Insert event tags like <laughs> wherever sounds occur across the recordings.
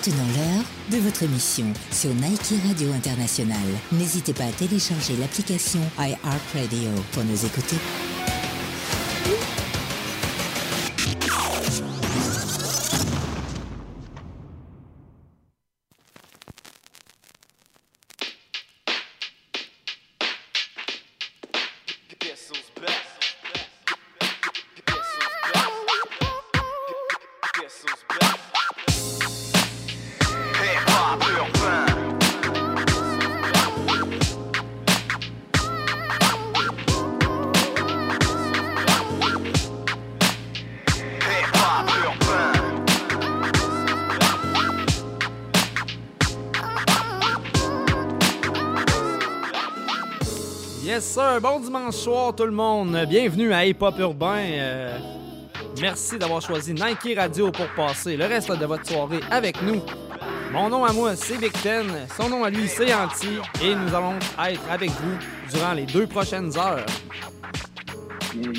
Maintenant l'heure de votre émission sur Nike Radio International. N'hésitez pas à télécharger l'application iHeartRadio pour nous écouter. Bon dimanche soir tout le monde. Bienvenue à Hip Hop Urbain. Euh, merci d'avoir choisi Nike Radio pour passer le reste de votre soirée avec nous. Mon nom à moi, c'est Victen. Son nom à lui, c'est Anti. Et nous allons être avec vous durant les deux prochaines heures. Yeah,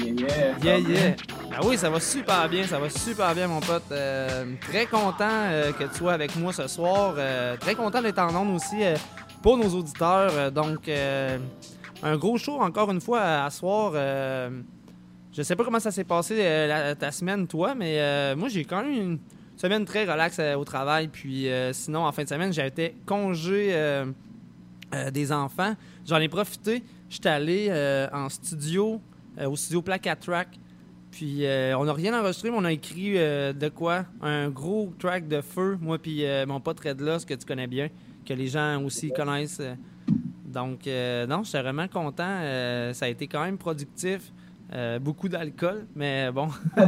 yeah, yeah. Yeah, Ah oui, ça va super bien, ça va super bien, mon pote. Euh, très content euh, que tu sois avec moi ce soir. très content d'être en ondes aussi pour nos auditeurs. donc, un gros show encore une fois à, soir. Euh, je sais pas comment ça s'est passé euh, ta semaine, toi, mais euh, moi j'ai quand même une semaine très relaxe au travail. Puis sinon, en fin de semaine, été congé des enfants. J'en ai profité. J'étais allé en studio, au studio Placat Track. Puis on n'a rien enregistré, mais on a écrit de quoi? Un gros track de feu, moi puis mon pote ce que tu connais bien, que les gens aussi connaissent. Donc, euh, non, j'étais vraiment content. Euh, ça a été quand même productif. Euh, beaucoup d'alcool, mais bon. <laughs>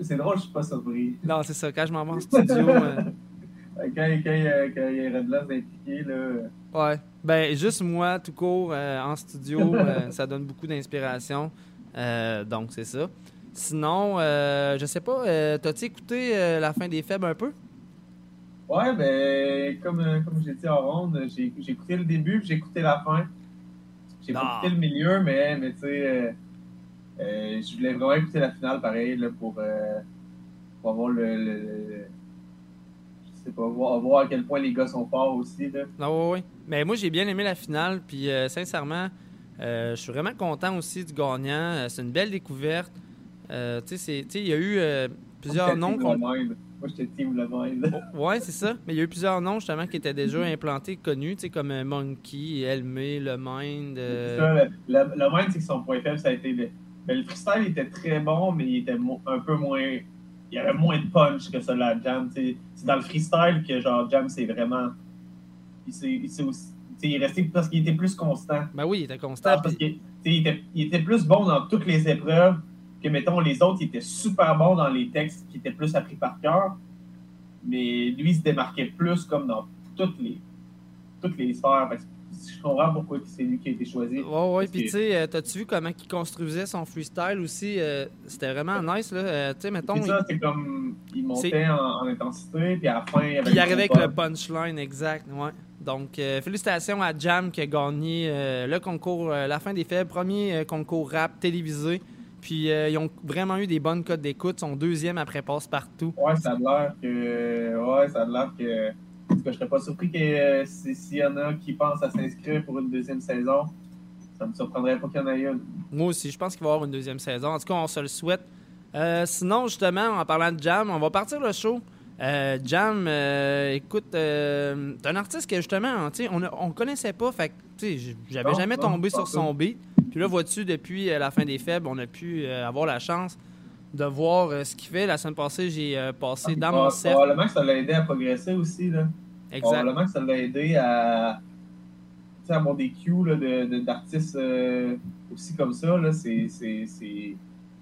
c'est drôle, je suis pas surpris. Non, c'est ça. Quand je m'en vais en studio. <laughs> quand, quand, quand, il y a Red impliqué, là. Ouais. Ben, juste moi, tout court, en studio, ça donne beaucoup d'inspiration. donc, c'est ça. Sinon, je sais pas, t'as-tu écouté La fin des faibles un peu? Ouais, ben, comme, euh, comme j'ai dit en ronde, j'ai écouté le début j'ai écouté la fin. J'ai pas écouté le milieu, mais, mais tu sais, euh, euh, je voulais vraiment écouter la finale pareil là, pour, pour avoir le, le, Je sais pas, voir, voir, à quel point les gars sont forts aussi. Là. Non, oui, oui. Mais moi, j'ai bien aimé la finale, puis sincèrement, je suis vraiment content aussi du gagnant. C'est une belle découverte. tu sais, il y a eu plusieurs noms. Moi, j'étais Team Le Mind. Oh, ouais, c'est ça. Mais il y a eu plusieurs noms, justement, qui étaient déjà implantés, connus, tu sais, comme euh, Monkey, Elmé, Le Mind. Euh... le, le, Mind, c'est que son point faible, ça a été. Le, le freestyle était très bon, mais il était un peu moins. Il y avait moins de punch que ça, la Jam. C'est dans le freestyle que, genre, Jam, c'est vraiment. Il s'est aussi. il est resté parce qu'il était plus constant. Ben oui, il était constant. parce qu'il était, il était plus bon dans toutes les épreuves que, mettons, les autres, ils étaient super bons dans les textes qui étaient plus appris par cœur, mais lui, il se démarquait plus comme dans toutes les, toutes les sphères. je comprends pourquoi c'est lui qui a été choisi. Ouais, ouais, puis tu sais, euh, t'as-tu vu comment il construisait son freestyle aussi? Euh, c'était vraiment nice, là. Euh, tu sais, mettons. C'est ça, c'est comme. Il montait en, intensité, puis à la fin, il avait. Il arrivait avec le punchline, exact, ouais. Donc, félicitations à Jam qui a gagné le concours La fin des faibles, premier concours rap télévisé. Puis euh, ils ont vraiment eu des bonnes cotes d'écoute. Son deuxième après passe-partout. Ouais, ça a l'air que. Ouais, ça a l'air que. Parce que je serais pas surpris que euh, s'il y en a qui pensent à s'inscrire pour une deuxième saison, ça me surprendrait pas qu'il y en ait une. Moi aussi, je pense qu'il va y avoir une deuxième saison. En tout cas, on se le souhaite. Euh, sinon, justement, en parlant de Jam, on va partir le show. Jam, écoute, t'es un artiste que justement, on, on connaissait pas, fait j'avais jamais tombé sur son beat. Puis là, vois-tu, depuis euh, la fin des faibles, on a pu euh, avoir la chance de voir euh, ce qu'il fait. La semaine passée, j'ai passé ah, dans mon set. Probablement que ça l'a aidé à progresser aussi. Là. Exact. Probablement que ça l'a aidé à, avoir des cues d'artistes aussi comme ça. C'est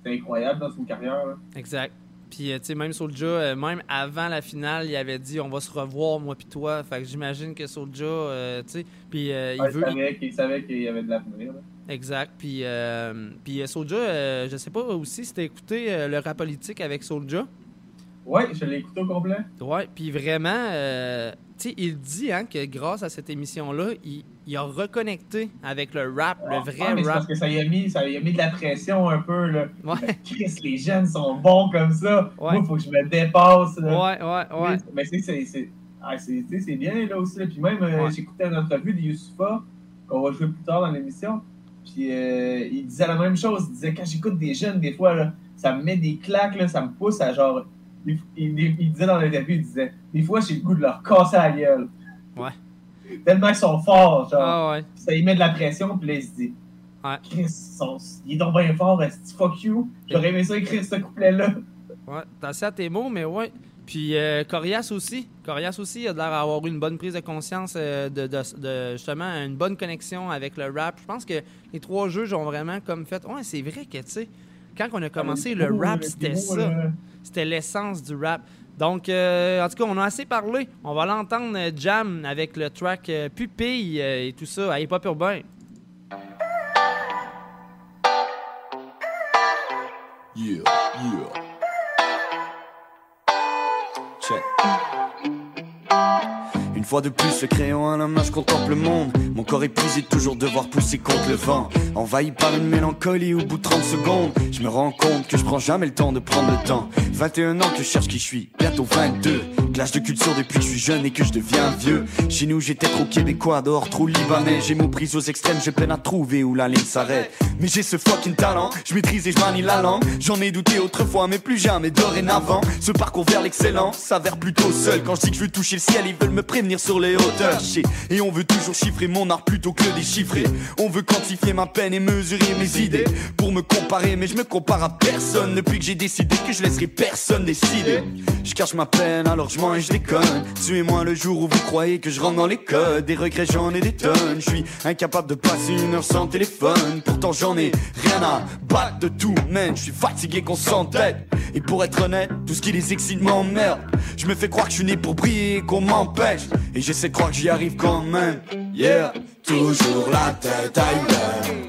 incroyable dans une carrière. Exact. Puis, tu sais, même Soulja, même avant la finale, il avait dit on va se revoir, moi puis toi. Fait que j'imagine que Soulja, tu sais, puis il veut. Il savait qu'il y avait de l'avenir. Exact. Puis, euh, puis euh, Soulja, euh, je sais pas aussi si t'as écouté euh, le rap politique avec Soulja. Oui, je l'ai écouté au complet. Oui, puis vraiment, tu sais, il dit hein, que grâce à cette émission-là, il, il a reconnecté avec le rap, le vrai mais rap. parce que ça y, a mis, ça y a mis de la pression un peu. Là. Ouais, <laughs> Chris, les jeunes sont bons comme ça. Ouais. Moi, il faut que je me dépasse. là. ouais, ouais, ouais. Mais c'est c'est- c'est- ah, bien là aussi. là. Puis même, j'écoutais une entrevue de Youssoufa, qu'on va jouer plus tard dans l'émission. Puis euh, il disait la même chose. Il disait quand j'écoute des jeunes, des fois, là, ça me met des claques, là, ça me pousse à genre. Il, il- il disait dans l'interview, il disait Des fois, j'ai le goût de leur casser la gueule. Ouais. Tellement ils sont forts, genre. Ah ouais. Puis ça y met de la pression, puis là, il se dit Ouais. Chris, sont- il est donc bien fort, fuck you. J'aurais aimé ça écrire ce couplet-là. Ouais, t'as à tes mots, mais ouais. Puis euh, Corias aussi. Corias aussi il a l'air d'avoir eu une bonne prise de conscience euh, de, de- de, justement une bonne connexion avec le rap. Je pense que les trois jeux ont vraiment comme fait. Ouais, c'est vrai que tu sais, quand on a commencé, le rap c'était ça. là. C'était l'essence du rap. Donc, euh, en tout cas, on a assez parlé. On va l'entendre euh, jam avec le track euh, Pupille euh, et tout ça à Hip Hop Urbain. Yeah, yeah. Check. Une fois de plus, le crayon à la main, je contemple le monde. Mon corps épuisé toujours devoir pousser contre le vent. Envahi par une mélancolie au bout de 30 secondes. Je me rends compte que je prends jamais le temps de prendre le temps. 21 ans que je cherche qui je suis, bientôt 22. Clash de culture depuis que je suis jeune et que je deviens vieux. Chez nous, j'étais trop québécois, dehors trop libanais. J'ai mon prise aux extrêmes, j'ai peine à trouver où la ligne s'arrête. Mais j'ai ce fucking talent, je maîtrise et je manie la langue. J'en ai douté autrefois, mais plus jamais dorénavant. Ce parcours vers l'excellence s'avère plutôt seul. Quand je dis que je veux toucher le ciel, ils veulent me prévenir sur les hauteurs. Et on veut toujours chiffrer mon art plutôt que déchiffrer. On veut quantifier ma peine et mesurer mes idées. Pour me comparer, mais je me compare à personne. Depuis que j'ai décidé que je laisserai personne décider. Je cache ma peine, alors je mens et je déconne. Tuez-moi le jour où vous croyez que je rentre dans les codes. Des regrets, j'en ai des tonnes. Je suis incapable de passer une heure sans téléphone. Pourtant, j'en ai rien à battre de tout, man. Je suis fatigué qu'on s'entête. Et pour être honnête, tout ce qui les excite m'emmerde. Je me fais croire que je suis né pour briller qu'on m'empêche. Et j'essaie de croire que j'y arrive quand même. Yeah, toujours la tête ailleurs.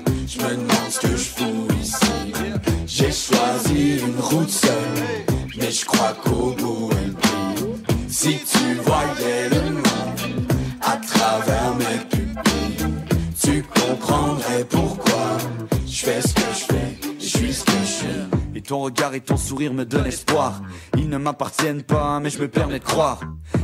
Ton regard et ton sourire me donnent espoir. Ils ne m'appartiennent pas, mais je me permets de croire.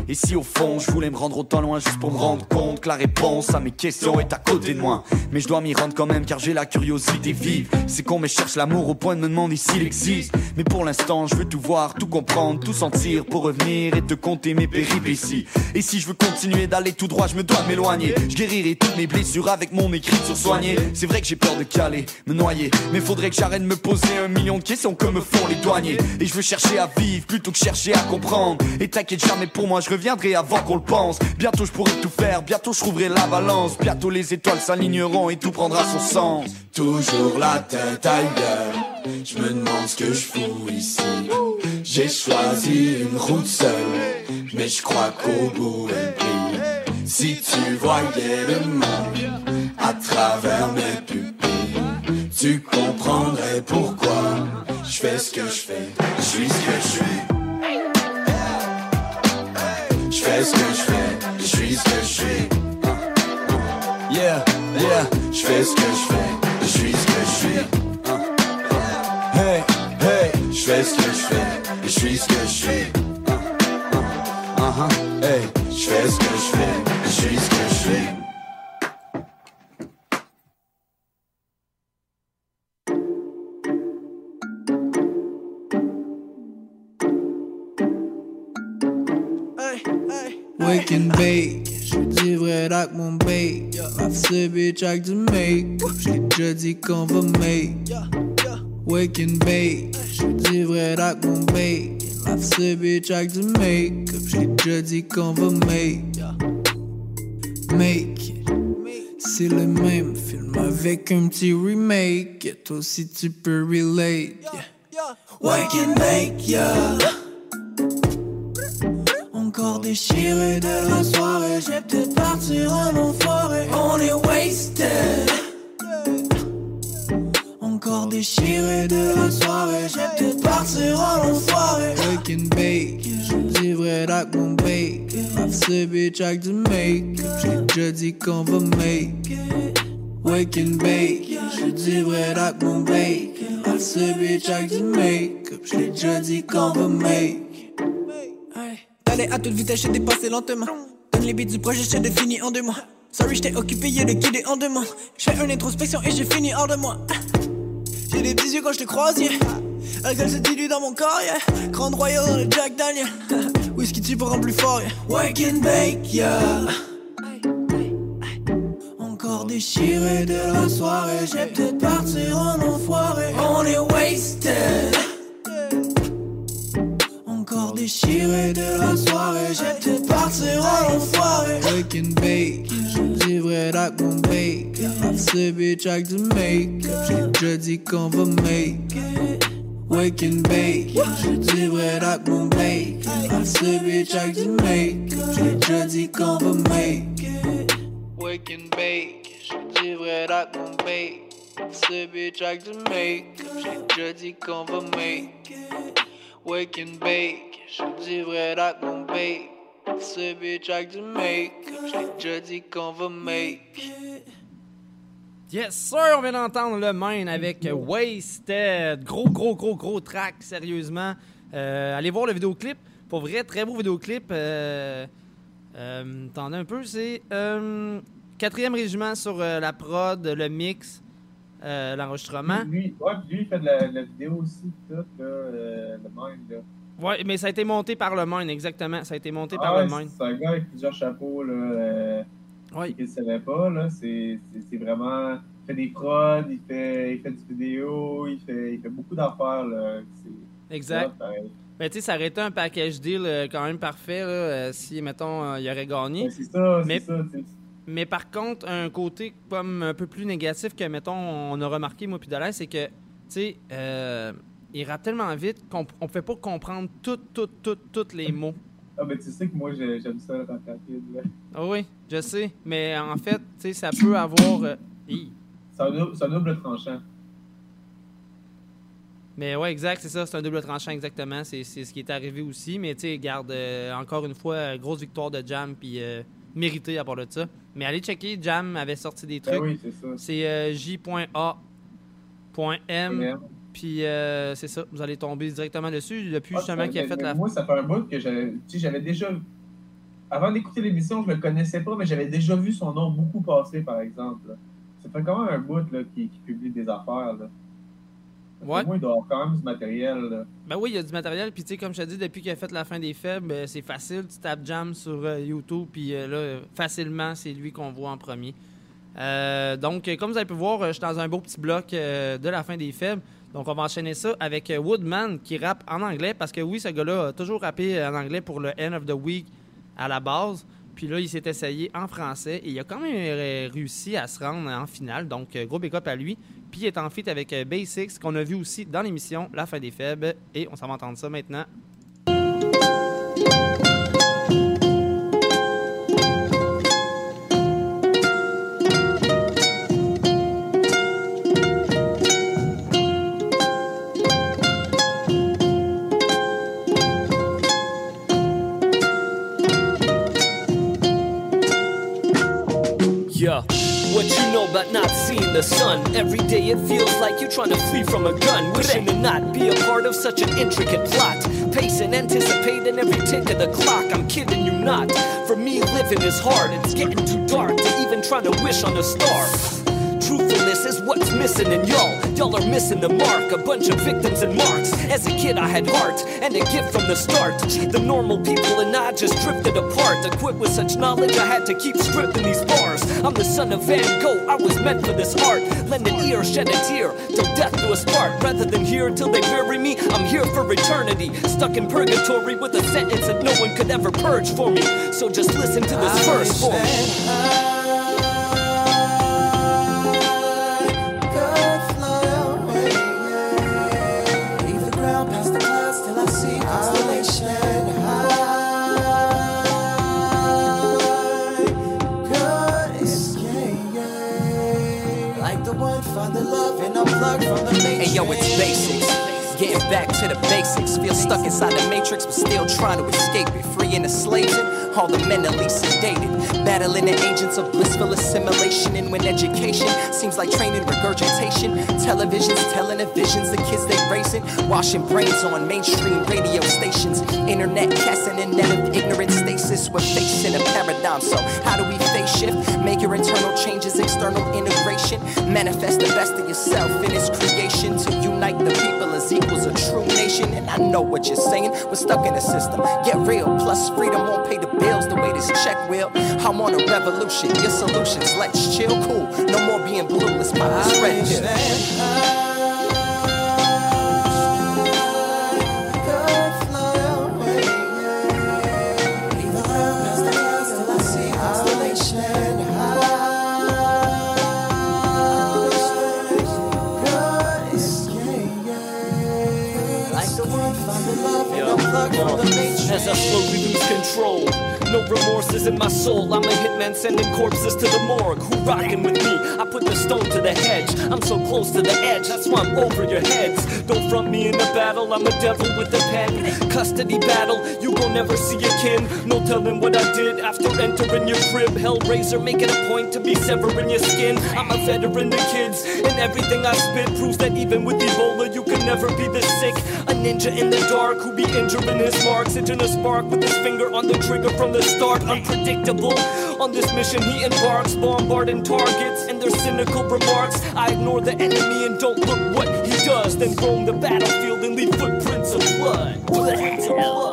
Et si au fond je voulais me rendre autant loin juste pour me rendre compte que la réponse à mes questions est à côté de moi. Mais je dois m'y rendre quand même car j'ai la curiosité vive. C'est qu'on me cherche l'amour au point de me demander s'il existe. Mais pour l'instant je veux tout voir, tout comprendre, tout sentir pour revenir et te compter mes péripéties. Et si je veux continuer d'aller tout droit, je me dois m'éloigner. Je guérirai toutes mes blessures avec mon écriture soignée. C'est vrai que j'ai peur de caler, me noyer. Mais faudrait que j'arrête de me poser un million de questions comme me font les douaniers. Et je veux chercher à vivre plutôt que chercher à comprendre. Et t'inquiète jamais pour moi, je reviendrai avant qu'on le pense. Bientôt je pourrai tout faire, bientôt je trouverai la balance. Bientôt les étoiles s'aligneront et tout prendra son sens. Toujours la tête ailleurs, je me demande ce que je fous ici. J'ai choisi une route seule, mais je crois qu'au bout elle brille. Si tu voyais le monde à travers mes pupilles, tu comprendrais pourquoi je fais ce que je fais, je suis ce que je suis. Je fais ce que je fais, je suis ce que je suis. Yeah, yeah, je fais ce que je fais, je suis ce que je suis. Hey, hey, je fais ce que je fais, je suis ce que je suis. Uh-huh, hey, je fais ce que je fais, je suis ce que je suis. Wake and bake, je dis vrai avec mon bake. Lave ce bitch avec du make. J'ai déjà dit qu'on va make. Wake and bake, je dis vrai avec mon bake. Lave ce bitch avec du make. J'ai déjà dit qu'on va make. Make. C'est le même film avec un petit remake. Toi aussi tu peux relate. Wake and make, yeah. Encore déchiré de la soirée, j'ai peut-être partir en enfoiré. On est wasted. Encore déchiré de la soirée, j'ai peut-être partir en enfoiré. Wake and bake, je dis vrai avec mon bake. Ce bitch avec du make. J'ai déjà dit qu'on va make. Wake and bake. J'suis du vrai avec mon bake. ce bitch avec du make. J'ai déjà dit qu'on va make Allez à toute vitesse, j'ai dépassé lentement. Donne les beats du projet, j'ai défini en deux mois. Sorry, j'étais occupé, y'a le guide en mois. J'fais une introspection et j'ai fini hors de moi. J'ai des petits yeux quand je te croise, yeah. Alcool se dilue dans mon corps, yeah. Grande Royal dans le Jack Daniel. <laughs> Whisky tu pour rendre plus fort, yeah. Wake and bake, yeah. Encore déchiré de la soirée, j'ai peut-être partir en enfoiré. On est wasted. Déchiré de la soirée, peut-être partir en enfoiré. Wake and bake, je vivrai avec mon bake. Ce bitch avec du make-up, j'ai déjà dit qu'on va make. Wake and bake, je vivrai avec mon bake. Ce bitch avec du make-up, j'ai déjà dit qu'on va make. Wake and bake, je vivrai avec mon bake. Ce bitch avec du make-up, j'ai déjà dit qu'on va make. Wake and bake, je vivrai avec mon bake. Ce bitch avec du make-up, j'ai déjà dit qu'on va make. Yes, sir, on vient d'entendre le main avec Wasted. Gros, gros, gros, gros track, sérieusement. Euh, allez voir le vidéoclip. Pour vrai, très beau vidéoclip. Euh, euh, un peu, c'est euh, quatrième régiment sur euh, la prod, le mix, euh, l'enregistrement. Lui, ouais, lui, il fait de la, la vidéo aussi, tout, là, euh, le mind, là. Ouais, mais ça a été monté par le Mine, exactement. Ça a été monté par Ah le ouais, Mine. c'est un gars avec plusieurs chapeaux, là. Euh, Oui. qu'il ne savait pas, là. C'est vraiment. Il fait des prods, il fait, il fait du vidéo, il fait, il fait beaucoup d'affaires, là. Exact. Ben, tu sais, ça aurait été un package deal quand même parfait là, si, mettons, il aurait gagné. Ouais, c'est ça, Mais- c'est ça. Mais par contre, un côté comme un peu plus négatif que, mettons, on a remarqué, moi puis c'est que, tu sais, euh, il rappe tellement vite qu'on ne pouvait pas comprendre tout, tout, tout, tous les mots. Ah, ben, tu sais que moi, j'ai- j'aime ça, le rap rapide, là. Ah oui, je sais. Mais en fait, tu sais, ça peut avoir... euh. C'est un, double tranchant. Mais ouais, exact, c'est ça, c'est un double tranchant exactement. C'est ce qui est arrivé aussi. Mais tu sais, garde, euh, encore une fois, grosse victoire de Jam, puis euh, mérité à part de ça. Mais allez checker, Jam avait sorti des Ben trucs. oui, c'est ça. C'est euh, j.a.m. Puis euh, c'est ça, vous allez tomber directement dessus depuis Ah, justement qu'il a fait la. Moi, ça fait un bout que j'avais déjà. Avant d'écouter l'émission, je le connaissais pas, mais j'avais déjà vu son nom beaucoup passer, par exemple. là. Ça fait quand même un bout qui publie des affaires. Là. Ouais. Il doit avoir quand même du matériel. Là. Ben oui, il y a du matériel. Puis tu sais, comme je te dis, depuis qu'il a fait la fin des faibles, euh, c'est facile. Tu tapes Jam sur euh, YouTube, puis euh, là, facilement, c'est lui qu'on voit en premier. Euh, donc, comme vous avez pu voir, je suis dans un beau petit bloc de la fin des faibles. Donc, on va enchaîner ça avec Woodman qui rappe en anglais parce que oui, ce gars-là a toujours rappé en anglais pour le End of the Week à la base. Puis là, il s'est essayé en français et il a quand même euh, réussi à se rendre en finale. Donc, euh, gros big up à lui. Puis il est en feat avec euh, Basics qu'on a vu aussi dans l'émission La fin des faibles. Et on s'en va entendre ça maintenant. What you know about not seeing the sun? Every day it feels like you're trying to flee from a gun. Wishing to not be a part of such an intricate plot. Pacing, anticipating every tick of the clock. I'm kidding you not. For me, living is hard. It's getting too dark to even try to wish on a star. Truthfulness is what's missing in y'all. Y'all are missing the mark. A bunch of victims and marks. As a kid, I had heart and a gift from the start. The normal people and I just drifted apart. Equipped with such knowledge, I had to keep stripping these bars. I'm the son of Van Gogh. I was meant for this art. Lend an ear, shed a tear till death do us part. Rather than here till they bury me, I'm here for eternity. Stuck in purgatory with a sentence that no one could ever purge for me. So just listen to this verse for me. Back to the basics. Feel stuck inside the matrix, but still trying to escape it. Free and enslaving. all the mentally sedated. Battling the agents of blissful assimilation. And when education seems like training regurgitation, television's telling the visions, the kids they racing, washing brains on mainstream radio stations. Internet casting a net of ignorant stasis. We're facing a paradigm. So, how do we face shift? Make your internal changes, external integration. Manifest the best of yourself in its creation to unite the people as equals a true nation. And I know what you're saying. We're stuck in a system. Get real. Plus, freedom won't pay the bills the way this check will. I'm on a revolution. Your solutions, let's chill. Cool. No more being blue. Let's pop this red pill. 어. As I slowly lose control no remorse is in my soul. I'm a hitman sending corpses to the morgue. Who rockin' with me? I put the stone to the hedge. I'm so close to the edge, that's why I'm over your heads. Don't front me in the battle, I'm a devil with a pen. Custody battle, you will never see a kin. No telling what I did after entering your crib. Hellraiser, making a point to be severing your skin. I'm a veteran to kids, and everything I spit proves that even with Ebola, you can never be this sick. A ninja in the dark who be injuring his marks, itching spark with his finger on the trigger from the the start, unpredictable. On this mission, he embarks, bombarding targets and their cynical remarks. I ignore the enemy and don't look what he does, then roam the battlefield and leave footprints of blood. Footprints of blood.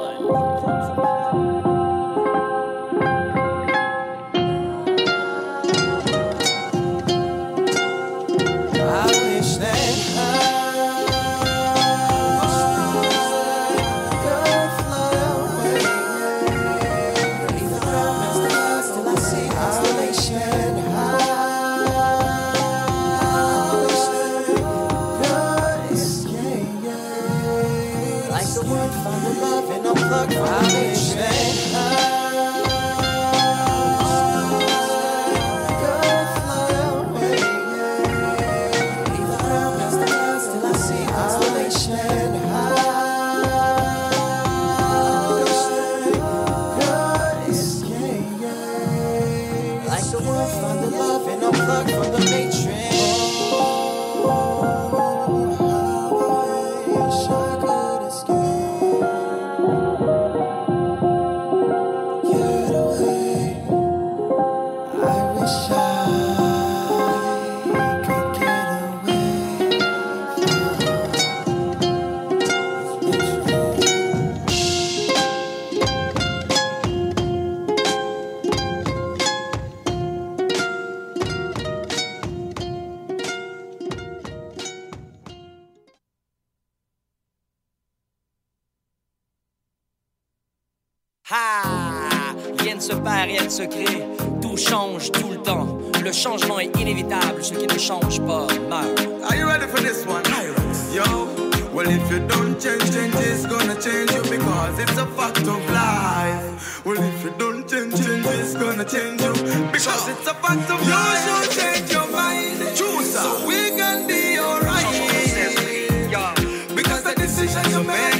don't change, change is gonna change you because it's a fact of life. Well, if you don't change, change is gonna change you because it's a fact of life. You should change your mind. Choose so we can be alright. Because the decision you make.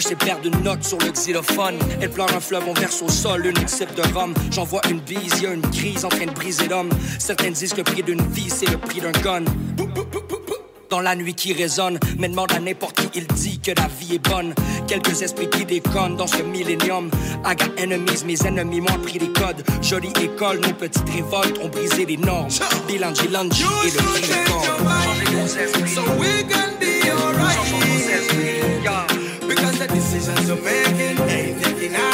C'est perdre une note sur le xylophone. Elle pleure un fleuve, on verse au sol une accepte de rhum. J'envoie une bise, y a une crise en train de briser l'homme. Certains disent que le prix d'une vie, c'est le prix d'un gun. Dans la nuit qui résonne, mais demande à n'importe qui, il dit que la vie est bonne. Quelques esprits qui déconnent dans ce millénium. I got enemies, mes ennemis m'ont appris les codes. Jolie école, nos petites révoltes ont brisé les normes. Bilan, et le prix So we can be alright. Because the decisions you're making ain't taking us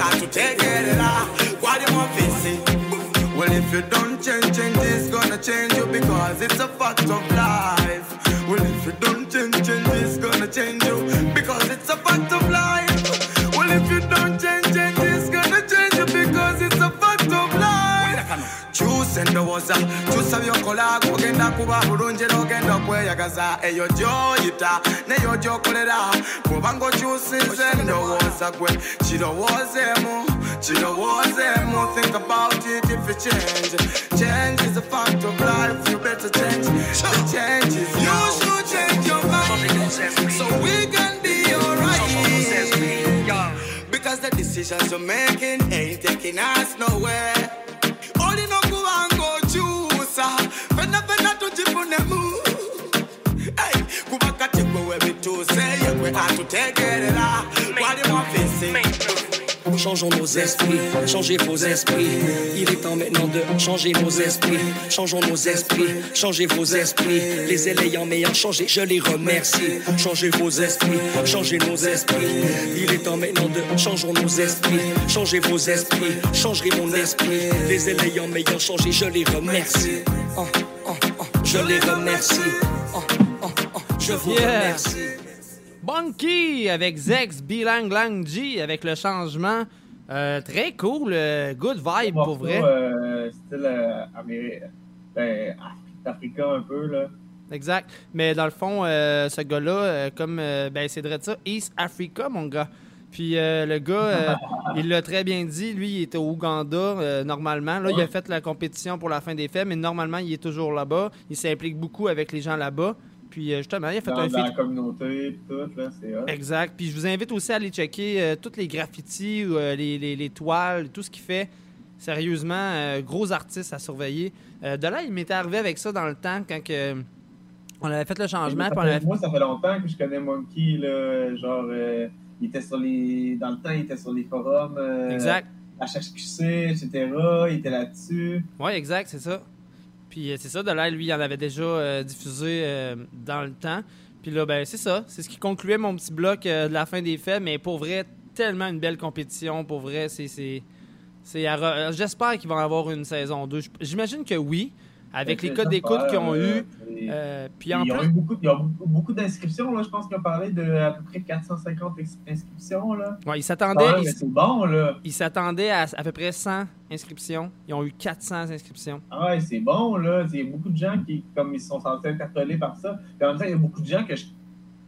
say to take it la. What you want to see? Well, if you don't change, change is gonna change you because it's a fact of life. Well, if you don't change, change is gonna change you kyuse ndowooza kyusa byokola kugenda kuba bulungi era ogenda okweyagaza. Eyo gyoyita neyo gyokolera. Bw'obanga okyusize ndowooza gwe. Kirowoozeemu kirowoozeemu. Think about it if you change. Change is a fact of life you better change. The change is you should change your mind. So we can be alright. Because the decisions you're making ain't taking us nowhere atutegeerera wali mwafisi Changeons nos esprits, changez vos esprits. Il est temps maintenant de changer nos esprits. Changeons nos esprits, changez vos esprits. Les élayants meilleurs changez, je les remercie. Changez vos esprits, changez nos esprits. Il est temps maintenant de changeons nos esprits. Changez vos esprits, changerez mon esprit. Les élayants meilleurs changez, je les remercie. Oh, oh, oh, je les remercie. Je vous Yeah. remercie. Bunky avec Zex, Bilang Lang G avec le changement. Euh, très cool, euh, good vibe pour vrai. Euh, style euh, Amérique. Ben, un peu, là. Exact. Mais dans le fond, euh, ce gars-là, comme euh, ben, c'est de ça, East Africa, mon gars. Puis euh, le gars, <laughs> il l'a très bien dit. Lui, il était au Ouganda normalement. Là, il a fait la compétition pour la fin des fêtes, mais normalement, il est toujours là-bas. Il s'implique beaucoup avec les gens là-bas. Puis euh, justement, il a fait Dans, un dans la communauté, tout, là, c'est hot. Exact. Puis je vous invite aussi à aller checker euh, toutes les graffitis, ou, euh, les, les- les toiles, tout ce qu'il fait. Sérieusement, euh, gros artiste à surveiller. Euh, de là, il m'était arrivé avec ça dans le temps quand que, on avait fait le changement. Ça puis on fait- avait- Moi, ça fait longtemps que je connais Monkey, là. Genre, il était sur les. Dans le temps, il était sur les forums. Exact. HHQC, etc. Il était là-dessus. Oui, exact, c'est ça. Puis euh, c'est ça, de là, lui, il en avait déjà euh, diffusé euh, dans le temps. Puis là, ben, c'est ça. C'est ce qui concluait mon petit bloc de la fin des fêtes. Mais pour vrai, tellement une belle compétition. Pour vrai, c'est. J'espère qu'ils vont avoir une saison 2. J'imagine que oui, avec les codes d'écoute qu'ils ont eu. euh, Euh, puis en ils ont plus, eu beaucoup, ils ont beaucoup- beaucoup d'inscriptions, là. Je pense qu'ils ont parlé de à peu près 450 ins- inscriptions, là. ouais, ils s'attendaient. ils- c'est bon, là. Ils s'attendaient à à peu près 100 inscriptions. Ils ont eu 400 inscriptions. Ah ouais, c'est bon, là. Il y a beaucoup de gens qui, comme ils sont sentis interpellés par ça. Puis en même temps, il y a beaucoup de gens que je,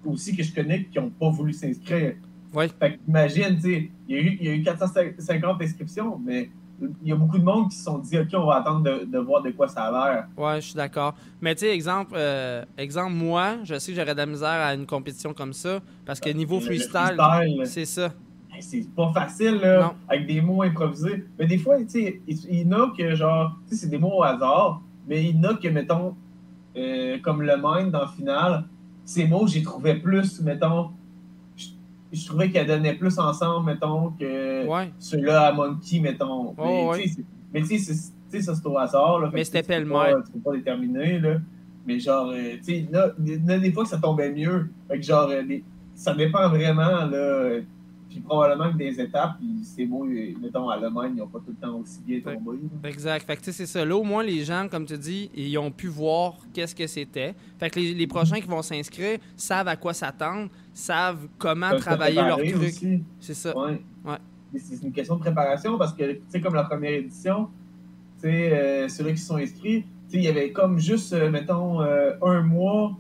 aussi que je connais qui n'ont pas voulu s'inscrire. Ouais. Fait que imagine, tu sais, il y, a eu- il y a eu 450 inscriptions, mais il y a beaucoup de monde qui se sont dit, OK, on va attendre de, de voir de quoi ça a l'air. Ouais, je suis d'accord. Mais tu sais, exemple, euh, exemple, moi, je sais que j'aurais de la misère à une compétition comme ça. Parce que niveau Le- le freestyle, freestyle, c'est ça. hey, c'est pas facile, là, Non. avec des mots improvisés. Mais des fois, tu sais, il il y en a que, genre, tu sais, c'est des mots au hasard, mais il y en a que, mettons, euh, comme le mind dans le final, ces mots, j'y trouvais plus, mettons, je, trouvais qu'elles donnaient plus ensemble, mettons, que Ouais. ceux-là à Monkey, mettons. Oh, mais, tu sais, c'est- c'est- ça, c'est au hasard, là. Mais c'était sais, tu peux pas- déterminer, là. Mais genre, euh, tu sais, a des fois que ça tombait mieux. Fait que genre, euh, ça dépend vraiment, là. Puis probablement que des étapes, puis ces mots, euh, mettons, à l'Allemagne, ils n'ont pas tout le temps aussi bien tombé. là. Exact. Fait que tu sais, c'est ça. Là, au moins, les gens, comme tu dis, ils ont pu voir qu'est-ce que c'était. Fait que les, les prochains qui vont s'inscrire savent à quoi s'attendre, savent comment travailler leur truc. C'est ça. Ouais. C'est une question de préparation parce que, tu sais, comme la première édition, tu sais, euh, ceux-là qui sont inscrits, tu sais, il y avait comme juste, euh, mettons, euh, un mois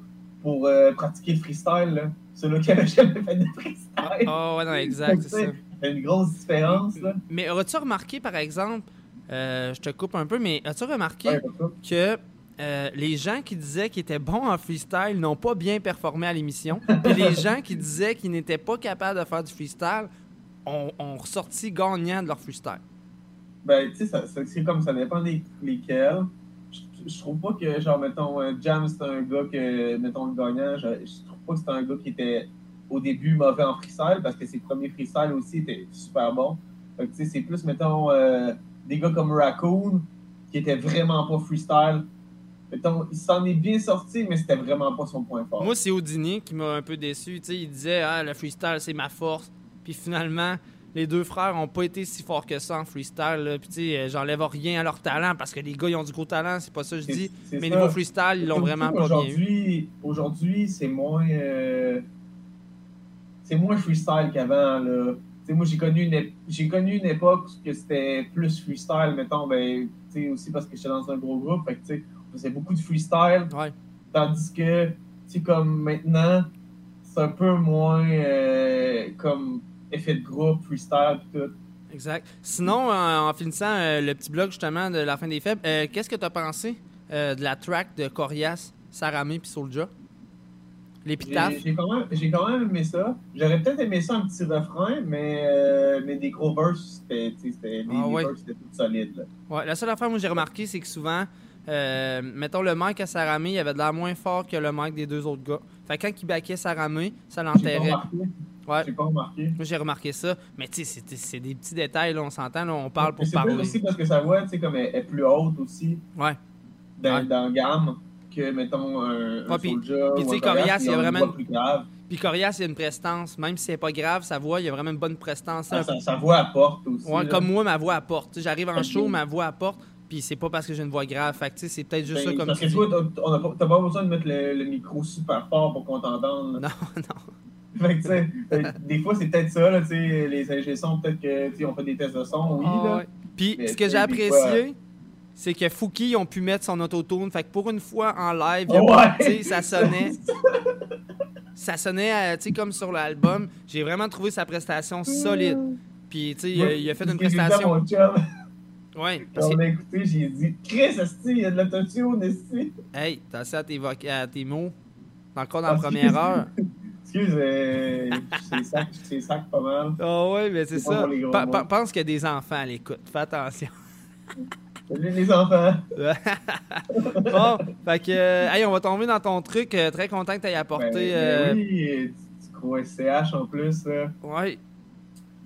pour pratiquer le freestyle, là. Ceux-là qui n'avaient <laughs> jamais fait de freestyle. Ah ouais, non, exact, c'est ça. Il y a une grosse différence, là. Mais as-tu remarqué, par exemple, euh, je te coupe un peu, mais as-tu remarqué Ouais, que euh, les gens qui disaient qu'ils étaient bons en freestyle n'ont pas bien performé à l'émission. <laughs> Puis les gens qui disaient qu'ils n'étaient pas capables de faire du freestyle ont, ressorti gagnants de leur freestyle. Ben, tu sais, c'est comme ça dépend des, lesquels. Je, trouve pas que, genre, mettons, euh, Jam, c'est un gars que, mettons, le gagnant, je, trouve pas que c'est un gars qui était au début mauvais en freestyle parce que ses premiers freestyles aussi étaient super bons. Tu sais, c'est plus, mettons, euh, des gars comme Raccoon qui étaient vraiment pas freestyle. Mettons, il s'en est bien sorti, mais c'était vraiment pas son point fort. Moi, c'est Houdini qui m'a un peu déçu. Il disait ah, le freestyle, c'est ma force. Puis finalement, les deux frères ont pas été si forts que ça en freestyle. là. Puis tu sais, j'enlève rien à leur talent parce que les gars, ils ont du gros talent, c'est pas ça que je dis. Mais ça. niveau freestyle, ils l'ont vraiment pas bien eu. aujourd'hui, c'est moins. euh, c'est moins freestyle qu'avant. là. moi, j'ai connu, une j'ai connu une époque que c'était plus freestyle, mettons, ben, aussi parce que j'étais dans un gros groupe, fait que, faisait beaucoup de freestyle, Ouais. tandis que, tu sais, comme maintenant, c'est un peu moins euh, comme effet de groupe, freestyle, tout. Exact. Sinon, en, en finissant euh, le petit blog justement de la fin des faibles, euh, qu'est-ce que tu as pensé euh, de la track de Corias, Saramé puis Soulja? L'épitaphe? J'ai quand, même- j'ai quand même aimé ça. J'aurais peut-être aimé ça un petit refrain, mais, euh, mais des gros verses, c'était, Ah ouais. tout solide, là. Ouais, la seule affaire que j'ai remarqué, c'est que souvent, euh, mettons le mic à Saramé, il avait de l'air moins fort que le mic des deux autres gars. Fait que quand il baquait Saramé, ça J'ai pas l'enterrait. Ouais. J'ai pas remarqué. Moi, j'ai remarqué ça. Mais tu sais, c'est- des petits détails, là, on s'entend, on parle pour Mais c'est parler. aussi parce que sa voix, tu sais, comme elle est plus haute aussi, Ouais. dans, Ouais. dans gamme, que, mettons, un, Ouais, puis- tu sais, Corias, il y a une vraiment- voix plus grave. Puis Corias, il y a une prestance. Même si c'est pas grave, sa voix, il y a vraiment une bonne prestance. Sa, sa- sa voix apporte aussi. Ouais, là. comme moi, ma voix apporte. J'arrive en show, ma voix apporte. Puis c'est pas parce que j'ai une voix grave. Fait que c'est peut-être juste Ben, ça comme parce que toi, t'as- pas- besoin de mettre le, le micro super fort pour qu'on t'entende. Non, <laughs> non. Fait que, tu sais, euh, des fois, c'est peut-être ça, là, tu sais, les ingé sons, peut-être que, on fait des tests de son, oui, là. ouais. Puis Mais ce que j'ai apprécié, c'est que Fouki, ils ont pu mettre son autotune. Fait que pour une fois en live, a Ouais. sais, ça sonnait. ça sonnait, euh, tu sais, comme sur l'album. J'ai vraiment trouvé sa prestation solide. Puis, tu sais, il a- il a fait une prestation. Ouais. On a écouté, j'ai dit Chris, il y a de l'autotune, esti. Hey, t'as assez à tes, à tes mots. Encore dans Ah, la première heure. Excuse, euh, c'est sac, sac pas mal. Ah ouais, mais c'est ça. Pa- pa- pense qu'il y a des enfants à l'écoute. Fais attention. Salut les enfants. <laughs> bon, fait que, euh, hey, on va tomber dans ton truc. euh, très content que tu aies apporté. Ben, ben euh, oui, tu, tu crois CH en plus, là. Ouais.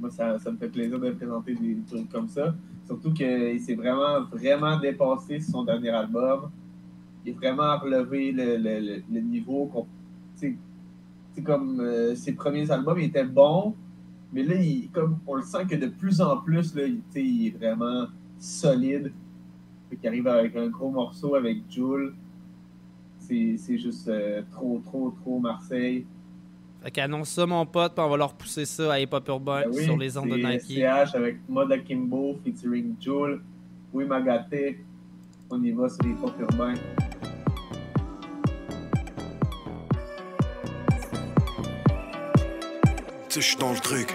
Moi, ça, ça me fait plaisir de présenter des trucs comme ça. Surtout qu'il s'est vraiment, vraiment dépassé sur son dernier album. Il a vraiment relevé le, le, niveau. sais, comme euh, ses premiers albums, étaient bons, mais là, il, comme on le sent que de plus en plus, il, il est vraiment solide. Qu'il arrive avec un gros morceau avec Jules. C'est c'est juste euh, trop, trop, trop Marseille. Fait qu'annonce ça, mon pote, puis on va leur pousser ça à Hip Hop Urbain Ben oui, sur les ondes de c'est Nike. CH avec Moda Kimbo featuring Jules. Oui, Magaté. On y va sur urbains. Tu sais, je suis dans le truc.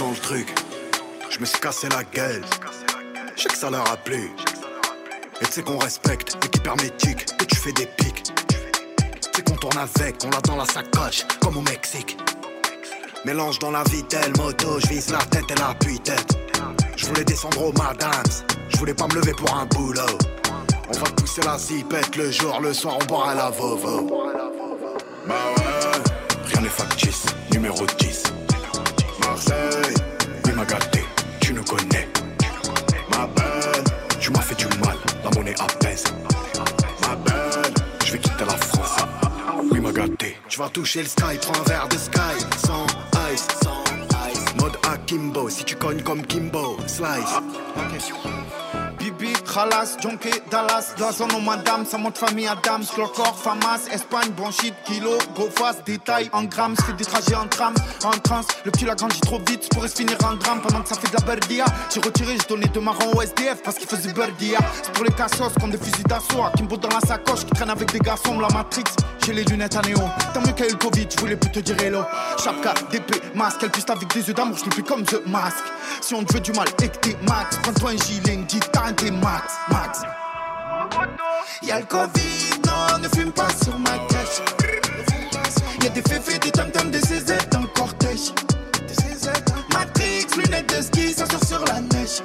Dans le truc. Je me suis cassé la gueule. Je sais que ça leur a plu. Et tu sais qu'on respecte l'équipe hermétique. Et tu fais des pics. Tourne avec, on l'a dans la sacoche, comme au Mexique. Mélange dans la vitelle, moto, je vise la tête et la tête Je voulais descendre au madams. Je voulais pas me lever pour un boulot. On va pousser la zipette le jour, le soir on boira la vovo. Bah ouais, rien n'est factice, numéro 10. Marseille, oui m'a gâté, tu nous connais. Ma belle, tu m'as fait du mal, la monnaie apaise. Ma belle, je vais quitter la m'a gâté. Toucher le sky, prends un verre de sky. Sans ice, sans ice. Mode Akimbo, si tu cognes comme Kimbo, slice. Khalas, Jonké, Dallas, Blason au madame, ça monte famille Adams, Clocor, Famas, Espagne, bronchite, kilo, go fast, détail en grammes, je fais des trajets en tram, en trans, le petit l'a grandi trop vite, pourrait se finir en drame pendant que ça fait de la berdia. J'ai retiré, j'ai donné deux marrons au SDF parce qu'il faisait berdia. C'est pour les cassos comme des fusils d'assaut, Kimbo dans la sacoche qui traîne avec des garçons, la Matrix, j'ai les lunettes à néo. Tant mieux qu'il y a eu le Covid, je voulais plus te dire hello. Chapka, DP, masque, elle piste avec des yeux d'amour, je le fais comme The Mask. Si on te veut du mal et que t'es max, prends-toi un gilet, guitare, t'es max, max. Y'a le Covid, non, ne fume pas sur ma cache. Y'a des féfés, des tam-tams, des CZ dans le cortège. Matrix, lunettes de ski, ça sort sur la neige.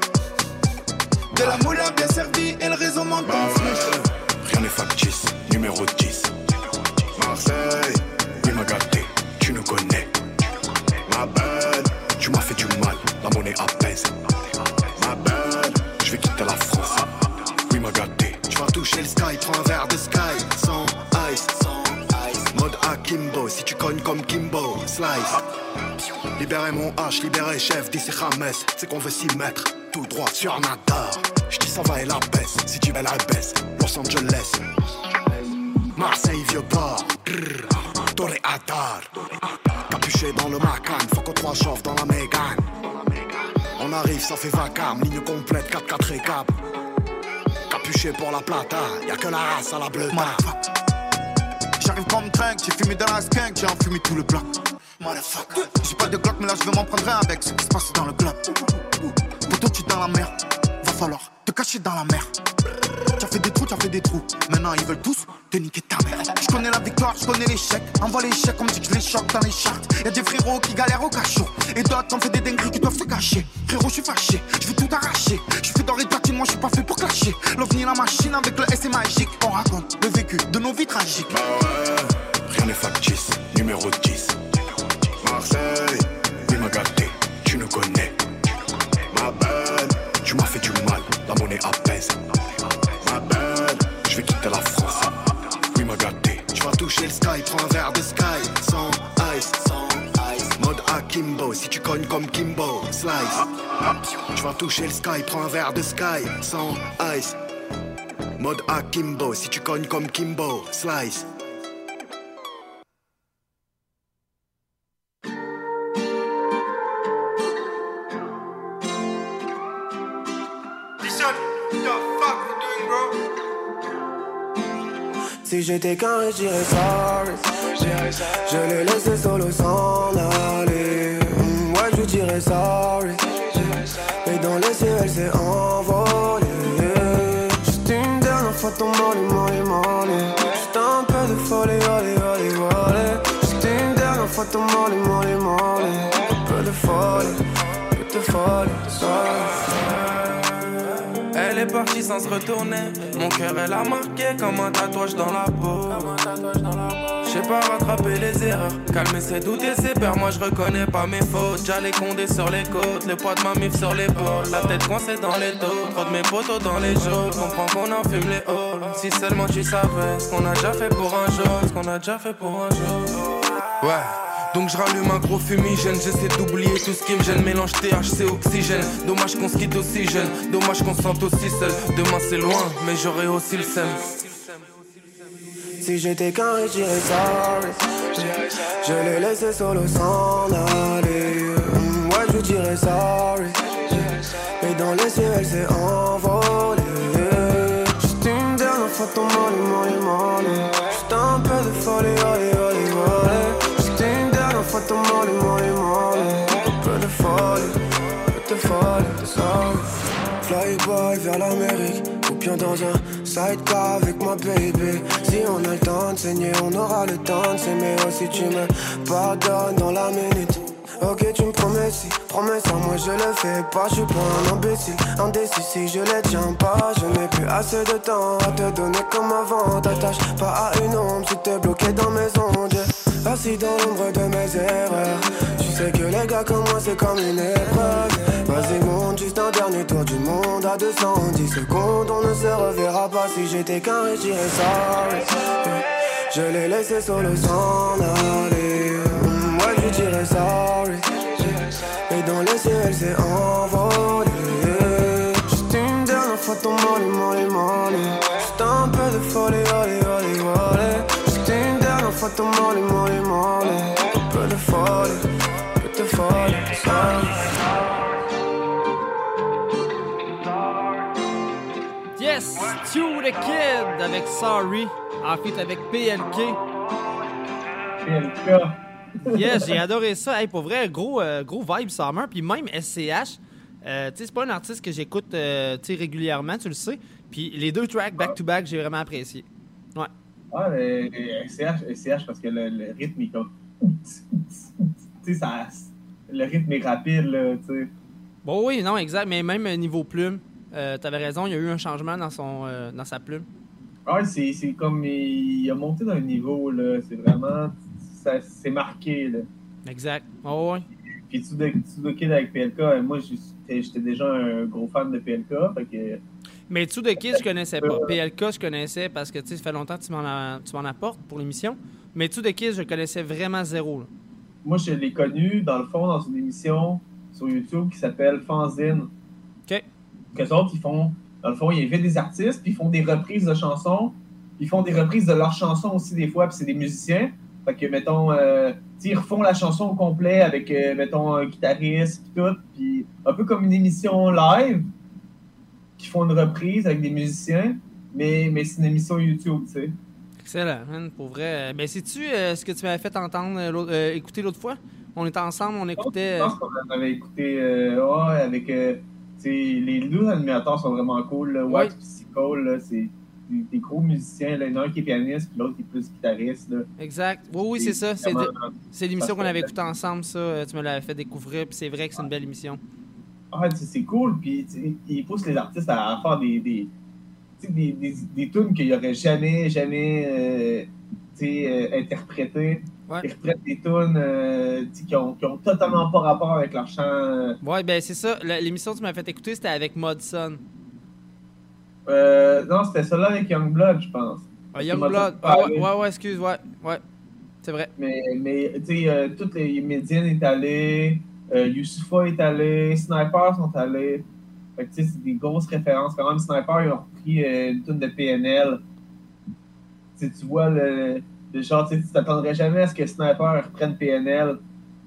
De la moula bien servie et le réseau monte en flèche. Rien n'est factice, numéro 10. Marseille, oui m'a gâté, tu nous connais. Ma belle, tu m'as fait du mal, la monnaie apaise. Libérez mon H, libérez chef, d'ici Rames. C'est qu'on veut s'y mettre, tout droit sur Nadar. J'dis ça va et la baisse, si tu veux la baisse. Los Angeles, Marseille, vieux port. Torre Atar. Cap Capuché dans le Macan, faut qu'on trois chauffe dans la Mégane. On arrive, ça fait vacarme, ligne complète, 4-4 et cap. Capuché pour la plata, y'a que la race à la bleue. J'arrive comme train, j'ai fumé dans la skunk, j'ai enfumé tout le bloc. J'ai pas de Glock, mais là je vais m'en prendre un avec ce qui se passe dans le globe. Poto, tu dans la mer, va falloir te cacher dans la mer. Tu as fait des trous, tu as fait des trous. Maintenant ils veulent tous te niquer ta mère. Je connais la victoire, je connais l'échec. Envoie l'échec, on me dit que je les choque dans les charts. Y'a des frérots qui galèrent au cachot. Et d'autres ont fait des dingueries qui doivent se cacher. Frérot, je suis fâché, je veux tout arracher. Je fais dans les platines, moi je suis pas fait pour clasher. L'ovni la machine avec le S est magique. On raconte le vécu de nos vies tragiques. Rien n'est factice, numéro 10. Marseille, oui m'a gâté, tu ne connais. Ma belle, tu m'as fait du mal, la monnaie apaise. Ma belle, je vais quitter la France. Oui m'a gâté, tu vas toucher le sky, prends un verre de sky. Sans ice, sans ice. Mode Akimbo, si tu cognes comme Kimbo, slice. Tu vas toucher le sky, prends un verre de sky. Sans ice. Mode Akimbo, si tu cognes comme Kimbo, slice. Si j'étais qu'un, je dirais sorry. Je l'ai laissé solo s'en aller. Mm, ouais, je lui dirais sorry. Et dans les cieux, elle s'est envolée. Juste une dernière fois ton molly, molly, molly. Juste un peu de folie, olé, olé, olé. Juste une dernière fois ton molly, molly, molly. Un peu de folie, un peu de folie, Elle est partie sans se retourner. Mon cœur, elle a marqué comme un tatouage dans la peau. J'ai pas rattrapé les erreurs, calmer ses doutes et ses peurs. Moi je reconnais pas mes fautes. J'allais condé sur les côtes, le poids de ma mif sur l'épaule. La tête coincée dans les dos, trop de mes potos dans les jours. Comprends qu'on en fume les halls. Si seulement tu savais ce qu'on a déjà fait pour un jour, ce qu'on a déjà fait pour un jour. Ouais. Donc je rallume un gros fumigène, j'essaie d'oublier tout ce qui me gêne, mélange THC oxygène. Dommage qu'on se quitte aussi jeune, dommage qu'on se sente aussi seul. Demain c'est loin, mais j'aurai aussi le seum. Si j'étais qu'un, je dirais sorry. Je l'ai laissé solo s'en aller. Ouais, je dirais sorry. Et dans les cieux, elle s'est envolée. Juste une dernière fois ton molly. Flyboy vers l'Amérique, ou dans un sidecar avec ma baby. Si on a le temps de saigner, on aura le temps de s'aimer. aussi tu me pardonnes dans la minute. Ok, tu me promets si, promets ça, moi je le fais pas. Je suis pas un imbécile, indécis si je les tiens pas. Je n'ai plus assez de temps à te donner comme avant. T'attaches pas à une ombre si t'es bloqué dans mes ondes. Assis dans l'ombre de mes erreurs. Sais que les gars comme moi c'est comme une épreuve. Vas-y, monte juste un dernier tour du monde à 210 secondes. On ne se reverra pas si j'étais qu'un et j'irais sorry. Je l'ai laissé solo s'en aller. Ouais, je dirais sorry. Et dans les cieux, elle s'est envolée. Juste une dernière fois ton molly, molly, molly. Juste un peu de folie, olé, olé, olé. Juste une dernière fois ton molly, molly, molly. Un peu de folie, sorry. Yes, Stu the Kid avec Sorry, en fait avec PLK. PLK. Yes, j'ai adoré ça. Hey, pour vrai, gros, euh, gros vibe Summer. Puis même SCH, euh, c'est pas un artiste que j'écoute euh, régulièrement, tu le sais. Puis les deux tracks back-to-back, j'ai vraiment apprécié. Ouais. Ah, mais SCH, SCH, parce que le, le rythme est comme. Tu sais, ça. Le rythme est rapide, là, tu sais. Bon, oui, non, exact. Mais même euh, niveau plume, euh, t'avais raison, il y a eu un changement dans, son, euh, dans sa plume. Ah, c'est c'est comme. Il a monté d'un niveau, là. C'est vraiment. C'est marqué, là. Exact. Oh, ouais. Puis The Kid avec PLK, euh, moi, j'étais déjà un gros fan de PLK, fait que. Mais tout de Kid, je connaissais pas. PLK, je connaissais parce que tu sais, ça fait longtemps que tu tu m'en apportes pour l'émission. Mais tout de Kid, je connaissais vraiment zéro. là. Moi, je l'ai connu, dans le fond, dans une émission sur YouTube qui s'appelle Fanzine. OK. Qu'eux autres, ils font, dans le fond, ils invitent des artistes, puis ils font des reprises de chansons. Ils font des reprises de leurs chansons aussi, des fois, puis c'est des musiciens. Fait que, mettons, euh, ils refont la chanson au complet avec, euh, mettons, un guitariste pis tout, puis un peu comme une émission live, qui font une reprise avec des musiciens, mais, mais c'est une émission YouTube, tu sais. Excellent, man, pour vrai. Ben, sais-tu euh, ce que tu m'avais fait entendre, euh, euh, écouter l'autre fois? On était ensemble, on écoutait. Je pense qu'on avait écouté, ouais, avec, les deux animateurs sont vraiment cool, là. Wax là, c'est des, des gros musiciens, là. Il y en a un qui est pianiste, puis l'autre qui est plus guitariste, là. Exact. Oui, oui, c'est ça. C'est l'émission qu'on avait écoutée ensemble, ça. Tu me l'avais fait découvrir, puis c'est vrai que c'est une belle émission. Ah, c'est cool, puis ils poussent les artistes à faire des, des, des, des tunes qu'ils n'auraient jamais, jamais euh, euh, interprétées. Ils reprennent des tunes euh, qui, ont, qui ont totalement pas rapport avec leur chant. euh, Ouais, ben c'est ça. L'émission que tu m'as fait écouter, c'était avec Modson. Euh, non, c'était celle-là avec Youngblood, je pense. Ah, Youngblood. Ah, ouais, ouais, ouais, excuse, ouais. Ouais. C'est vrai. Mais, mais tu sais, euh, toutes les Médiennes est allé, euh, Youssoufa est allé, Sniper sont allés. Fait que tu sais, c'est des grosses références. Quand même, Sniper, ils ont euh, une tune de PNL. Tu tu vois le, le genre, tu t'attendrais jamais à ce que Sniper reprenne PNL,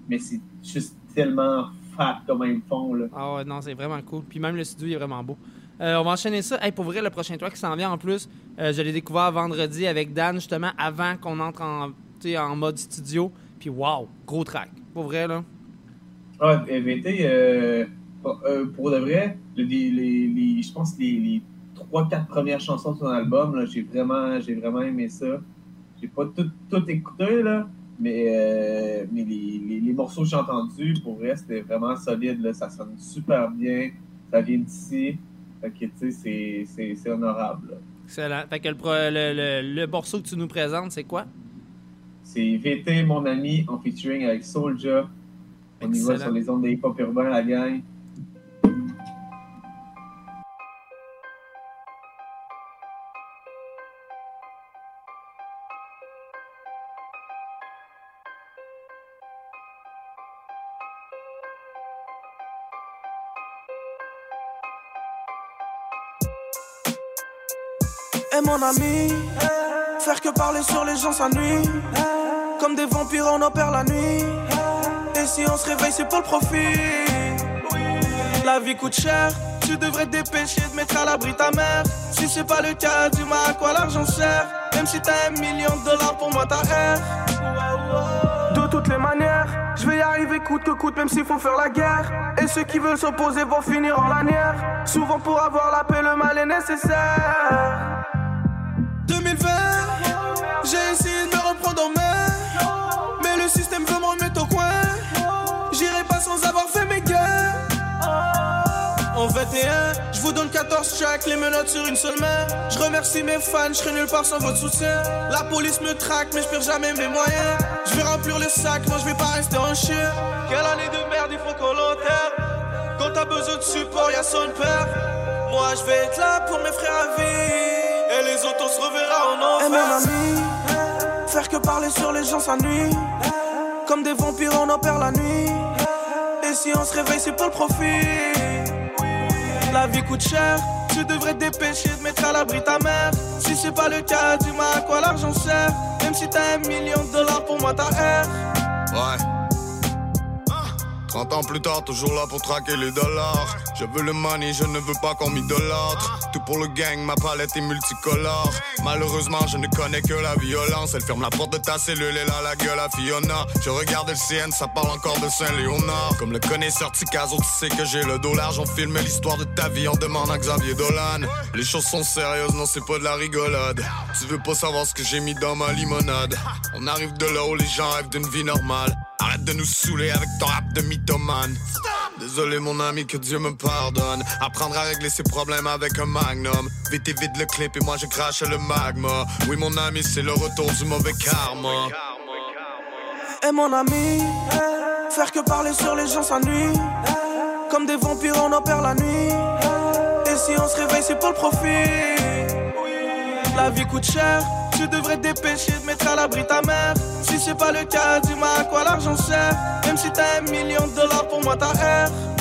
mais c'est juste tellement fat comme ils font, là. Ah ouais, non, c'est vraiment cool. Puis même le studio il est vraiment beau. Euh, on va enchaîner ça. Hey, pour vrai, le prochain track qui s'en vient en plus, euh, je l'ai découvert vendredi avec Dan, justement, avant qu'on entre en, en mode studio. Puis wow, gros track. Pour vrai, là. Ah, EVT, euh, pour, de vrai, le- les, les, les- je pense que les, les 3-4 premières chansons de son album, j'ai vraiment, j'ai vraiment aimé ça. J'ai pas tout, tout écouté, là, mais, euh, mais les, les, les morceaux que j'ai entendus, pour vrai, c'était vraiment solide. Là, ça sonne super bien. Ça vient d'ici. Fait que, tu sais, c'est- honorable. là. Excellent. Fait que le, le, le- le morceau que tu nous présentes, c'est quoi? C'est VT, mon ami, en featuring avec Soulja. On y va sur les ondes des hip-hop urbains, la gang. Faire que parler sur les gens s'ennuie. Comme des vampires, on opère la nuit. Et si on se réveille, c'est pour le profit. La vie coûte cher, tu devrais te dépêcher de mettre à l'abri ta mère. Si c'est pas le cas, dis-moi à quoi l'argent sert. Même si t'as un million de dollars pour moi, ta R. De toutes les manières, je vais y arriver coûte que coûte, même s'il faut faire la guerre. Et ceux qui veulent s'opposer vont finir en lanière. Souvent pour avoir la paix, le mal est nécessaire. 2020, j'ai essayé de me reprendre en main. Mais le système veut me remettre au coin. J'irai pas sans avoir fait mes gains. En 21, je vous donne 14 tracks, les menottes sur une seule main. Je remercie mes fans, je serai nulle part sans votre soutien. La police me traque, mais je perds jamais mes moyens. Je vais remplir le sac, moi je vais pas rester en chien. Quelle année de merde, il faut qu'on l'enterre. Quand t'as besoin de support, y'a son père. Moi je vais être là pour mes frères à vie. Et les autres, on se reverra en enfer. Et mon ami, faire que parler sur les gens s'ennuie. Comme des vampires, on opère la nuit. Et si on se réveille, c'est pour le profit. La vie coûte cher, tu devrais te dépêcher de mettre à l'abri ta mère. Si c'est pas le cas, dis-moi à quoi l'argent sert. Même si t'as un million de dollars pour moi, ta R. Ouais. 30 ans plus tard, toujours là pour traquer les dollars. Je veux le money, je ne veux pas qu'on m'idolâtre. Tout pour le gang, ma palette est multicolore. Malheureusement, je ne connais que la violence. Elle ferme la porte de ta cellule, elle a la gueule à Fiona. Je regarde le CN, ça parle encore de Saint-Léonard. Comme le connaisseur Ticazo, tu sais que j'ai le dos large. On filme l'histoire de ta vie, on demande à Xavier Dolan. Les choses sont sérieuses, non, c'est pas de la rigolade. Tu veux pas savoir ce que j'ai mis dans ma limonade. On arrive de là où les gens rêvent d'une vie normale. Arrête de nous saouler avec ton rap de Désolé mon ami, que Dieu me pardonne. Apprendre à régler ses problèmes avec un magnum. Vite et vite le clip et moi je crache le magma. Oui mon ami, c'est le retour du mauvais karma. Et mon ami, faire que parler sur les gens s'ennuie. Comme des vampires, on opère la nuit. Et si on se réveille, c'est pour le profit. La vie coûte cher, tu devrais te dépêcher de mettre à l'abri ta mère. Si c'est pas le cas, dis-moi à quoi l'argent sert. Même si t'as un million de dollars pour moi, ta R.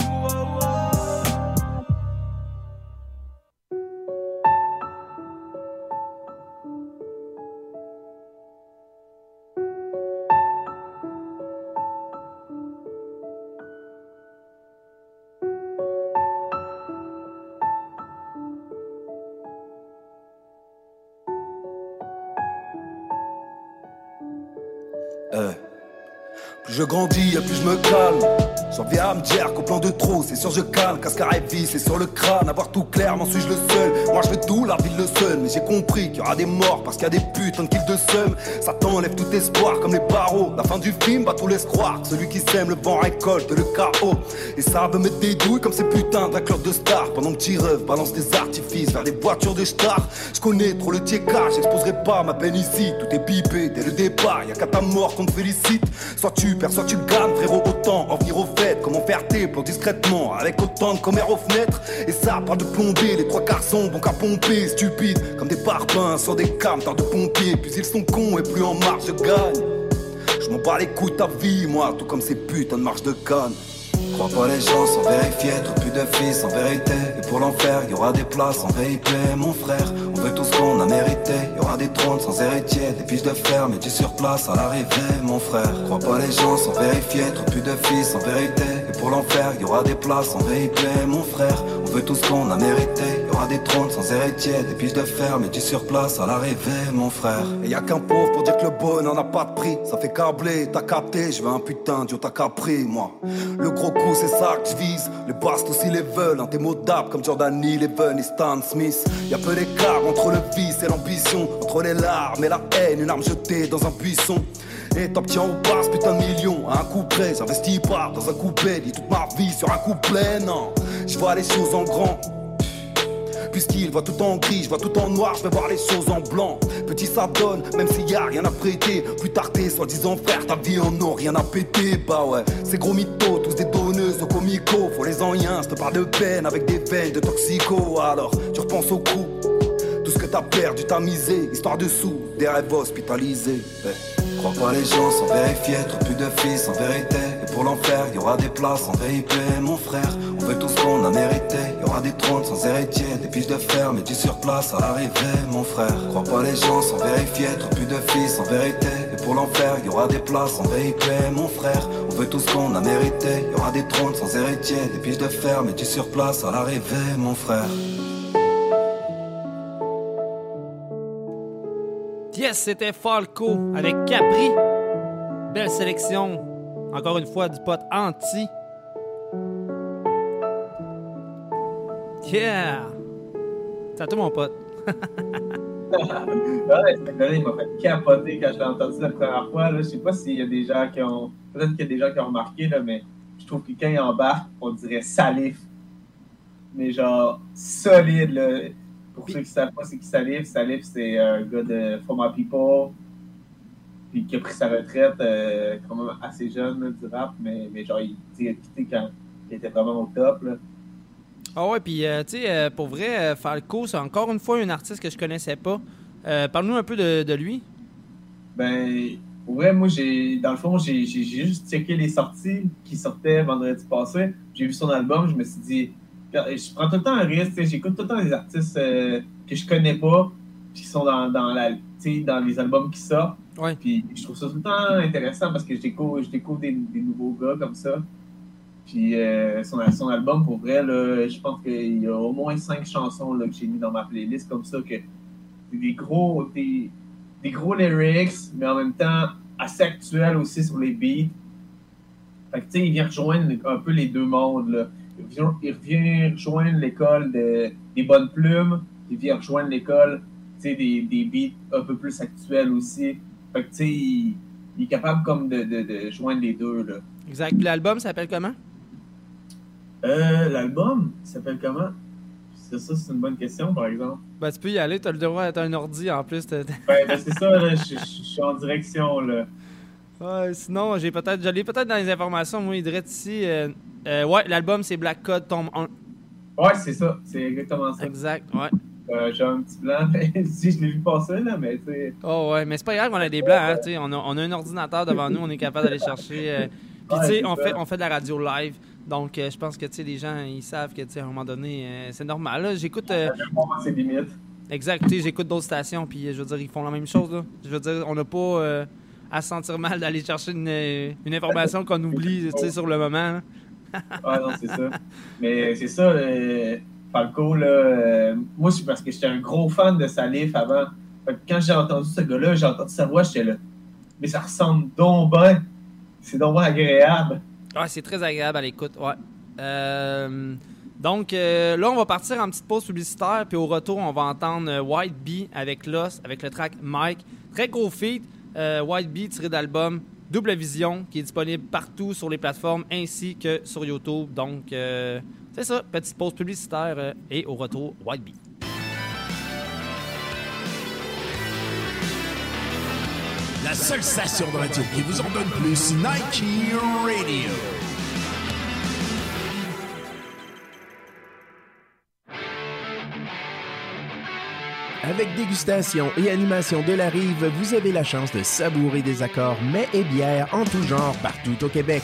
je grandis et plus je me calme. J'en viens à me dire qu'au plan de trop, c'est sûr je calme. Cascar et vie, c'est sur le crâne. Avoir tout clair, m'en suis-je le seul? Moi je fais tout, la ville le seul. Mais j'ai compris qu'il y aura des morts parce qu'il y a des putains de kills de seum. Ça t'enlève tout espoir comme les barreaux. La fin du film va tout laisse croire. Celui qui sème le vent récolte le chaos. Et ça veut mettre des douilles comme ces putains d'acteurs de stars. Pendant que tu rêves, balance des artifices vers les voitures de stars. Je connais trop le tiécage, j'exposerai pas ma peine ici. Tout est pipé dès le départ. Y a qu'à ta mort qu'on te félicite. Soit tu perds, soit tu gagnes, frérot. Autant en venir au fait. Comment faire plans discrètement avec autant de commères aux fenêtres. Et ça parle de plomber, les trois quarts sont bons qu'à pomper. Stupide comme des parpaings sur des cames de pompiers. Puis ils sont cons et plus en marche je gagne. Je m'en bats les coups de ta vie, moi, tout comme ces putains de marche de canne. Crois pas les gens sans vérifier, trop plus de fils en vérité. Et pour l'enfer, y aura des places en VIP, mon frère. Tout ce qu'on a mérité. Y aura des trônes sans héritier, des piches de fer, mais tu sur place à l'arrivée, mon frère. Crois pas les gens sans vérifier, trop plus de fils en vérité. Pour l'enfer, y aura des places en VIP, mon frère. On veut tout ce qu'on a mérité. Y aura des trônes sans héritier, des piches de fer, mais tu sur place à l'arrivée, mon frère. Et y a qu'un pauvre pour dire que le bon n'en a pas de prix. Ça fait câbler, t'as capté, je veux un putain de t'as capri, moi. Le gros coup, c'est ça que je vise. Les bastes aussi les veulent, indémodables comme Jordan Eleven et Stan Smith. Y a peu d'écart entre le vice et l'ambition, entre les larmes et la haine, une arme jetée dans un buisson. Et t'obtiens au passe putain de millions à un coup près. J'investis pas dans un couplet, dis toute ma vie sur un couplet, non. Je vois les choses en grand. Puisqu'il voit tout en gris, je vois tout en noir, je vais voir les choses en blanc. Petit ça donne, même s'il y a rien à prêter. Plus tard t'es soi-disant frère, ta vie en or, rien à péter. Bah ouais, c'est gros mythos, tous des donneuses au comico. Faut les enliens, je te parle de peine avec des veines de toxico. Alors, tu repenses au coup. Tout ce que t'as perdu, t'as misé, histoire de sous, des rêves hospitalisés. Les gens sans vérifier, trop plus de fils en vérité. Et pour l'enfer, y aura des places en VIP, mon frère. On veut tout ce qu'on a mérité. Y aura des trônes sans héritier, des piches de fer, mais tu sur place à l'arrivée, mon frère. Crois pas les gens sans vérifier, trop plus de fils en vérité. Et pour l'enfer, y aura des places en VIP, mon frère. On veut tout ce qu'on a mérité. Y aura des trônes sans héritier, des piches de fer, mais tu sur place à l'arrivée, mon frère. Yes, c'était Falco avec Capri. Belle sélection. Encore une fois, du pote anti. Yeah! À toi, mon pote. <laughs> ouais, cette année, il m'a fait capoter quand je l'ai entendu la première fois. Là. Je sais pas s'il y a des gens qui ont. Peut-être qu'il y a des gens qui ont remarqué, là, mais je trouve que quand il embarque, on dirait salif. Mais genre, solide. Là. Pour ceux qui ne savent pas c'est qui Salif, Salif, c'est un gars de For My People, puis qui a pris sa retraite euh, quand même assez jeune là, du rap, mais, mais genre, il, il a quitté quand il était vraiment au top. Là. Ah ouais, puis euh, tu sais, euh, pour vrai, Falco, c'est encore une fois un artiste que je connaissais pas. Parle-nous un peu de, de, lui. Ben, pour vrai, moi, j'ai, dans le fond, j'ai, j'ai juste checké les sorties qui sortaient vendredi passé. J'ai vu son album, je me suis dit, je prends tout le temps un risque, j'écoute tout le temps des artistes euh, que je connais pas, qui sont dans, dans, la, dans les albums qui sortent. Ouais. Puis je trouve ça tout le temps intéressant parce que je découvre, je découvre des, des nouveaux gars comme ça. Puis euh, son, son album, pour vrai, là, je pense qu'il y a au moins cinq chansons là, que j'ai mis dans ma playlist comme ça, que c'est des gros, des, des gros lyrics, mais en même temps assez actuels aussi sur les beats. Fait que tu sais, il vient rejoindre un peu les deux mondes. Là vient, il vient rejoindre l'école de, des bonnes plumes, il vient rejoindre l'école des, des beats un peu plus actuels aussi. Fait que, tu sais, il, il, est capable comme de, de, de joindre les deux. Là. Exact. L'album s'appelle comment? Euh, l'album s'appelle comment? C'est ça, c'est une bonne question, par exemple. Ben, tu peux y aller, tu as le droit d'être un ordi en plus. ben, ben c'est ça, là, je suis en direction, là. Ouais, sinon, j'ai peut-être, j'allais peut-être dans les informations, moi, il dirait ici. Euh, euh, ouais, l'album c'est Black Code tombe 1. Ouais, c'est ça, c'est exactement ça. Exact, ouais. Euh, j'ai un petit blanc, <laughs> si je l'ai vu passer, là, mais tu sais. Oh, ouais, mais c'est pas grave, on a des blancs, hein, tu sais. On a, on a un ordinateur devant nous, on est capable d'aller chercher. Euh... Puis, tu sais, on fait, on fait de la radio live. Donc, euh, je pense que, tu sais, les gens, ils savent que, tu sais, à un moment donné, c'est normal. Là, j'écoute. C'est limite. Exact, tu sais, j'écoute d'autres stations, puis je veux dire, ils font la même chose, là. Je veux dire, on n'a pas à se sentir mal d'aller chercher une, une information qu'on oublie sur le moment. Ah non, c'est ça. Mais c'est ça, euh, Falco, là, euh, moi, c'est parce que j'étais un gros fan de Salif avant. quand j'ai entendu ce gars-là, j'ai entendu sa voix, j'étais là. mais ça ressemble donc. C'est donc agréable. Ouais, c'est très agréable à l'écoute, ouais. Euh, donc là, on va partir en petite pause publicitaire, puis au retour, on va entendre White Bee avec Lost, avec le track Mike. Très gros feat, White Bee tiré d'album Double Vision, qui est disponible partout sur les plateformes ainsi que sur YouTube. Donc, euh, c'est ça, petite pause publicitaire euh, et au retour, White Bee. La seule station de radio qui vous en donne plus, Nike Radio. Avec dégustation et animation de la rive, vous avez la chance de savourer des accords mets et bières en tout genre partout au Québec.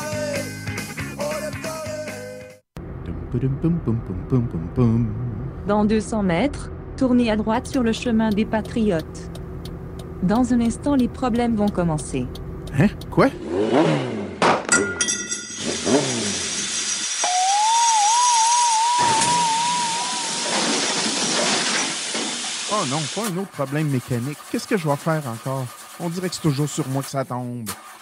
Dans 200 mètres, tournez à droite sur le chemin des Patriotes. Dans un instant, les problèmes vont commencer. Hein? Quoi? Oh non, pas un autre problème mécanique. Qu'est-ce que je vais faire encore? On dirait que c'est toujours sur moi que ça tombe.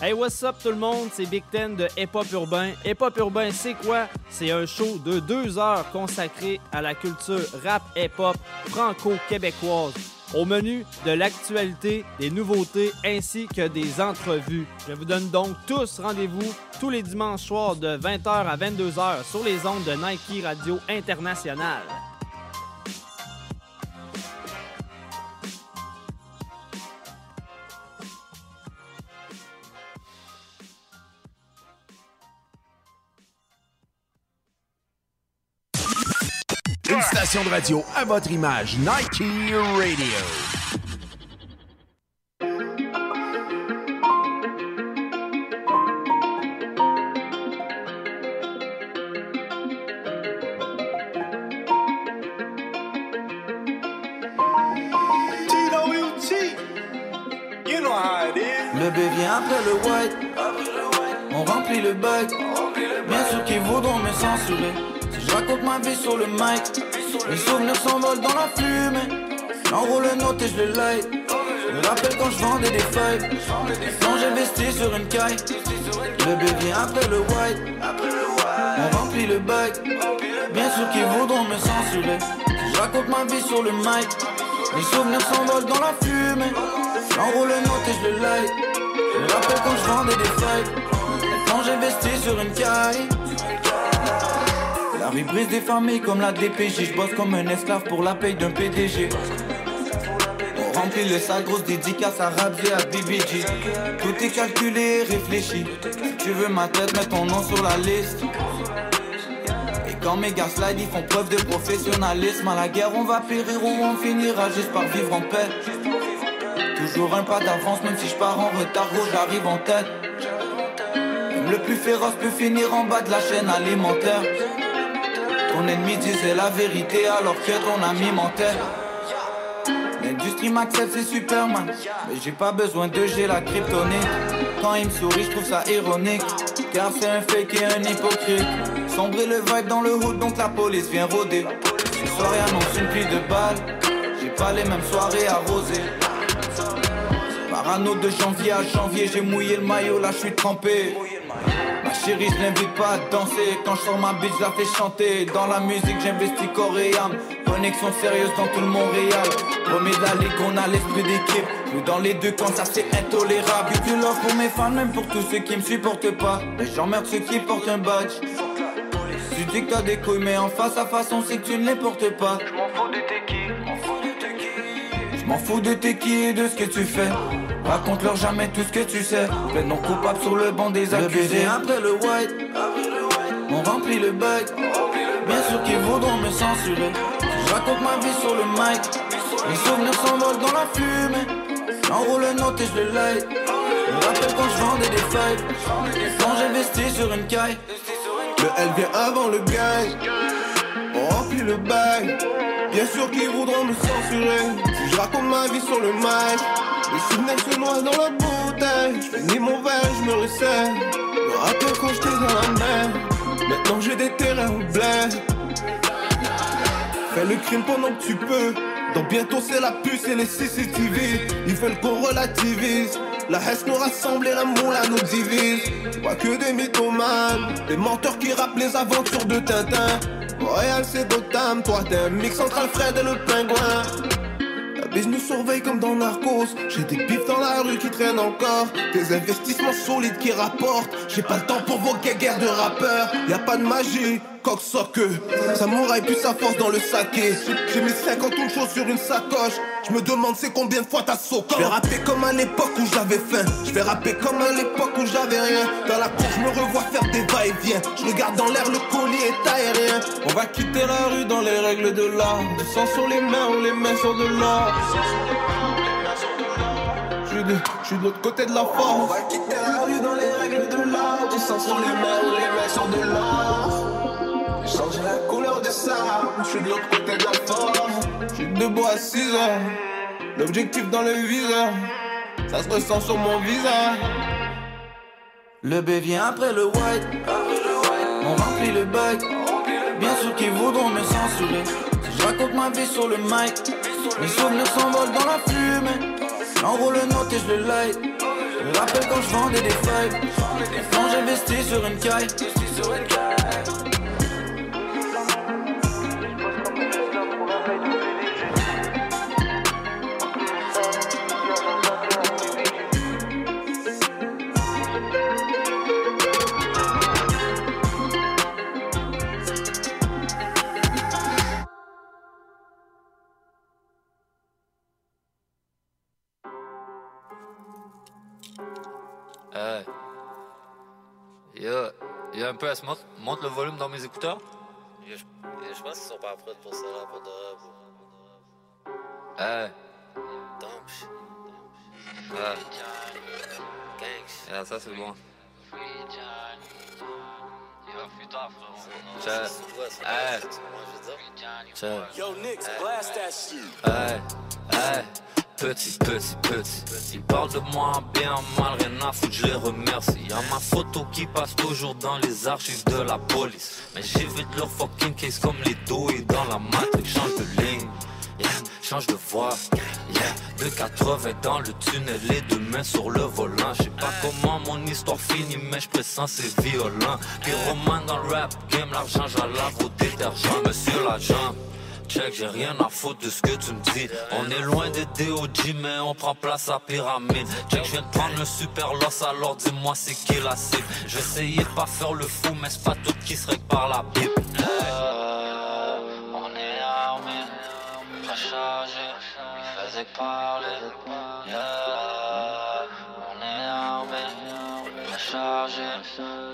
Hey, what's up tout le monde? C'est Big Ten de Hip Hop Urbain. Hip Hop Urbain, c'est quoi? C'est un show de deux heures consacré à la culture rap hip hop franco-québécoise. Au menu de l'actualité, des nouveautés ainsi que des entrevues. Je vous donne donc tous rendez-vous tous les dimanches soirs de 20h à 22h sur les ondes de Nike Radio International. Une station de radio à votre image, Nike Radio. Le B vient après le white. On remplit le bac. Bien sûr qu'ils voudront me censurer. Je raconte ma vie sur le mic, les souvenirs s'envolent dans la fumée. J'enroule le note et je le light. Je me rappelle quand je vendais des feuilles. Quand j'investis sur une caille. Le B vient après le white. On remplit le bac. Bien sûr qu'ils voudront me censurer. Je raconte ma vie sur le mic, les souvenirs s'envolent dans la fumée. J'enroule le note et je le light. Je me rappelle quand je vendais des feuilles. Quand j'investis sur une caille. La brise des familles comme la DPJ. Je bosse comme un esclave pour la paye d'un PDG. On remplit le sac grosse dédicace à Rabzi à BBG. Tout est calculé et réfléchi. Tu veux ma tête, mets ton nom sur la liste. Et quand mes gars slide, ils font preuve de professionnalisme. À la guerre, on va périr ou on finira juste par vivre en paix. Toujours un pas d'avance, même si je pars en retard, gros, j'arrive en tête. Même le plus féroce peut finir en bas de la chaîne alimentaire. Ton ennemi disait la vérité alors que ton ami mentait. L'industrie m'accepte, c'est Superman. Mais j'ai pas besoin de j'ai la kryptonite. Quand il me sourit, je trouve ça ironique. Car c'est un fake et un hypocrite. Sombrer le vibe dans le hood, donc la police vient rôder. Ce soirée annonce une pluie de balles. J'ai pas les mêmes soirées arrosées. Parano de janvier à janvier, j'ai mouillé le maillot, là je suis trempé. Ma chérie, je n'invite pas à danser. Quand je sors ma bitch, je la fais chanter. Dans la musique, j'investis corps et âme. Connexion sérieuse dans tout le Montréal. Premier de la ligue, on a l'esprit d'équipe. Nous dans les deux camps, ça c'est intolérable. Du love pour mes fans, même pour tous ceux qui me supportent pas. Et j'emmerde ceux qui portent un badge. Tu dis que t'as des couilles, mais en face à face, on sait que tu ne les portes pas. Je fous m'en fous de tes qui et de ce que tu fais. Raconte-leur jamais tout ce que tu sais. non coupable sur le banc des accusés. après le white, on remplit le bac. Bien sûr qu'ils voudront me censurer. je raconte ma vie sur le mic, les souvenirs s'envolent dans la fumée. J'enroule le note et je le light. Je me rappelle quand je vendais des feuilles. Quand j'investis sur une caille. Le L vient avant le gang. Bien sûr qu'ils voudront me censurer. Si je raconte ma vie sur le mic. Les souvenirs se noient dans la bouteille. Je ni mon verre, je me resserre. Me rappelle quand j'étais dans la mer. Maintenant j'ai des terrains au. Fais le crime pendant que tu peux. Donc bientôt c'est la puce et les CCTV. Ils veulent qu'on relativise. La haine nous rassemble et la moula nous divise. Pas que des mythomanes, des menteurs qui rappent les aventures de Tintin. Royal c'est Gotham, toi t'es un mix entre Alfred et le pingouin. La nous surveille comme dans Narcos. J'ai des pifs dans la rue qui traînent encore. Des investissements solides qui rapportent. J'ai pas le temps pour vos guerres de rappeurs. Y a pas de magie, coq-soque. Samouraï puis sa force dans le saké. J'ai mis 50 choses sur une sacoche. Je me demande c'est combien de fois t'as sauté? Je vais rapper comme à l'époque où j'avais faim. Je vais rapper comme à l'époque où j'avais rien. Dans la cour, je me revois faire des va-et-vient. Je regarde dans l'air, le colis est aérien. On va quitter la rue dans les règles de l'art. Du sang sur les mains ou les mains sur de l'or. Je suis de l'autre côté de la force. On va quitter la rue dans les règles de l'art. Du sang sur les mains ou les mains sur de l'or. Changer la couleur de ça. Je suis de l'autre côté de la force. Je suis debout à 6 heures. L'objectif dans le viseur. Ça se ressent sur mon visage. Le B vient après le white. On remplit le bac. Bien sûr qu'ils voudront me censurer. Si je raconte ma vie sur le mic, mes souvenirs s'envolent dans la fumée. J'enroule le note et je le light. Je rappelle quand je vendais des feuilles. Quand j'investis sur une caille. Peu à se montre, monte le volume dans mes écouteurs. Je, je pense qu'ils sont pas prêts pour ça là, pour de Hey. Ah. Yeah, ça c'est bon. Yo, Nick, blast that shit. Hey, hey. Petit, petit, petit. Ils parlent de moi bien, mal, rien à foutre, je les remercie. Y'a ma photo qui passe toujours dans les archives de la police. Mais j'évite leur fucking case comme les douilles dans la matrix. Change de ligne, yeah, change de voix, yeah. De 80 dans le tunnel et deux mains sur le volant. Je sais pas comment mon histoire finit, mais je pressens c'est violent. Pyromane dans le rap game, l'argent j'allave au détergent. Monsieur l'agent check, j'ai rien à foutre de ce que tu me dis. On est loin des DOG, mais on prend place à pyramide. Check, je viens de prendre le super loss, alors dis-moi c'est qui la cible. J'essayais pas faire le fou, mais c'est pas tout qui se règle par la Bible. Euh, on est armé, pas chargé, il faisait parler. on est armé, pas chargé,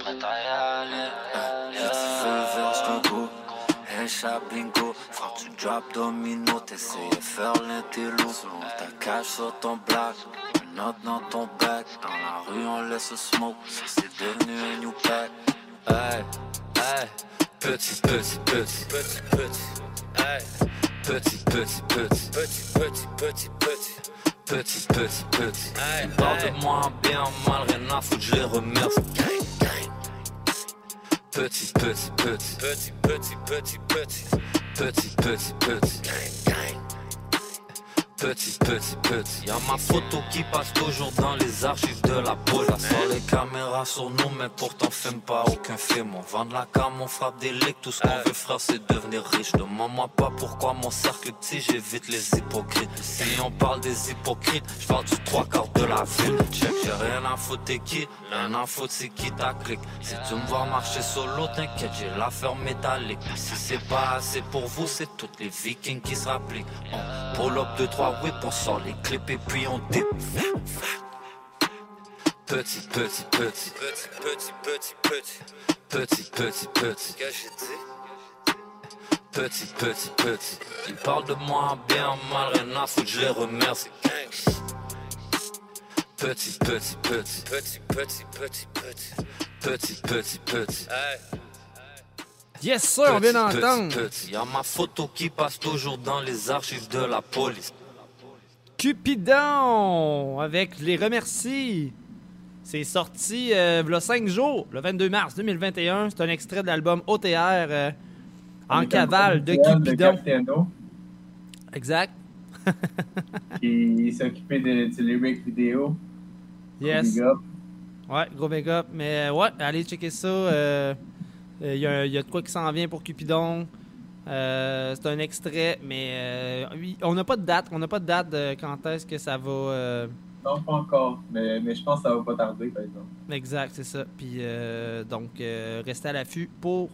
prêt à y aller. Yeah. échappe bingo. Frère, tu drop domino, t'essayes de faire l'intello. Ta cache sur ton black, une note dans ton bac. Dans la rue, on laisse smoke, ça c'est devenu un new pack. Hey, hey, petit, petit, petit, petit, petit, hey. Petit, petit, petit, petit, petit, petit, petit. Petit, petit, petit. Hey, Parle de moi bien, mal, rien à foutre, je les remercie. Petit, petit, petit. Petit, petit, petit, petit. Petit, petit, petit. Petit, petit, petit. Y'a ma photo qui passe toujours dans les archives de la police. Sort les caméras sur nous, mais pourtant filme pas aucun film. On vend de la cam, on frappe des leaks. Tout ce qu'on veut, frère, c'est devenir riche. Demande-moi pas pourquoi mon cercle petit, j'évite les hypocrites. Si on parle des hypocrites, je parle du trois quarts de la ville. Check, j'ai rien à foutre, t'es qui? Rien à foutre, c'est qui ta clique? Si tu me vois marcher solo, t'inquiète, j'ai l'affaire métallique. Si c'est pas assez pour vous, c'est toutes les vikings qui se rappliquent. On pull up 2, 3 whip, on sort les clips et puis on dip. Petit, petit, petit, petit, petit, petit, petit, petit, petit, petit, petit, petit, petit. Ils parlent de moi bien, mal, rien à foutre, je les remercie. Petit, petit, petit, petit, petit, petit, petit, petit, petit, petit. Yes, sir, on vient d'entendre. Y'a ma photo qui passe toujours dans les archives de la police. Cupidon avec les remercie. C'est sorti euh, il y a 5 jours, le 22 mars 2021. C'est un extrait de l'album OTR euh, en cavale de Cupidon. Capitano, Exact. <laughs> qui s'est occupé de, du lyric vidéo. Yes. Ouais, gros big up. Mais euh, ouais, allez checker ça. euh, Il y, a- y a de quoi qui s'en vient pour Cupidon. Euh, c'est un extrait, mais euh, on n'a pas de date. On n'a pas de date de quand est-ce que ça va. euh, Non, pas encore, mais, mais je pense que ça va pas tarder, par exemple. Exact, c'est ça. Puis donc, restez à l'affût pour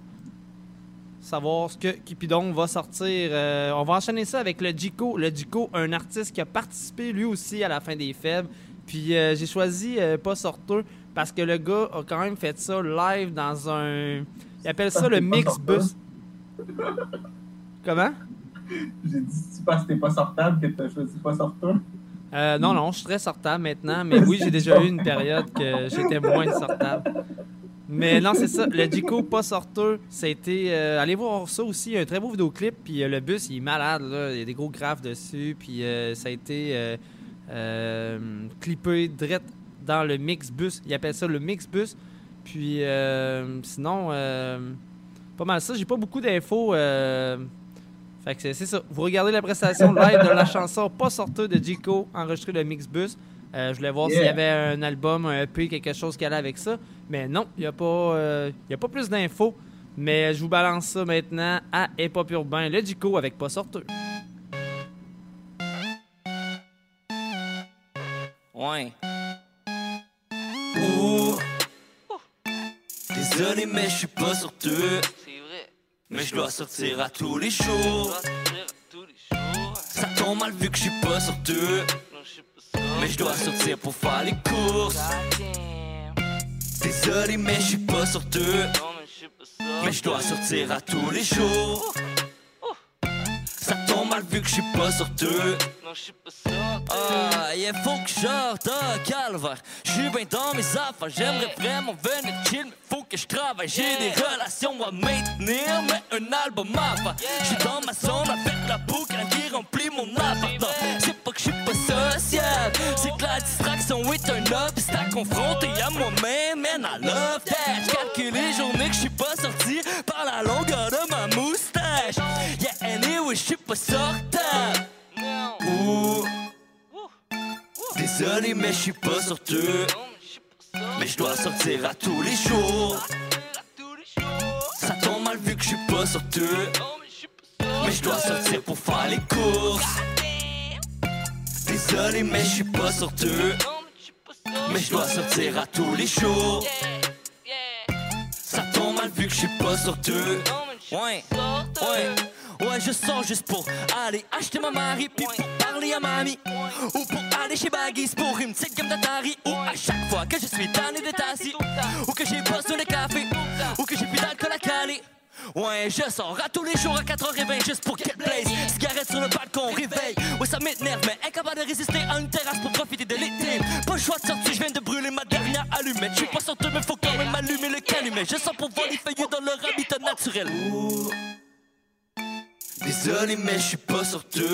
savoir ce que Cupidon va sortir. On va enchaîner ça avec le Jico. Le Jico, un artiste qui a participé lui aussi à la fin des faibles. Puis j'ai choisi pas sorteux parce que le gars a quand même fait ça live dans un. Il appelle ça le mix bus. Comment? J'ai dit, tu penses que t'es pas sortable, que t'as choisi pas sorteux. Euh, non, non, je suis très sortable maintenant, mais oui, j'ai déjà eu une période que j'étais moins sortable. Mais non, c'est ça, le Dico pas sorteux, c'était... euh, allez voir ça aussi, un très beau vidéoclip, puis euh, le bus, il est malade, là, il y a des gros graphes dessus, puis euh, ça a été clippé direct dans le mix bus, il appelle ça le mix bus, puis euh, sinon, pas mal ça, j'ai pas beaucoup d'infos... euh, fait que c'est ça. Vous regardez la prestation live de la chanson Pas sorteux de Jico, enregistrée de Mixbus. Euh, je voulais voir Yeah. s'il y avait un album, un EP, quelque chose qui allait avec ça. Mais non, il n'y a, pas, euh, y a pas plus d'infos. Mais je vous balance ça maintenant à Hip Hop Urbain, le Jico avec Pas sorteux. Ouais. Ouh. Désolé, mais je suis pas sorteux. Mais je dois sortir à tous les jours. Ça tombe mal vu que je suis pas sorteux. Mais je dois sortir pour faire les courses. Désolé, mais je suis pas sorteux. Mais je dois sortir à tous les jours. Ça tombe mal vu que je suis pas sorteux. Ah, il faut que je ah, calvaire. Je suis bien dans mes affaires, j'aimerais vraiment venir chill, mais faut que je travaille. J'ai des relations à maintenir, mais un album à faire. Je suis dans ma zone avec la boucle qui remplit mon appart. C'est pas que je suis pas social, c'est que la distraction est un obstacle confronté à moi-même. Man, I love that. J'calcule les journées que je suis pas sorti par la longueur de ma moustache. Yeah, anyway, je suis pas sortable. Désolé, mais je suis pas sorteux. Mais je dois sortir à tous les jours. Ça tombe mal vu que je suis pas sorteux. Mais je dois sortir pour faire les courses. Désolé, mais je suis pas sorteux. Mais je dois sortir à tous les jours. Ça tombe mal vu que je suis pas sorteux. Ouais, ouais. Ouais, je sors juste pour aller acheter ma Marie, puis pour parler à mamie. Ou pour aller chez Baggies pour une petite gamme d'Atari. Ou à chaque fois que je suis tanné d'être assis. Ou que j'ai besoin de café. Ou que j'ai plus d'alcool à caler. Ouais, je sors à tous les jours à 4h20 juste pour get blaze. Cigarette sur le balcon, réveil. Ouais, ça m'énerve, mais incapable de résister à une terrasse pour profiter de l'été. Pas le choix de sortir, je viens de brûler ma dernière allumette. Je suis pas sorti, mais faut quand même allumer le calumet. Je sens pour voir les feuilles dans leur habitat naturel. Désolé, mais je suis pas sorti.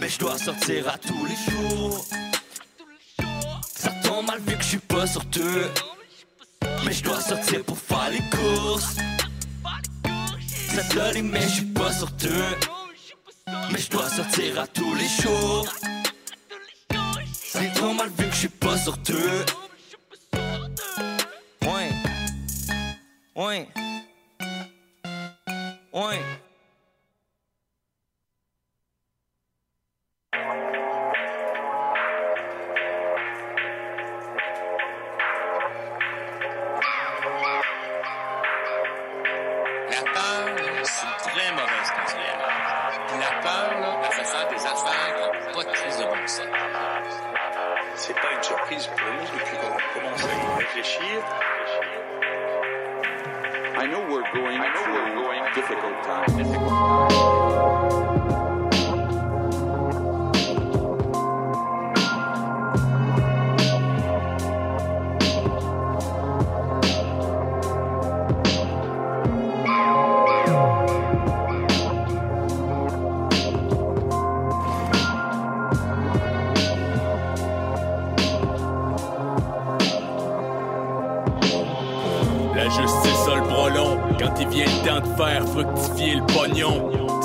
Mais je dois sortir à tous les jours. Ça tombe mal vu que je suis pas sorti. Mais je dois sortir pour faire les courses. Donne mais je suis pas sorti. Mais je dois sortir à tous les jours. C'est trop mal vu que je suis pas sorti. Ouais. Ouais. Ouais. Surprise pour nous depuis qu'on a commencé à réfléchir. I know we're going through a difficult times. La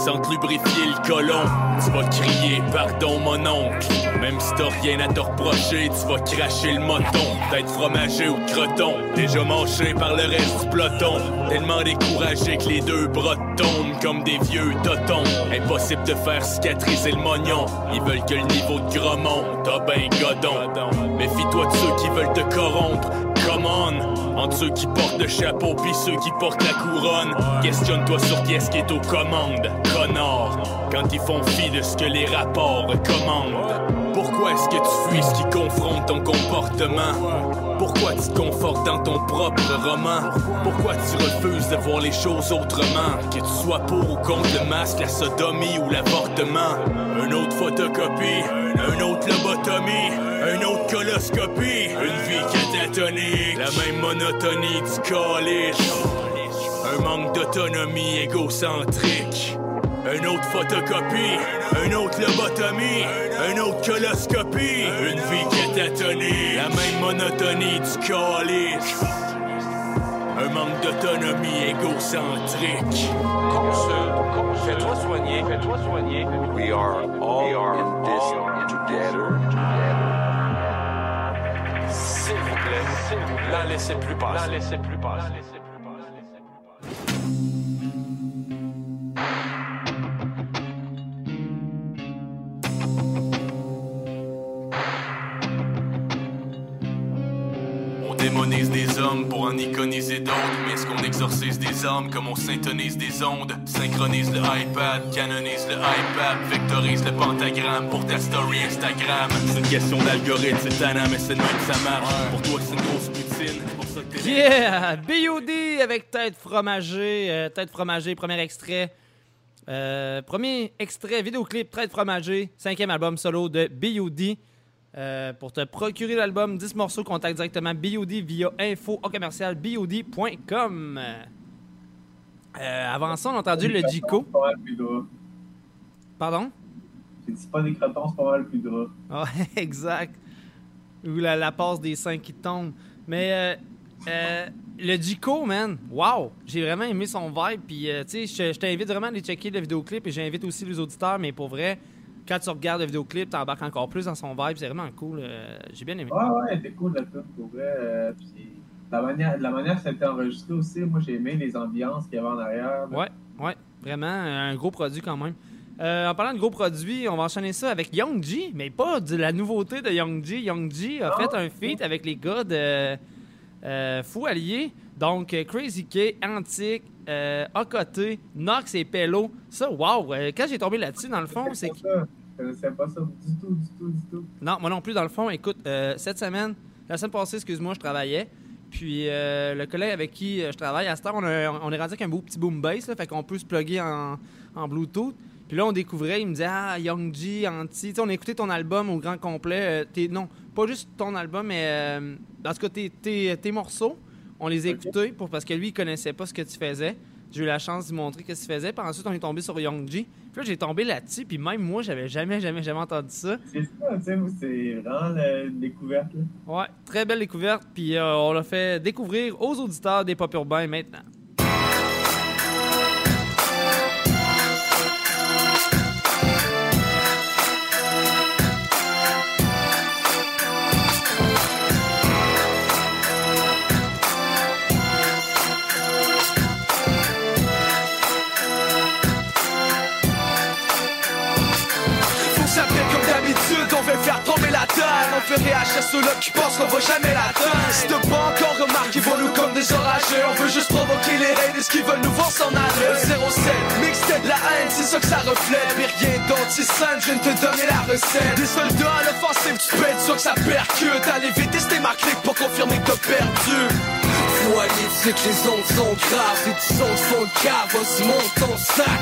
Sans te lubrifier le colon, tu vas crier pardon mon oncle. Même si t'as rien à te reprocher, tu vas cracher le moton. Tête fromagé ou croton, déjà manché par le reste du peloton. Tellement découragé que les deux bras tombent comme des vieux totons. Impossible de faire cicatriser le mognon. Ils veulent que le niveau de gras monte, ben godon. Méfie-toi de ceux qui veulent te corrompre. Come on! Entre ceux qui portent le chapeau puis ceux qui portent la couronne. Questionne-toi sur qui est-ce qui est aux commandes, connard. Quand ils font fi de ce que les rapports commandent. Pourquoi est-ce que tu fuis ce qui confronte ton comportement? Pourquoi tu te confortes dans ton propre roman? Pourquoi tu refuses de voir les choses autrement? Que tu sois pour ou contre le masque, la sodomie ou l'avortement? Un autre photocopie, un autre lobotomie, un autre coloscopie, une vie la même monotonie du calice. Un manque d'autonomie égocentrique. Un autre photocopie, un autre lobotomie, un autre coloscopie, une vie catatonique, la même monotonie du calice. Un manque d'autonomie égocentrique. Fais-toi soigner, fais-toi soigner. We are all this together. La laissez plus passer. La laissez plus passer. On démonise des hommes pour en iconiser d'autres. Mais est-ce qu'on exorcise des âmes comme on syntonise des ondes? Synchronise le iPad, canonise le iPad, vectorise le pentagramme pour ta story Instagram. C'est une question d'algorithme, c'est tannant, mais c'est de même ça marche. Pour toi, c'est une grosse poutine. Yeah! B.O.D. avec Tête fromagée. euh, tête fromagée, premier extrait. Euh, premier extrait, vidéoclip, Tête fromagée, cinquième album solo de B.O.D. Euh, pour te procurer l'album 10 morceaux, contacte directement B.O.D. via info au commercial BOD.com. Avant ça, on a entendu le Jico. Pardon? J'ai dit pas des crotons, c'est pas mal plus gras. Ah, <laughs> exact. Ou la, la passe des seins qui tombent. Mais euh, euh, le Jico, man, wow! J'ai vraiment aimé son vibe. Puis, euh, tu sais, je t'invite vraiment à aller checker le vidéoclip et j'invite aussi les auditeurs. Mais pour vrai, quand tu regardes le vidéoclip, t'embarques encore plus dans son vibe. C'est vraiment cool. euh, J'ai bien aimé. Ouais, ouais, c'était cool la tune pour vrai. puis la manière, la manière que ça a été enregistré aussi, moi j'ai aimé les ambiances qu'il y avait en arrière. Ouais, ouais, vraiment un gros produit quand même. Euh, en parlant de gros produits, on va enchaîner ça avec Young G, mais pas de la nouveauté de Young G. Young G a Ah, fait un feat avec les gars de euh, Fou Allié. Donc, euh, Crazy K, Antique, euh, Ocoté, Nox et Pello. Ça, wow! euh, quand j'ai tombé là-dessus, dans le fond, c'est que. Je connaissais pas ça du tout, du tout, du tout. Non, moi non plus, dans le fond. Écoute, euh, cette semaine, la semaine passée, excuse-moi, je travaillais. Puis euh, le collègue avec qui je travaille, à cette heure, on, a- on est rendu avec un beau petit boom bass, là, fait qu'on peut se plugger en, en Bluetooth. Puis là, on découvrait, il me disait Ah, Young G, Anti. On a écouté ton album au grand complet. euh, tes- non, pas juste ton album, mais euh, en tout cas, tes, tes- tes morceaux, on les a écoutés pour, parce que lui, il connaissait pas ce que tu faisais. J'ai eu la chance de lui montrer ce que tu faisais. Puis ensuite, on est tombé sur Young G. Puis là, j'ai tombé là-dessus. Puis même moi, j'avais jamais, jamais, jamais entendu ça. C'est ça, tu sais, c'est vraiment la- une découverte. Là. Ouais, très belle découverte. Puis euh, on l'a fait découvrir aux auditeurs des pop urbains maintenant. Fait réagir ceux-là qui pensent qu'on va jamais l'atteindre Si t'as pas encore remarqué, ils nous comme des orageux. On veut juste provoquer les haters qui veulent nous voir s'en aller. Le 07, mixtape, la haine, c'est ça que ça reflète. Mais rien d'anti-sain, je viens te donner la recette. Des soldats à l'offensive, tu être sûr que ça percute. Allez vite, tester ma clique pour confirmer que t'as perdu aller, tu sais que les ondes sont graves Et tu sons fond de cave, vas-y monte ton sac.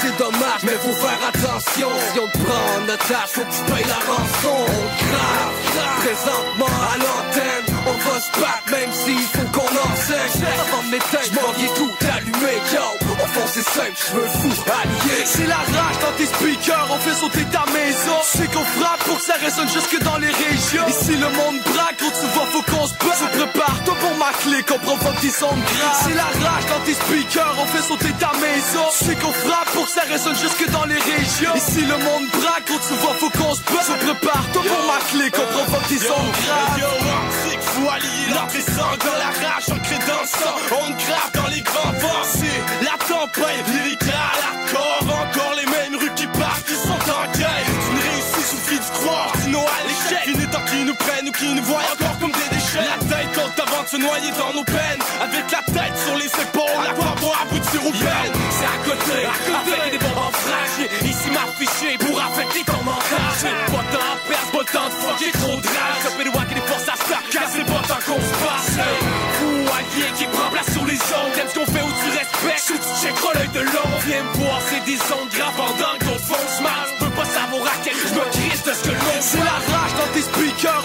C'est dommage, mais faut faire attention. Si on te prend en otage, faut que tu payes la rançon. On grave, présentement à l'antenne On va se battre même s'il faut qu'on enseigne. Avant de m'éteindre, j'm'en viens tout allumé, yo. Fond c'est simple, j'me fous allié. C'est la rage dans tes speakers, on fait sauter ta maison. C'est qu'on frappe pour que ça résonne jusque dans les régions. Ici le monde braque, gros tu vois faut qu'on se bat. Se prépare, toi pour ma clé, qu'on provoque des sons graves. C'est la rage dans tes speakers, on fait sauter ta maison. C'est qu'on frappe pour que ça résonne jusque dans les régions. Ici le monde braque, gros tu vois faut qu'on se bat. Se prépare, toi pour ma clé, qu'on provoque des sons graves Yo, c'est que faut allier l'entrée sang de la rage ancrée dans le sang On grave dans les grands vents C'est la tempête lyrical hardcore Encore les mêmes rues qui partent, qui sont en guerre. Une réussite suffit de croire. Sinon à l'échec. Une étant qui nous prennent ou qui nous voient encore comme des déchets. La tête compte avant de se noyer dans nos peines. Avec la tête sur les épaules La voix pour aboutir aux peines C'est à côté, à côté. Avec des bombes en Ici m'afficher pour affecter ton mental. J'ai pas de temps à perdre, pas de temps de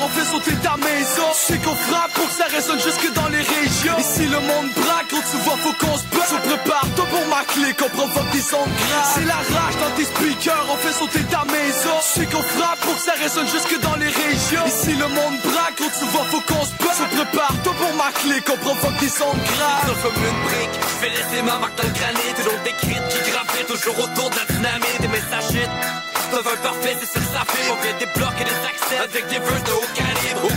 on fait sauter ta maison. C'est qu'on frappe pour que ça résonne jusque dans les régions. Ici le monde braque, gros tu vois faut qu'on se bat. Se prépare, toi pour ma clé, qu'on provoque des graves C'est la rage dans tes speakers, on fait sauter ta maison. C'est qu'on frappe pour que ça résonne jusque dans les régions. Ici le monde braque, gros tu vois faut qu'on se bat. Se prépare, toi pour ma clé, qu'on provoque des sons graves comme une brique, je laisser ma marque dans le granit. Et donc des cris qui gravitent toujours autour de la dynamite. Des messages T'as un parfait, c'est ça que ça fait. On vient débloquer des accès avec des verses de haut calibre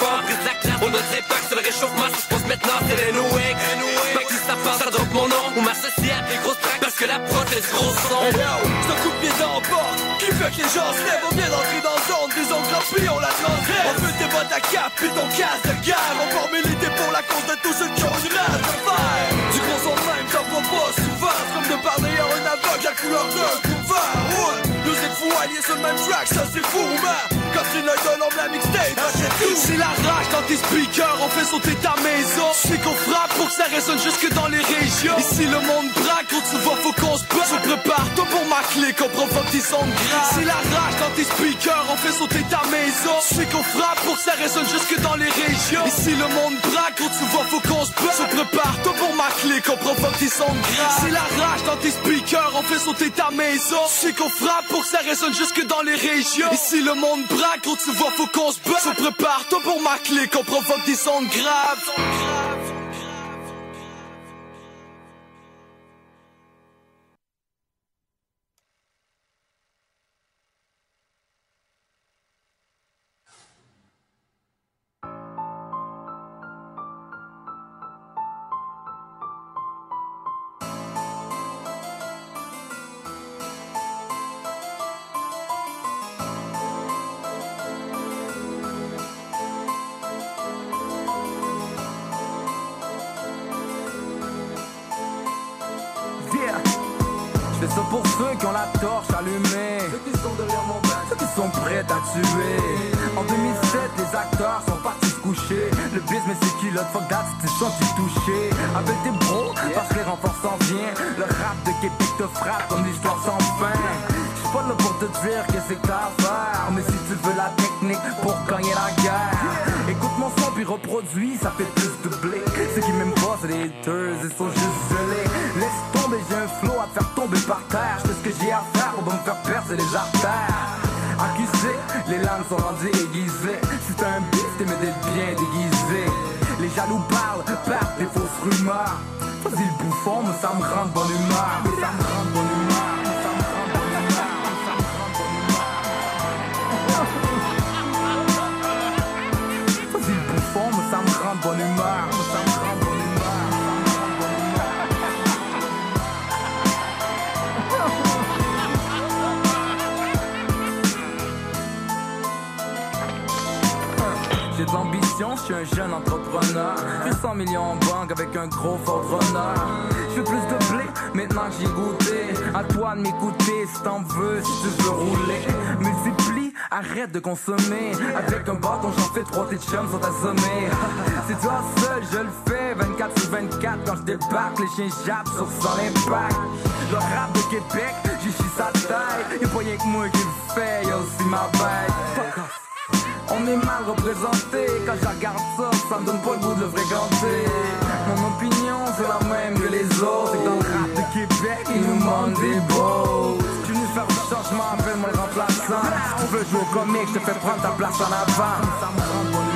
à on ne sait pas que c'est le réchauffement Ça se passe maintenant, c'est les Fait que si ça passe, ça drop mon nom Ou m'associer à des grosses tracks Parce que la prod, c'est le gros son Hey yo, c'est un coup de pied dans le porte qui fait que les gens se lèvent. On vient d'entrer dans zone des ongles puis on la transgresse. On veut tes bottes à cap puis ton casque de guerre. On forme militer pour la cause de tous ceux qui ont une rage de faire. Du gros son de même, t'en pas souvent. Comme de parler à un aveugle la couleur d'un couvert. Alliés c'est. Quand la rage dans tes speakers, on fait sauter ta maison. C'est qu'on frappe pour que ça résonne jusque dans les régions. Ici le monde braque, gros tu vois, faut qu'on se bat. Se prépare, toi pour ma clé, qu'on provoque des sons graves. C'est la rage dans tes speakers, on fait sauter ta maison. C'est qu'on frappe pour que ça résonne jusque dans les régions. Ici le monde braque, gros tu vois, faut qu'on se bat. Se prépare, toi pour ma clé, qu'on provoque des sons graves. C'est la rage dans tes speakers, on fait sauter ta maison. C'est qu'on frappe pour que ça résonne jusque dans les régions. Ici le monde braque, gros tu vois, faut qu'on se bat. Se prépare, toi pour ma clé, qu'on provoque des sons graves. Senti touché. Avec tes bros, parce que les renforts s'en viennent. Le rap de Québec te frappe comme l'histoire sans fin. J'suis pas là pour te dire que c'est ta affaire. Mais si tu veux la technique pour gagner la guerre, écoute mon son puis reproduis, ça fait plus de blé. Ceux qui m'aiment pas, c'est les haters, ils sont juste gelés. Laisse tomber, j'ai un flow à te faire tomber par terre. J'fais ce que j'ai à faire pour me faire percer les artères. Accusé, les lames sont rendues aiguisées. Si t'as un bif, t'es d'être bien déguisé. Les jaloux parlent, partent des fausses rumeurs. Vas-y le bouffon, mais ça me rend bonne humeur. Bonne humeur. Je suis un jeune entrepreneur. J'ai 100 millions en banque avec un gros fort runner. Je veux plus de blé, maintenant que j'y ai goûté. À toi de m'écouter si t'en veux, si tu veux rouler. Multiplie, arrête de consommer. Avec un bâton, j'en fais trois, tes chums sont assommés. <laughs> C'est toi seul, je le fais. 24 sur 24 quand je débarque, les chiens jappent sur son impact. Le rap de Québec, j'y suis sa taille. Y'a pas rien que moi qui le fais, y'a aussi ma bête. Fuck. On est mal représenté, quand je ça, ça me donne pas le goût de le fréquenter. Mon opinion, c'est la même que les autres. Et dans le rap de Québec, il nous manque des beaux. Suis venu faire du changement, appelle-moi le remplaçant. Si tu veux jouer au comique, je te fais prendre ta place en avant. Ça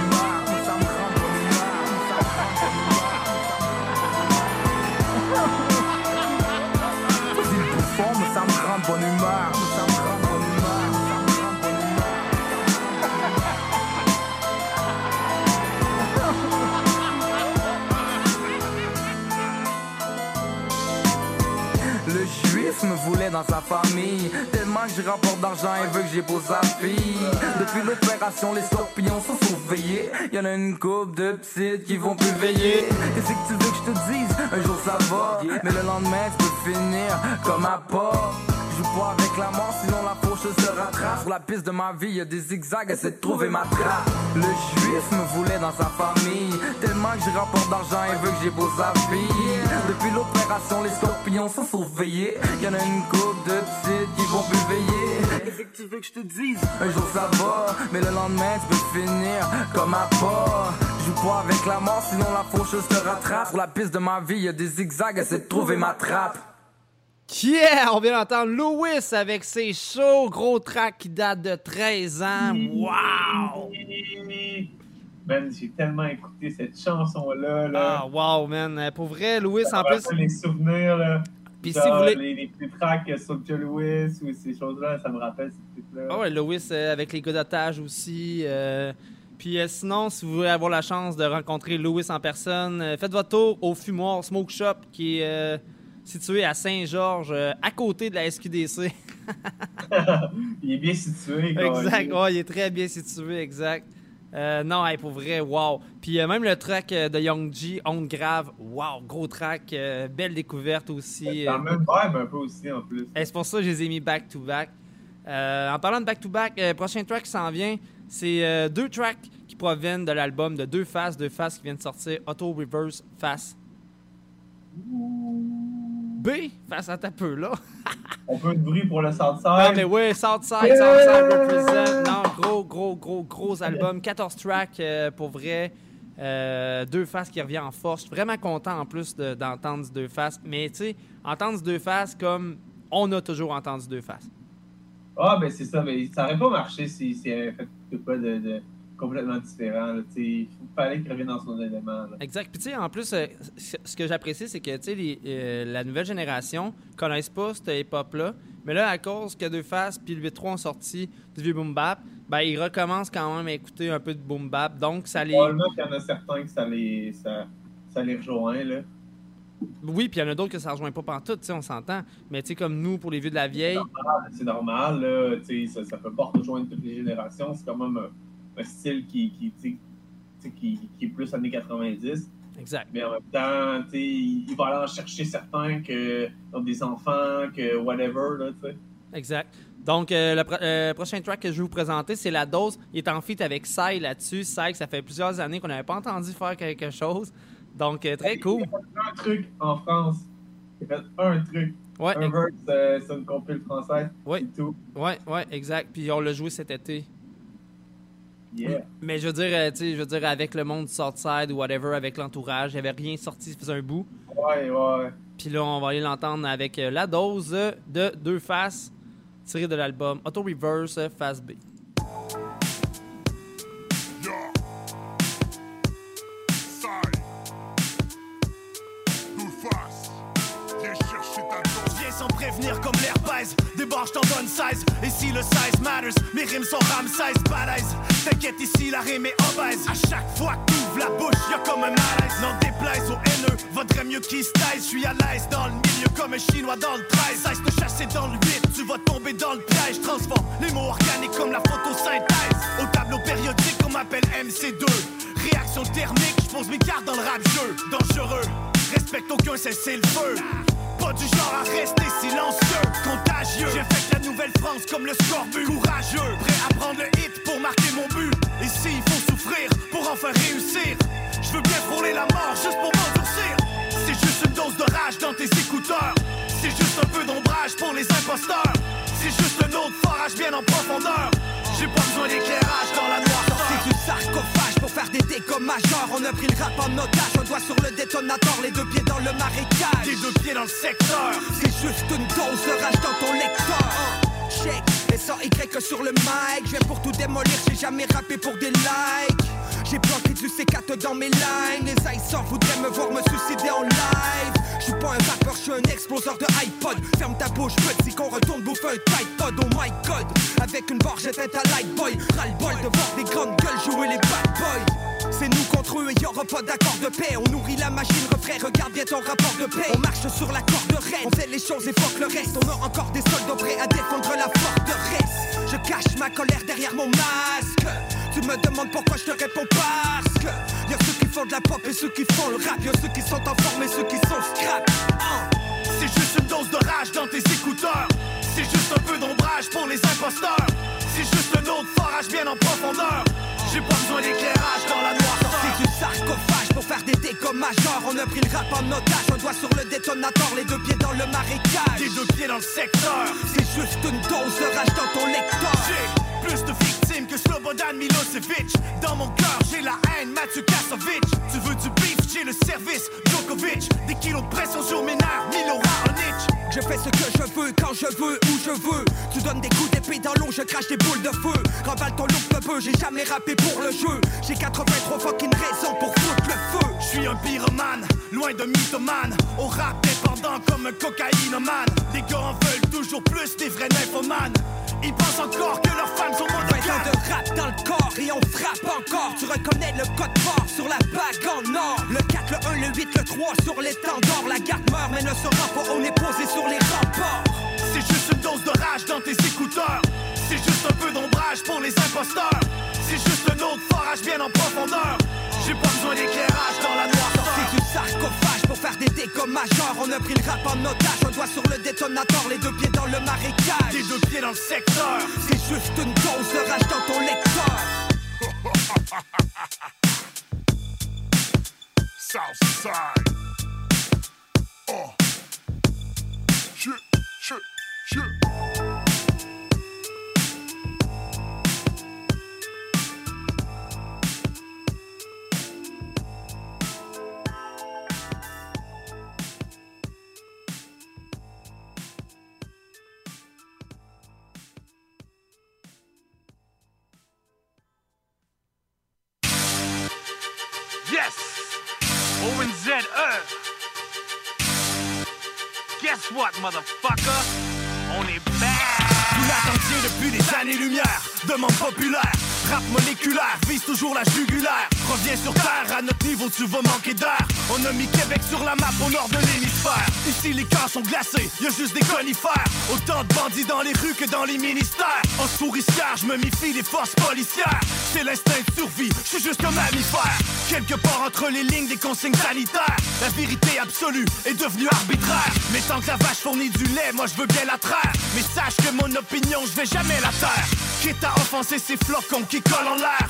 Me voulait dans sa famille. Tellement que je rapporte d'argent et veut que j'épouse sa fille. Depuis l'opération, les scorpions sont surveillés. Y'en a une couple de petites qui vont plus veiller. Qu'est-ce que tu veux que je te dise? Un jour ça va Mais le lendemain tu peux finir comme à pas joue pas avec la mort sinon la fauche se rattrape. Sur la piste de ma vie y'a des zigzags Essaie de trouver ma trace Le juif me voulait dans sa famille Tellement que je rapporte d'argent et veut que j'épouse sa fille Depuis l'opération, les scorpions sont surveillés. Y'en a une couple de petites qui vont plus veiller. Qu'est-ce que tu veux que je te dise? Un jour ça va, mais le lendemain tu peux finir comme à pas. Joue pas avec la mort sinon la faucheuse te rattrape. Sur la piste de ma vie y'a des zigzags, essaie de trouver ma trappe Yeah! On vient d'entendre Louis avec ses shows, gros track qui date de 13 ans. Wow! Man, j'ai tellement écouté cette chanson-là. Là. Ah, wow, man. Euh, Pour vrai, Louis, Ça en plus. les souvenirs, là. Puis si vous voulez- Les, les petits tracks sur Joe Louis ou ces choses-là, ça me rappelle ces trucs-là. Ah ouais, Louis euh, avec les gars d'otage aussi. euh, Puis euh, sinon, si vous voulez avoir la chance de rencontrer Louis en personne, faites votre tour au Fumoir Smoke Shop qui est situé à Saint-Georges, euh, à côté de la SQDC. <laughs> Il est bien situé. quoi. exact, ouais, il est très bien situé, exact. Euh, non, hey, pour vrai, wow. Puis euh, même le track de Young G, Honte Grave, wow, gros track, belle découverte aussi. Dans le même vibe un peu aussi, en plus. Et c'est pour ça que je les ai mis back-to-back. En parlant de back-to-back, prochain track qui s'en vient, c'est deux tracks qui proviennent de l'album de Deux Faces, Deux Faces qui viennent de sortir, Auto Reverse Face. B, face à ta peu là. <laughs> On peut de bruit pour le Southside. Non, mais ouais, Southside, Southside represent. Non, gros, gros, gros, gros album. 14 tracks euh, pour vrai. Euh, deux faces qui revient en force. Je suis vraiment content en plus de- d'entendre du deux faces. Mais tu sais, entendre deux faces comme on a toujours entendu deux faces. Ah, ben c'est ça. Mais ça aurait pas marché si, si elle avait fait de quoi de, de complètement différent. là. Il faut- fallait qu'il revienne dans son élément. là. Exact. Puis tu sais, en plus, euh, ce que j'apprécie, c'est que les- euh, la nouvelle génération connaissent pas cette hip-hop-là. Mais là, à cause que Deux Faces puis le 8-3 ont sorti du vieux boom bap, ben ils recommencent quand même à écouter un peu de boom bap. Donc ça les. Probablement qu'il y en a certains que ça les, ça, ça les rejoint. Là. Oui, puis il y en a d'autres que ça rejoint pas pantoute, tu sais, on s'entend. Mais tu sais, comme nous, pour les vieux de la vieille. C'est normal. Là, ça, ça peut pas rejoindre toutes les générations. C'est quand même un, un style qui, qui, tu sais, tu sais, qui, qui est plus années 90. Exact. Mais en même temps, il va aller en chercher certains que ont des enfants, que whatever. Là, tu sais. Exact. Donc, euh, le, pro- euh, prochain track que je vais vous présenter, c'est La Dose. Il est en feat avec Sai là-dessus. Sai, ça fait plusieurs années qu'on n'avait pas entendu faire quelque chose. Donc, euh, très cool. Il a fait un truc en France. Il a fait un truc. Ouais, un verse sur une compile française. C'est tout. Ouais, ouais, exact. Puis on l'a joué cet été. Yeah. Mais je veux dire, euh, tu sais, je veux dire, avec le monde du Southside ou whatever, avec l'entourage, il n'y avait rien sorti, ça faisait un bout. Ouais, ouais. Puis là, on va aller l'entendre avec euh, la dose de Deux Faces, tirée de l'album Auto Reverse Phase B. Viens sans prévenir comme l'air baise Débarche en bonne size. Et si le size matters Mes rimes sont ram size balèze T'inquiète ici la rime est obèse. À chaque fois que t'ouvres la bouche y'a comme un malaise. N'en déplaise aux haineux Vaudrait mieux qu'ils se Je suis à l'aise dans le milieu comme un chinois dans le 13 Cesse de chasser dans le 8 Tu vas tomber dans le piège. Transforme les mots organiques comme la photosynthèse. Au tableau périodique on m'appelle MC2 Réaction thermique Je pose mes cartes dans le rap jeu Dangereux Respecte aucun cessez le feu pas du genre à rester silencieux, contagieux. J'infecte la Nouvelle-France comme le scorbut. Courageux, prêt à prendre le hit pour marquer mon but. Ici, il faut souffrir pour enfin réussir. Je veux bien frôler la mort juste pour m'endurcir. C'est juste une dose de rage dans tes écouteurs. C'est juste un peu d'ombrage pour les imposteurs. C'est juste un autre forage bien en profondeur. J'ai pas besoin d'éclairage dans la noirceur. Sorti du sarcophage pour faire des dégâts majeurs. On a pris le rap en otage, un doigt sur le détonateur, les deux pieds dans le marécage. Les deux pieds dans le secteur. C'est juste une dose de rage dans ton lecteur. Check, S A Y que sur le mic. Je viens pour tout démolir, j'ai jamais rappé pour des likes. J'ai planté du C4 dans mes lines. Les icers voudraient me voir me suicider en live. Je suis pas un rappeur, je suis un exploseur de iPod. Ferme ta bouche, petit, qu'on retourne bouffer un Tide Pod. Oh my god, avec une barre, j'éteins ta light boy. Ras-le-bol de voir des grandes gueules jouer les bad boys. C'est nous contre eux et y'aura pas d'accord de paix. On nourrit la machine, refrain, regarde bien ton rapport de paix. On marche sur la corde raide, on fait les choses et fuck le reste. On a encore des soldats prêts à défendre la forteresse. Je cache ma colère derrière mon masque. Tu me demandes pourquoi je te réponds parce que Y'a ceux qui font de la pop et ceux qui font le rap Y'a ceux qui sont en forme et ceux qui sont scrap Hein. C'est juste une dose de rage dans tes écouteurs. C'est juste un peu d'ombrage pour les imposteurs. C'est juste un autre forage bien en profondeur. J'ai pas besoin d'éclairage dans la noirceur. C'est du sarcophage pour faire des dégâts majeurs On a pris le rap en otage, un doigt sur le détonateur Les deux pieds dans le marécage Les deux pieds dans le secteur. C'est juste une dose de rage dans ton lecteur J'ai plus de que Slobodan Milosevic. Dans mon cœur, j'ai la haine, Mathieu Kasovic. Tu veux du beef, j'ai le service, Djokovic. Des kilos de pression sur mes nerfs, Milo Raonic. Je fais ce que je veux, quand je veux, où je veux Tu donnes des coups d'épée dans l'eau, je crache des boules de feu Remballe ton look de peu, j'ai jamais rappé pour le jeu J'ai 83 fucking raisons pour foutre le feu Je suis un pyromane, loin de mythomane. Au rap dépendant comme un cocaïnomane. Les gars en veulent toujours plus des vrais nymphomanes. Ils pensent encore que leurs femmes sont 20 ans monogames. de rap dans le corps et on frappe encore Tu reconnais le code fort sur la bague en or Le 4, le 1, le 8, le 3 sur l'étendard La garde meurt mais ne se rend pas, on est posé sur les remparts C'est juste une dose de rage dans tes écouteurs. C'est juste un peu d'ombrage pour les imposteurs. C'est juste un autre forage bien en profondeur. J'ai pas besoin d'éclairage dans la noirceur. C'est du sarcophage pour faire des dégâts majeurs On a pris le rap en otage, un doigt sur le détonateur Les deux pieds dans le marécage Les deux pieds dans le secteur. C'est juste une dose de rage dans ton lecteur <laughs> Southside. Oh. Shit, shit, shit. ONZE. Guess what, motherfucker? On est back! Vous l'attendiez depuis des années-lumière, demande populaire. Rap moléculaire, vise toujours la jugulaire. Reviens sur terre, à notre niveau tu vas manquer d'air. On a mis Québec sur la map au nord de l'hémisphère. Ici les camps sont glacés, y a juste des conifères. Autant de bandits dans les rues que dans les ministères. En souricière, je me méfie des forces policières. C'est l'instinct de survie, je suis juste un mammifère. Quelque part entre les lignes des consignes sanitaires. La vérité absolue est devenue arbitraire. Mais tant que la vache fournit du lait, moi je veux bien la traire. Mais sache que mon opinion, je vais jamais la taire. Quitte à offenser ces flocons qui collent en l'air.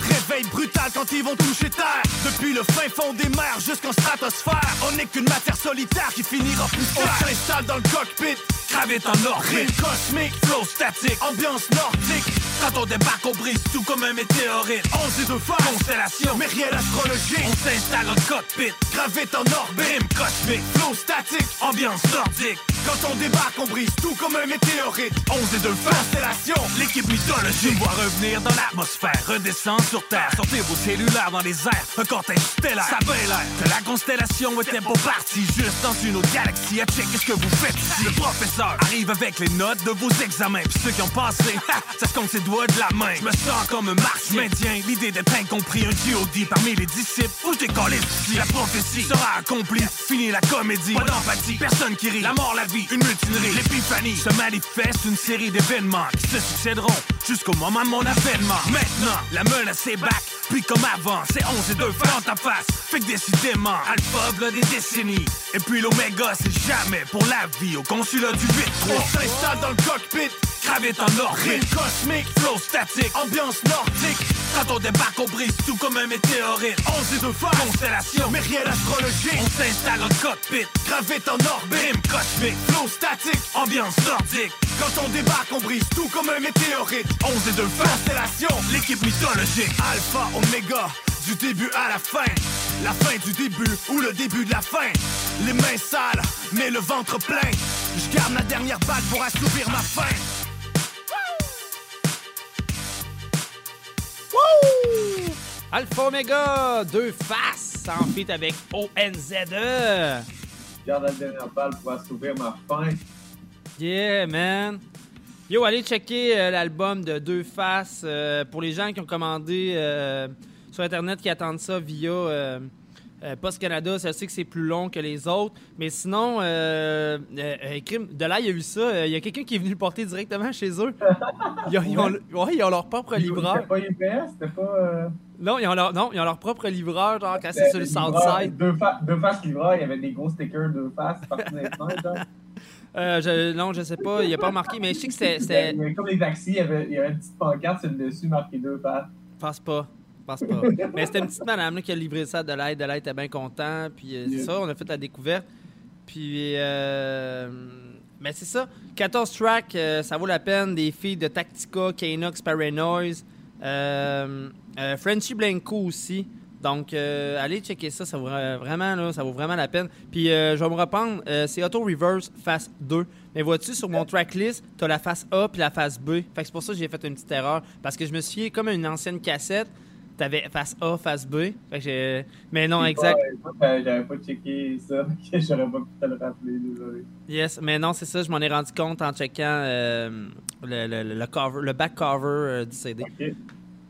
Réveil brutal quand ils vont toucher terre. Depuis le fin fond des mers jusqu'en stratosphère. On n'est qu'une matière solitaire qui finira poussière On s'installe dans le cockpit, gravite en orbite cosmique, flow statique, ambiance nordique Quand on débarque on brise tout comme un météorite. 11 et deux phases, constellation, mais rien d'astrologique. On s'installe le cockpit, gravite en orbite. Rime cosmique, flow statique, ambiance nordique. Quand on débarque on brise tout comme un météorite. 11 et deux constellation, l'équipe mythologique. Je vois revenir dans l'atmosphère, redescendre sur terre. Sortez vos cellulaires dans les airs, un cortège stellaire. Ça avait l'air que la constellation était pas partie Juste dans une autre galaxie, à check qu'est-ce que vous faites Le professeur arrive avec les notes de vos examens. Puis ceux qui ont passé, ça se compte de la main. Je me sens comme un marche, je maintiens l'idée d'être incompris Un G.O.D. parmi les disciples, où je décolle ici. La prophétie sera accomplie, fini la comédie. Pas d'empathie, personne qui rit, la mort, la vie, une mutinerie. L'épiphanie se manifeste, une série d'événements Qui se succéderont jusqu'au moment de mon avènement. Maintenant, la menace est back, puis comme avant C'est 11 et 2 dans ta face, fait que décidément Alpha, v'là des décennies, et puis l'oméga c'est jamais pour la vie Au consulat du 8-3 On s'installe dans le cockpit, gravite en orbite cosmique, flow statique, ambiance nordique. Quand on débarque on brise tout comme un météorite. 11 et 2 phases, constellation, mais rien d'astrologique. On s'installe le cockpit, gravite en orbite. Rime cosmique, flow statique, ambiance nordique. Quand on débarque on brise tout comme un météorite. 11 et 2 phases, constellation, l'équipe mythologique. Alpha, Oméga, du début à la fin. La fin du début ou le début de la fin. Les mains sales, mais le ventre plein. Je garde la dernière balle pour assouvir ma faim Wouh! Alpha Omega, deux faces, en feat avec ONZE. Je garde la dernière balle pour assouvir ma faim. Yeah, man. Yo, allez checker euh, l'album de Deux Faces. euh, pour les gens qui ont commandé euh, sur Internet, qui attendent ça via euh, Post Canada, ça sais que c'est plus long que les autres. Mais sinon, euh, euh, euh, de là, il y a eu ça. Il y a quelqu'un qui est venu le porter directement chez eux. <laughs> Ils ont, ils ont- ouais, ils ont leur propre livreur. C'était pas UPS, c'était pas. Non, ils ont leur, non, ils ont leur propre livreur, genre, c'est sur le Southside. Deux, fa- deux faces livreur, il y avait des gros stickers deux faces partout <laughs> fenêtres, genre. Euh, je, non, je sais pas, il a pas marqué, mais je sais que c'était- Comme les taxis, il y avait, il y avait une petite pancarte sur le dessus marqué deux faces. Pense pas. Pense pas. Mais c'était une petite madame là, qui a livré ça de l'aide. De l'aide était bien content. Puis euh, c'est ça, on a fait la découverte. Puis. Euh, mais c'est ça. 14 tracks, euh, ça vaut la peine. Des filles de Tactica, Kanox, Paranoise. Euh, Frenchy Blanco aussi. Donc, euh, allez checker ça. Ça vaut vra- vraiment, là, ça vaut vraiment la peine. Puis, euh, je vais me reprendre. c'est Auto Reverse Face 2. Mais vois-tu, sur mon tracklist, t'as la face A puis la face B. Fait que c'est pour ça que j'ai fait une petite erreur. Parce que je me suis fié comme une ancienne cassette. T'avais face A, face B. Fait que j'ai... Mais non, exact. euh, J'avais pas checké ça, <laughs> j'aurais pas pu te le rappeler, désolé. Yes, mais non, c'est ça, je m'en ai rendu compte en checkant euh, le, le- le cover, le back cover euh, du CD.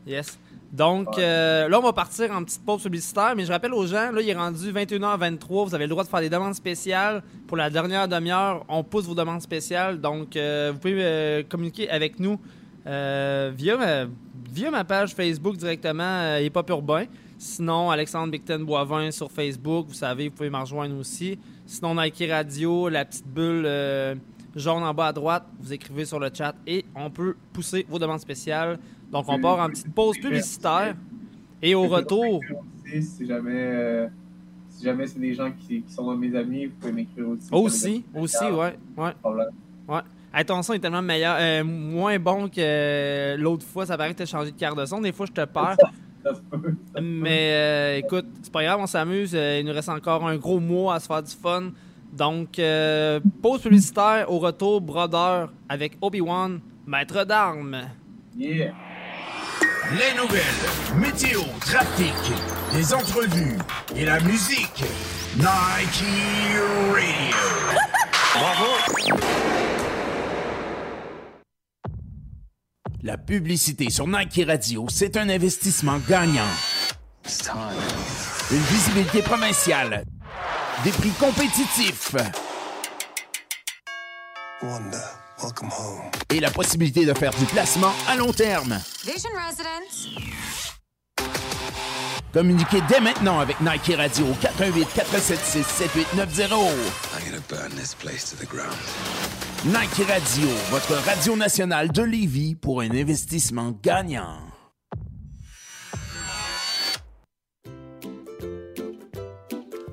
Yes. Donc, euh, là, on va partir en petite pause publicitaire, mais je rappelle aux gens, là, il est rendu 21h23, vous avez le droit de faire des demandes spéciales. Pour la dernière demi-heure, on pousse vos demandes spéciales, donc euh, vous pouvez euh, communiquer avec nous euh, via, via ma page Facebook directement, euh, Hip Hop Urbain. Sinon, Alexandre Bicton Boivin sur Facebook, vous savez, vous pouvez me rejoindre aussi. Sinon, Nike Radio, la petite bulle euh, jaune en bas à droite, vous écrivez sur le chat et on peut pousser vos demandes spéciales. Donc, on part en petite pause publicitaire. Et au retour, Si jamais, euh, si jamais c'est des gens qui, qui sont dans mes amis, vous pouvez m'écrire aussi. aussi, aussi, ouais, ouais. Ouais. Hey, ton son est tellement meilleur, euh, moins bon que l'autre fois. Ça paraît que tu as changé de carte de son. Des fois, je te perds. Mais euh, écoute, c'est pas grave, on s'amuse. Euh, il nous reste encore un gros mois à se faire du fun. Donc, euh, pause publicitaire. Au retour, Brother avec Obi-Wan, maître d'armes. Yeah. Les nouvelles, météo, trafic, les entrevues et la musique. Nike Radio. <laughs> Bravo! La publicité sur Nike Radio, c'est un investissement gagnant. Une visibilité provinciale. Des prix compétitifs. Et la possibilité de faire du placement à long terme. Vision Residence. Communiquez dès maintenant avec Nike Radio au 418 476 7890. Nike Radio, votre radio nationale de Lévis pour un investissement gagnant.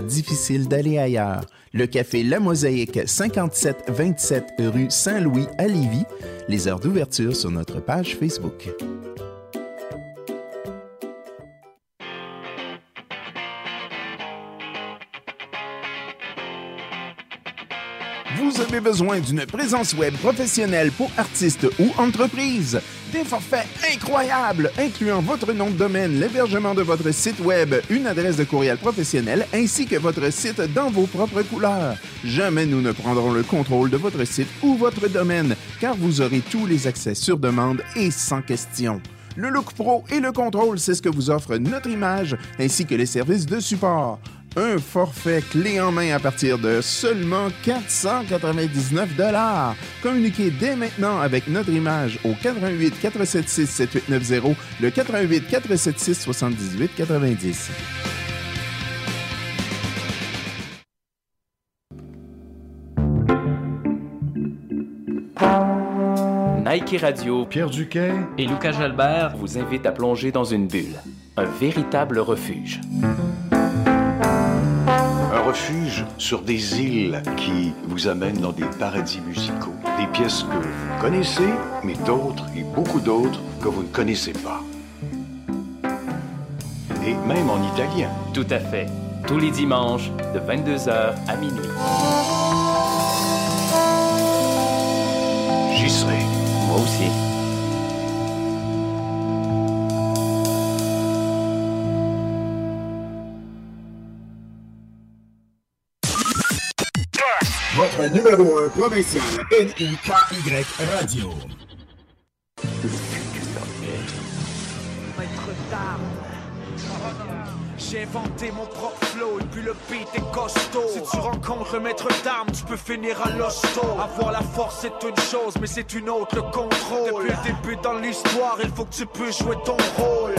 difficile d'aller ailleurs. Le café La Mosaïque, 5727 rue Saint-Louis à Lévis. Les heures d'ouverture sur notre page Facebook. Vous avez besoin d'une présence web professionnelle pour artistes ou entreprises. Des forfaits incroyables incluant votre nom de domaine, l'hébergement de votre site web, une adresse de courriel professionnelle ainsi que votre site dans vos propres couleurs. Jamais nous ne prendrons le contrôle de votre site ou votre domaine car vous aurez tous les accès sur demande et sans question. Le Look Pro et le contrôle, c'est ce que vous offre notre image ainsi que les services de support. Un forfait clé en main à partir de seulement 499 dollars. Communiquez dès maintenant avec notre image au 88 476 7890, le 88 476 78 90. Nike Radio, Pierre Duquet et Lucas Jalbert vous invitent à plonger dans une bulle, un véritable refuge. Refuge sur des îles qui vous amènent dans des paradis musicaux. Des pièces que vous connaissez, mais d'autres et beaucoup d'autres que vous ne connaissez pas. Et même en italien. Tout à fait. Tous les dimanches, de 22h à minuit. J'y serai. Moi aussi. Numéro 1 provincial NIKY Radio. J'ai inventé mon propre flow et puis le beat est costaud. Si tu rencontres le maître d'armes, tu peux finir à l'hosto. Avoir la force c'est une chose, mais c'est une autre le contrôle. Depuis le début dans l'histoire, il faut que tu puisses jouer ton rôle.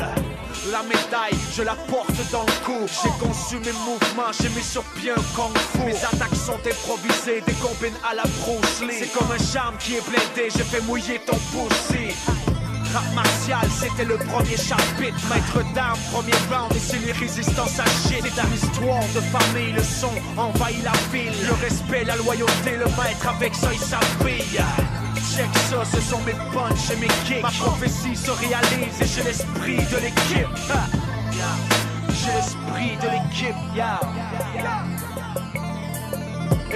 La médaille, je la porte dans le cou. J'ai conçu mes mouvements, j'ai mis sur pied un kung fu. Mes attaques sont improvisées, des combines à la Bruce. C'est comme un charme qui est blindé, j'ai fait mouiller ton poussi. Martial, c'était le premier chapitre. Maître d'armes, premier round, et c'est les résistances shit. C'est une histoire de famille, le son envahit la ville. Le respect, la loyauté, le maître avec ça, il s'habille. Check ça, ce sont mes punches et mes kicks. Ma prophétie se réalise et j'ai l'esprit de l'équipe. J'ai l'esprit de l'équipe, yeah.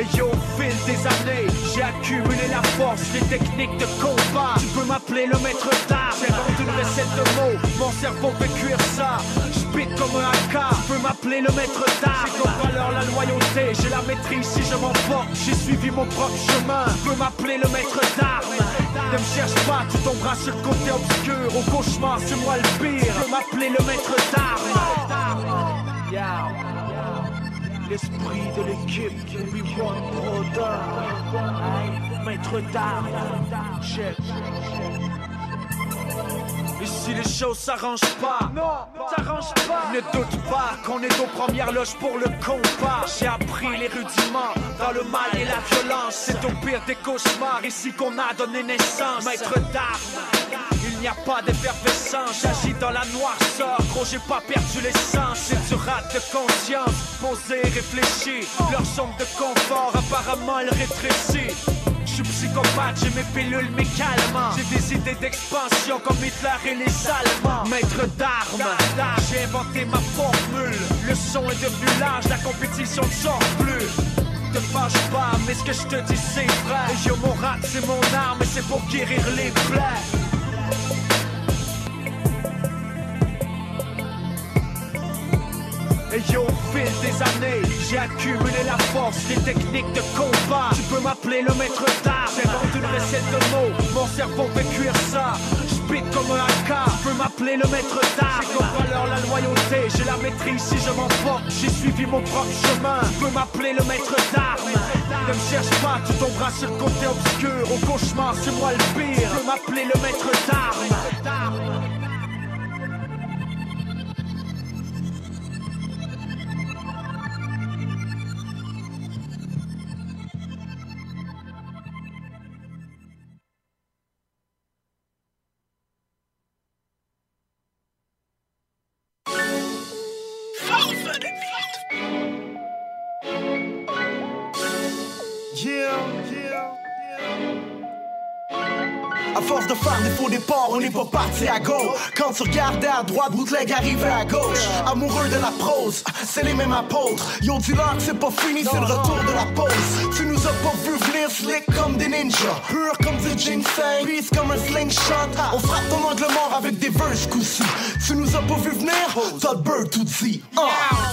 Et au fil des années, j'ai accumulé la force, les techniques de combat. Tu peux m'appeler le maître d'art. J'invente une recette de mots, mon cerveau fait cuire ça. J'pite comme un AK. Tu peux m'appeler le maître d'art. J'ai comme valeur la loyauté, j'ai la maîtrise si je m'emporte. J'ai suivi mon propre chemin. Tu peux m'appeler le maître d'armes. Ne me cherche pas, tu tomberas sur le côté obscur. Au cauchemar, c'est moi le pire. Tu peux m'appeler le maître d'armes. Yeah. L'esprit de l'équipe, brother. Aïe, Maître d'armes, check. Et si les choses s'arrangent pas, non, s'arrangent pas. Ne doute pas qu'on est aux premières loges pour le combat. J'ai appris les rudiments dans le mal et la violence. C'est au pire des cauchemars ici qu'on a donné naissance. Maître d'armes, il y a pas d'effervescence. J'agis dans la noirceur, gros, j'ai pas perdu l'essence. C'est du rat de conscience, posé, réfléchi. Leur somme de confort, apparemment, elle rétrécit. Je suis psychopathe, j'ai mes pilules, mais calmement. J'ai des idées d'expansion comme Hitler et les Allemands. Maître d'armes, j'ai inventé ma formule. Le son est devenu large, la compétition ne sort plus. Te fâche pas, mais ce que je te dis c'est vrai. Et yo, mon rap c'est mon arme, et c'est pour guérir les plaies. Et au fil des années, j'ai accumulé la force, les techniques de combat. Tu peux m'appeler le maître d'art. J'invente une recette de mots, mon cerveau fait cuire ça. Comme un AK, peux m'appeler le maître d'art. J'ai comme valeur la loyauté, j'ai la maîtrise si je m'emporte. J'ai suivi mon propre chemin, tu peux m'appeler le maître d'armes. Ne me cherche pas, tu tomberas sur le côté obscur. Au cauchemar, c'est moi le pire. Tu peux m'appeler le maître d'armes. On n'est pas parti à go. Quand tu regardais à droite, bootleg arrivait à gauche. Amoureux de la prose, c'est les mêmes apôtres. Yo, dis-leur que c'est pas fini, c'est le retour de la pause. Tu nous as pas vu venir slick comme des ninjas. Pur comme du ginseng, peace comme un slingshot. On frappe ton angle mort avec des verses coup-ci. Tu nous as pas vu venir, Todd Bird tout dit. Yeah,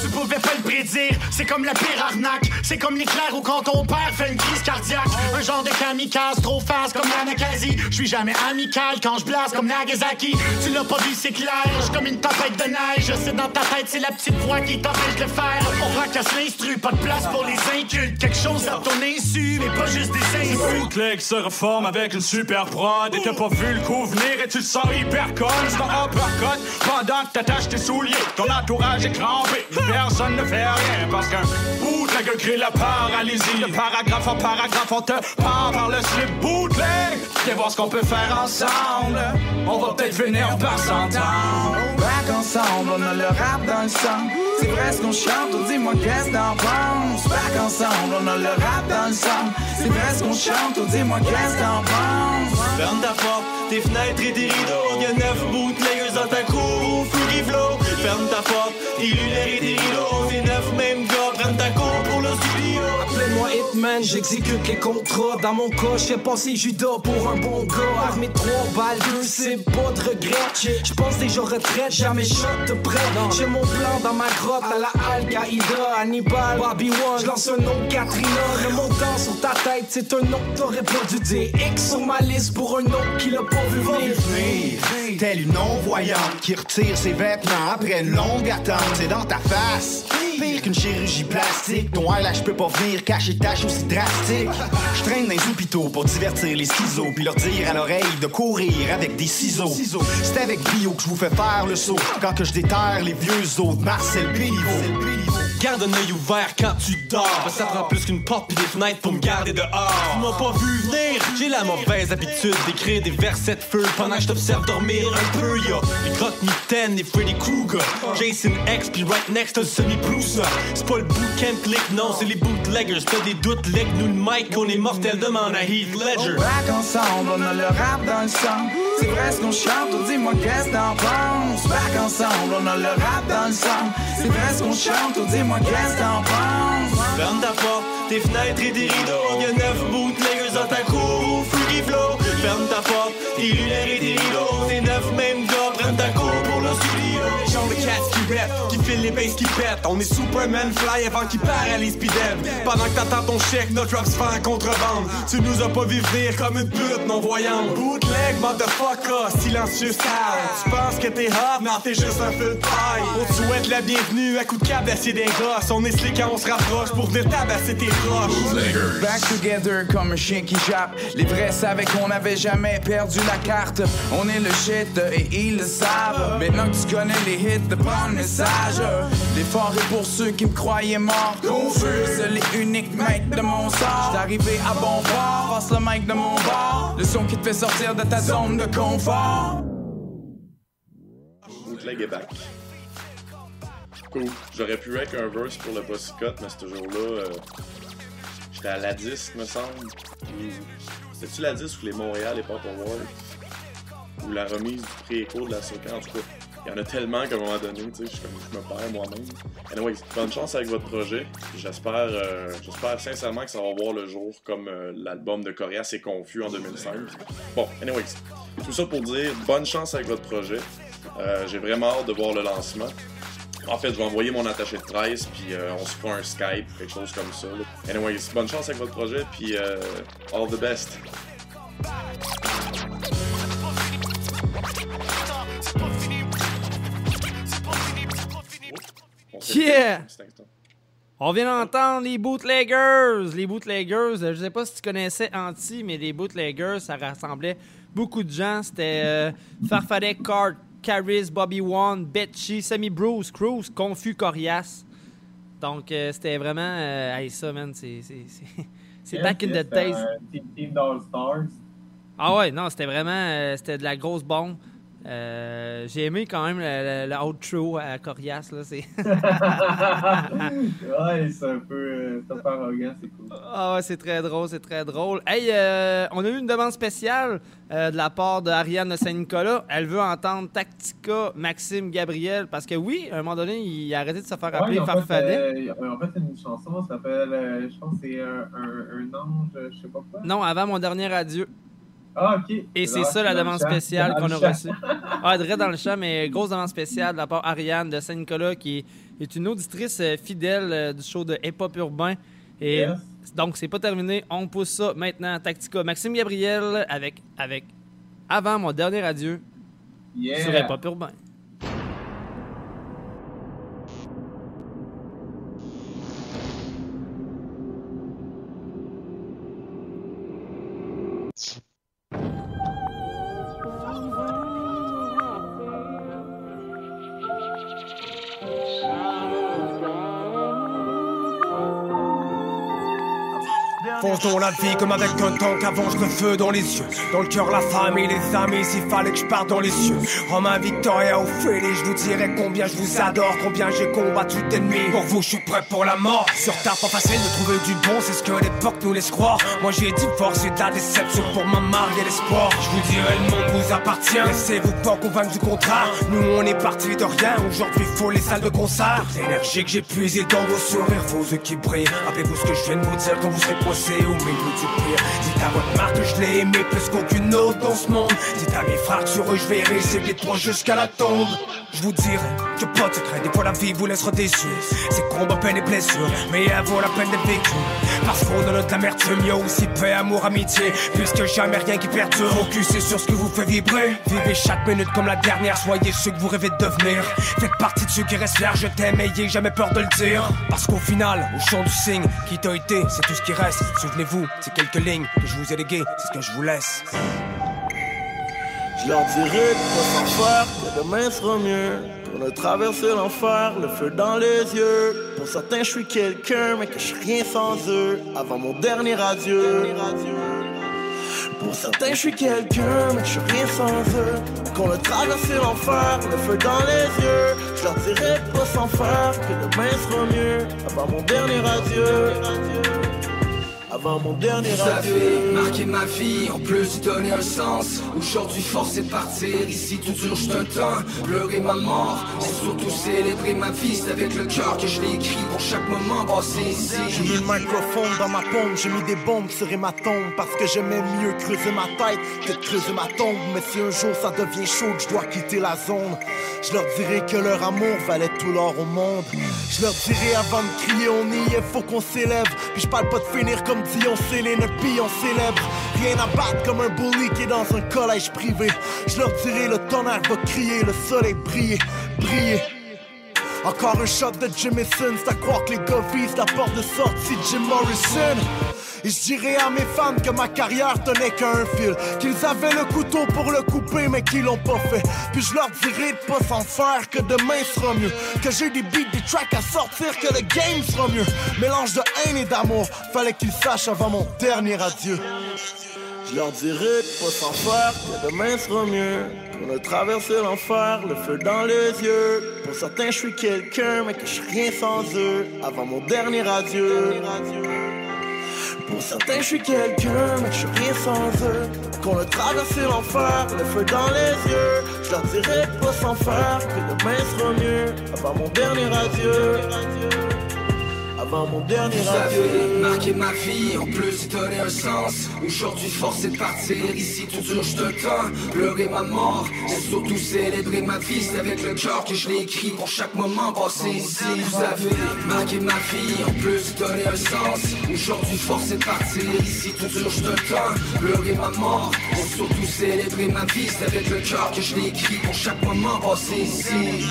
tu pouvais pas le prédire, c'est comme la pire arnaque. C'est comme l'éclair où quand ton père fait une crise cardiaque. Un genre de kamikaze trop fast comme Namakazi. Je suis jamais amical quand je comme Nagasaki. Tu l'as pas vu, c'est clair. J'suis comme une tempête de neige. C'est dans ta tête, c'est la petite voix qui t'empêche de le faire. On fracasse l'instru, pas de place pour les incultes. Quelque chose à ton insu, mais pas juste des insultes. Bootleg se reforme avec une super prod Et t'as pas vu le coup venir et tu le sens hyper con C'est un uppercut pendant que t'attaches tes souliers Ton entourage est crampé, personne ne fait rien Parce qu'un bootleg crée la paralysie De paragraphe en paragraphe on te part par le slip bootleg Viens voir ce qu'on peut faire ensemble On va peut-être finir par s'entendre Back ensemble, on a le rap dans le sang. C'est vrai ce qu'on chante, dis-moi qu'est-ce t'en penses? Back ensemble, on a le rap dans le sang. C'est vrai ce qu'on chante, ou dis-moi qu'est-ce t'en penses? Ferme ta porte, tes fenêtres et tes rideaux. Y'a neuf bootleggers dans ta cour au Flow. Ferme ta porte, lunettes et tes rideaux. J'exécute les contrats. Dans mon cas, j'ai passé Judas pour un bon gars. Armé trois balles, deux c'est pas de regret. J'pense déjà retraite, jamais shot de près. J'ai mon plan dans ma grotte à la Al-Qaïda, Hannibal, Bobby One. J'lance un nom Katrina. Le montant sur ta tête, c'est un nom que t'aurais pas dû dire. X sur ma liste pour un nom qui l'a pas vu venir. venir. Telle une non-voyante qui retire ses vêtements après une longue attente. C'est dans ta face. Pire qu'une chirurgie plastique. Ton eyelash peut pas venir cacher ta tâches aussi drastiques. Je traîne dans les hôpitaux pour divertir les schizos. Puis leur dire à l'oreille de courir avec des ciseaux. C'est avec brio que je vous fais faire le saut. Quand que je déterre les vieux de Marcel Béliveau. Garde un œil ouvert quand tu dors. Que ça prend plus qu'une porte pis des fenêtres pour me garder dehors. Tu m'as pas vu venir. J'ai la mauvaise habitude d'écrire des versets de feu pendant que je t'observe dormir un peu. Y'a les croque mitaines, les Freddy Krueger, Jason X, pis right next t'as le semi-blouser. C'est pas le bootcamp click, non, c'est les bootleggers. T'as des doutes, leg nous le mic, on est mortel, demande à Heath Ledger. Back ensemble, on a le rap dans le sang. C'est vrai ce qu'on chante, dis-moi qu'est-ce t'en penses? Back ensemble, on a le rap dans le sang. C'est vrai ce qu'on chante, ou dis-moi qu'est-ce t'en penses? Ferme ta porte, tes fenêtres et tes rideaux. Y'a neuf bootleggers dans ta cour au Fury Flow. Ferme ta porte, tes lunettes et tes rideaux. Tes neuf mêmes gars prennent ta cour pour le studio. Les gens de cats qui rap, qui filent les basses qui pètent. On est Superman fly avant qu'ils paralyse pis. Pendant que t'attends ton chèque, notre rap se fait en contrebande. Tu nous as pas vu venir comme une pute non voyante. Bootleg, motherfucker, silencieux sale. Tu penses que t'es hot, non t'es juste un feu de paille. On te souhaite la bienvenue à coup de câble d'acier des gosses. On est slick quand on se rapproche pour venir tabasser tes roches. Back together comme un chien qui jappe. Les vrais savaient qu'on n'avait jamais perdu la carte. On est le shit et ils le savent. Maintenant que tu connais les hits, de le message. L'effort est pour ceux qui me croyaient mort. Confus, seul et unique mec de mon sort. Arrivé à bon port, passe le mic de mon bord. Le son qui te fait sortir de ta zone de confort. bootleg est back. Cool. J'aurais pu avec un verse pour le Bossicotte, mais ce jour-là, euh, j'étais à la 10, me semble. C'était-tu la 10 ou les Montréal et Pop Awards? Ou la remise du prix écho de la Soca, en tout cas. Il y en a tellement qu'à un moment donné, tu sais, je, comme- je me perds moi-même. Anyway, bonne chance avec votre projet. J'espère euh, sincèrement que ça va voir le jour comme euh, l'album de Corias est confus en 2005. Bon, anyways, tout ça pour dire bonne chance avec votre projet. Euh, J'ai vraiment hâte de voir le lancement. En fait, je vais envoyer mon attaché de presse, puis on se fera un Skype, quelque chose comme ça. là. Anyways, bonne chance avec votre projet, puis all the best. Yeah! On vient d'entendre les bootleggers. Les bootleggers, euh, je sais pas si tu connaissais Anti, mais les bootleggers, ça rassemblait beaucoup de gens. C'était euh, Farfadet, Cart, Caris, Bobby One, Betchy, Sammy Bruce, Cruz, Confus, Corias. Donc, euh, c'était vraiment. euh, hey, ça, man, c'est. c'est- <laughs> back in the days. Team, team d'All Stars. Ah ouais, non, c'était vraiment. euh, c'était de la grosse bombe. Euh, J'ai aimé quand même le, le- le outro à Corias, là. C'est. <laughs> ouais, c'est un peu, euh, peu arrogant, c'est cool. Ah ouais, c'est très drôle, c'est très drôle. Hey, euh, on a eu une demande spéciale de la part de Ariane de Saint-Nicolas. Elle veut entendre Tactica Maxime Gabriel parce que oui, à un moment donné, il a arrêté de se faire appeler Ouais, en, fait, Farfadet. en fait, c'est une chanson, ça s'appelle, je pense que c'est un, un, un ange, je sais pas quoi. Non, avant mon dernier adieu. Ah, ok. Et c'est ça la demande spéciale qu'on a reçue. Ah, direct dans le champ, mais grosse demande spéciale de la part Ariane de Saint-Nicolas qui est une auditrice euh, fidèle euh, du show de Hip Hop Urbain. Et Yes. donc, c'est pas terminé. On pousse ça maintenant. Tactica Maxime Gabriel avec, avec avant mon dernier adieu Yeah. sur Hip Hop Urbain. La vie comme avec un tank, avance le feu dans les yeux. Dans le cœur, la famille, les amis, s'il fallait que je parte dans les cieux. Romain Victoria, Ophélie, je vous dirai combien je vous adore, combien j'ai combattu d'ennemis. Pour vous, je suis prêt pour la mort. Sur terre, pas facile de trouver du bon, c'est ce que l'époque nous laisse croire. Moi, j'ai divorcé de la déception pour m'amarrer l'espoir. Je vous dirai, le monde vous appartient. Laissez-vous pas convaincre du contraire. Nous, on est parti de rien. Aujourd'hui, faut les salles de concert. L'énergie que j'ai puisée dans vos sourires, vos yeux qui brillent. Rappelez-vous ce que je viens de vous dire quand vous serez coincé au milieu du pire. Dites à votre marque que je l'ai aimé plus qu'aucune autre dans ce monde. Dites à mes frères sur eux, je rester de toi jusqu'à la tombe. Je vous dirai que pas de secret, des fois la vie vous laissera déçus. C'est combat, peine et blessures, mais elle vaut la peine d'être vécue. Parce qu'on a notre amertume, y a aussi paix, amour, amitié. Puisque jamais rien qui perdure. Focusez sur ce que vous fait vibrer. Vivez chaque minute comme la dernière, soyez ceux que vous rêvez de devenir. Faites partie de ceux qui restent fiers, je t'aime, ayez jamais peur de le dire. Parce qu'au final, au champ du signe, qui t'a été, c'est tout ce qui reste. Souvenez-vous, ces quelques lignes que je vous ai léguées, c'est ce que je vous laisse. Je leur dirai de s'en faire, que demain sera mieux. Qu'on a traversé l'enfer, le feu dans les yeux. Pour certains, je suis quelqu'un, mais que je suis rien sans eux. Avant mon dernier adieu. Pour certains, je suis quelqu'un, mais je suis rien sans eux. Qu'on a traversé l'enfer, le feu dans les yeux. Je leur dirai de s'en faire, que demain sera mieux. Avant mon dernier adieu. Avant mon dernier Vous avez adieu. marqué ma vie, en plus donner un sens. Aujourd'hui, force est partir, ici tout dure juste un temps. Pleurer ma mort, c'est surtout célébrer ma vie. C'est avec le cœur que je l'ai écrit pour chaque moment passé ici. J'ai mis le microphone dans ma pompe, j'ai mis des bombes sur ma tombe Parce que j'aimais mieux creuser ma tête que de creuser ma tombe Mais si un jour ça devient chaud, que je dois quitter la zone Je leur dirai que leur amour valait tout l'or au monde Je leur dirai avant de crier on y est, faut qu'on s'élève Puis je parle pas de finir comme Dion Céline, puis on célèbre. Rien à battre comme un bully qui est dans un collège privé. Je leur dirai le tonnerre va crier, le soleil briller, briller encore un shot de Jameson, c'est à croire que les gars visent la porte de sortie Jim Morrison. Et je dirais à mes fans que ma carrière tenait qu'à un fil. Qu'ils avaient le couteau pour le couper, mais qu'ils l'ont pas fait. Puis je leur dirai de pas s'en faire, que demain sera mieux. Que j'ai des beats, des tracks à sortir, que le game sera mieux. Mélange de haine et d'amour, fallait qu'ils sachent avant mon dernier adieu. Je leur dirai de pas s'en faire, que demain sera mieux. Qu'on a traversé l'enfer, le feu dans les yeux. Pour certains, je suis quelqu'un, mais que je suis rien sans eux. Avant mon dernier adieu. Pour certains, je suis quelqu'un, mais je suis rien sans eux. Qu'on a traversé l'enfer, le feu dans les yeux. Je leur dirai pas s'en faire, que demain sera mieux. Avant mon dernier adieu. Avant mon dernier Vous adieu. avez marqué ma vie, en plus donné un sens. Aujourd'hui forcé de partir, ici tout dur je te tends Pleurer ma mort, et surtout célébrer ma vie. C'est avec le cœur que je l'ai écrit pour chaque moment passé ici. Vous avez marqué ma vie, en plus donné un sens. Aujourd'hui forcé de partir, ici tout dur je te tends Pleurer ma mort, et surtout célébrer ma vie. C'est avec le cœur que je l'ai écrit pour chaque moment passé ici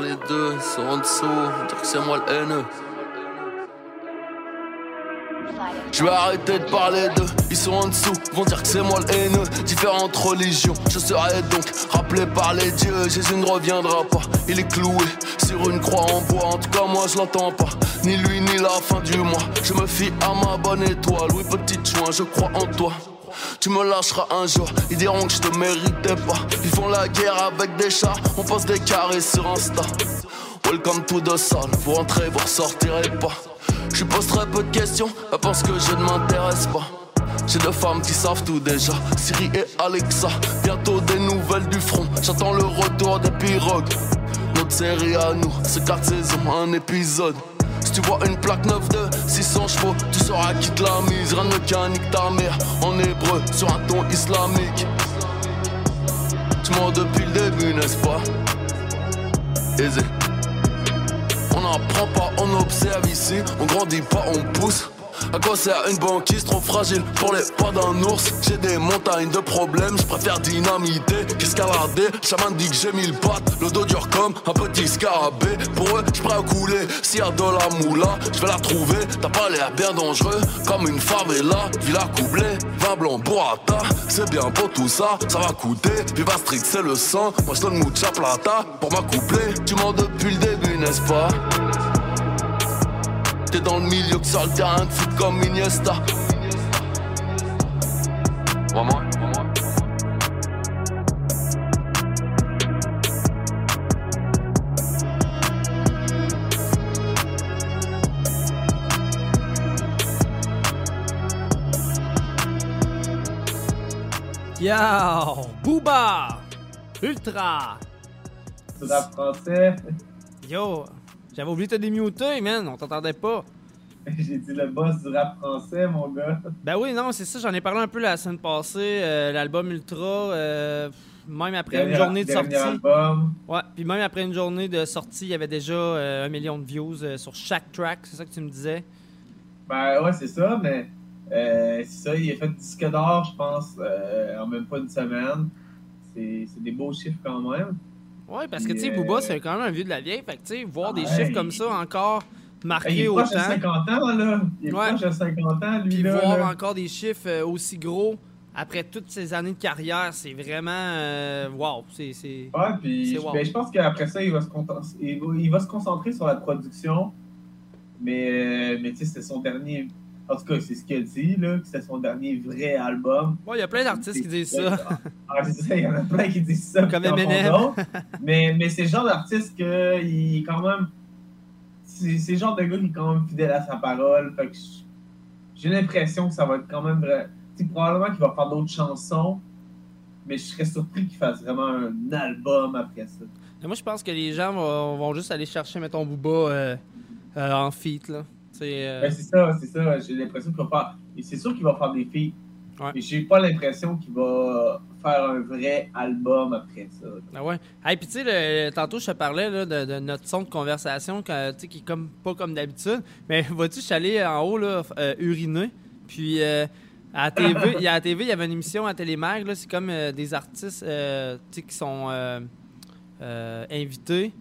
parler d'eux, sont en dessous, dire que c'est moi le haineux. Je vais arrêter de parler d'eux, ils sont en dessous, vont dire que c'est moi le haineux. Différentes religions, je serai donc rappelé par les dieux. Jésus ne reviendra pas, il est cloué sur une croix en bois. En tout cas, moi je l'entends pas, ni lui ni la fin du mois. Je me fie à ma bonne étoile, oui, petite chouin, je crois en toi. Tu me lâcheras un jour, ils diront que je te méritais pas. Ils font la guerre avec des chats, on pose des carrés sur Insta. Welcome to the sun, vous rentrez, vous ressortirez pas. Je pose très peu de questions, elle pense que je ne m'intéresse pas. J'ai deux femmes qui savent tout déjà, Siri et Alexa. Bientôt des nouvelles du front, j'attends le retour des pirogues. Notre série à nous, c'est quatre saisons, un épisode. Tu vois une plaque 9 de 600 chevaux, tu sauras qui te la mise. Rien de mécanique ta mère, en hébreu, sur un ton islamique. Tu mens depuis le début, n'est-ce pas? On n'apprend pas, on observe ici. On grandit pas, on pousse. À quoi sert une banquise trop fragile pour les pas d'un ours J'ai des montagnes de problèmes, je préfère dynamiter qu'escalader. Chaman dit que j'ai mille pattes, le dos dur comme un petit scarabée. Pour eux, je prêt à couler. S'il y a de la moula, je vais la trouver. T'as pas l'air bien dangereux, comme une favela. Villa coublée, vin blanc, burrata. C'est bien beau tout ça, ça va coûter. Viva Street, c'est le sang. Moi je donne mucha plata pour m'accoupler. Tu mens depuis le début, n'est-ce pas? T'es dans le milieu que sur le terrain de foot comme Iniesta. Vraiment, Yo! Booba! Ultra! C'est rap français. Yo! J'avais oublié de te démuter, man. On t'entendait pas. <laughs> J'ai dit le boss du rap français, mon gars. Ben oui, non, c'est ça. J'en ai parlé un peu la semaine passée. euh, L'album Ultra, euh, même après Dernier- une journée de sortie. album. Ouais, puis même après une journée de sortie, il y avait déjà euh, un million de views sur chaque track. C'est ça que tu me disais? Ben ouais, c'est ça, mais c'est ça, il a fait disque d'or, je pense, euh, en même pas une semaine. C'est des beaux chiffres quand même. Ouais, parce que tu sais, Booba, c'est quand même un vieux de la vieille. Fait que tu sais, voir des chiffres il- comme ça encore Il marqués est autant. proche de 50 ans, là. Il est Ouais. proche de 50 ans, lui, Puis voir encore des chiffres euh, aussi gros après toutes ces années de carrière, c'est vraiment. euh, wow! C'est. c'est- Ouais, puis c'est wow. ben, je pense qu'après ça, il va, se concentrer, il, va, il va se concentrer sur la production. Mais, euh, mais tu sais, c'était son dernier En tout cas, c'est ce qu'il a dit, là, que c'était son dernier vrai album. Bon, il y a plein d'artistes qui disent ça. Ah, c'est ça, il y en a plein qui disent ça. Comme Eminem. mais mais c'est le genre d'artiste que il est quand même. C'est c'est le genre de gars qui est quand même fidèle à sa parole. Fait que j'ai l'impression que ça va être quand même vrai. Tu probablement qu'il va faire d'autres chansons. Mais je serais surpris qu'il fasse vraiment un album après ça. Moi, je pense que les gens vont, vont juste aller chercher, mettons, Booba euh, euh, en feat, là. C'est, euh, Ben, c'est ça, c'est ça. J'ai l'impression qu'il va faire. Et c'est sûr qu'il va faire des filles. Mais j'ai pas l'impression qu'il va faire un vrai album après ça. Ah ouais. Hey, puis tu sais, tantôt, je te parlais là, de, de notre son de conversation qui est comme, pas comme d'habitude. Mais vois-tu, je suis allé en haut, là, euh, uriner? Puis euh, à TV, <laughs> il y a à la TV, il y avait une émission à Télémag, c'est comme euh, des artistes qui sont invités.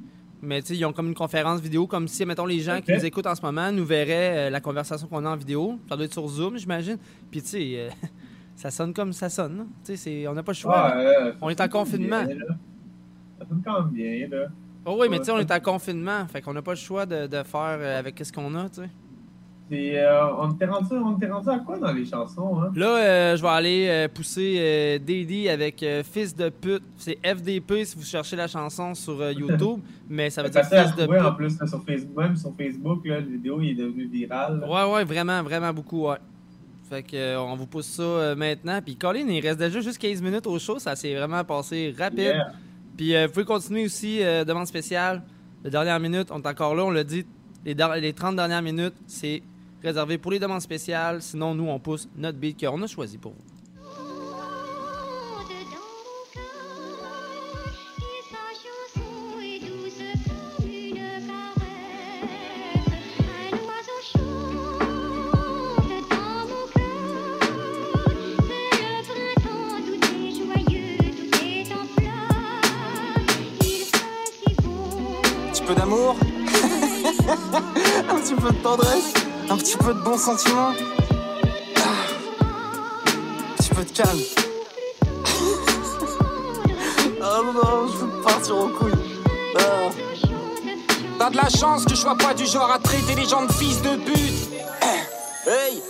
Mais tu sais, ils ont comme une conférence vidéo, comme si, mettons, les gens qui nous écoutent en ce moment nous verraient euh, la conversation qu'on a en vidéo. Ça doit être sur Zoom, j'imagine. Puis tu sais, euh, <laughs> ça sonne comme ça sonne. sais, c'est- on n'a pas le choix. Ouais, là. euh, on est en confinement. bien, là. Ça sonne quand même bien, là. Oh oui, mais tu sais, on est en confinement, fait qu'on n'a pas le choix de, de faire avec ce qu'on a, tu sais. Euh, on était rendu, rendu à quoi dans les chansons, hein? Là, euh, je vais aller euh, pousser Didi avec Fils de pute. C'est FDP si vous cherchez la chanson sur YouTube, <laughs> mais ça veut dire Fils de pute. en plus là, sur Facebook, même sur Facebook, là, la vidéo il est devenu viral. là. Ouais, ouais, vraiment, vraiment beaucoup, ouais. Fait que, on vous pousse ça maintenant. Puis Colin, il reste déjà juste 15 minutes au show. Ça s'est vraiment passé rapide. Yeah. Puis vous pouvez continuer aussi, demande spéciale. La dernière minute, on est encore là, on l'a dit. Les, les 30 dernières minutes, c'est réservé pour les demandes spéciales. Sinon, nous, on pousse notre beat qu'on a choisi pour vous. Un petit peu d'amour, <laughs> un petit peu de tendresse, un petit peu de bons sentiments, un petit peu de calme. <laughs> Oh non, je veux partir en couille. Ah. T'as de la chance que je sois pas du genre à traiter les gens de fils de pute. <coughs> Hey!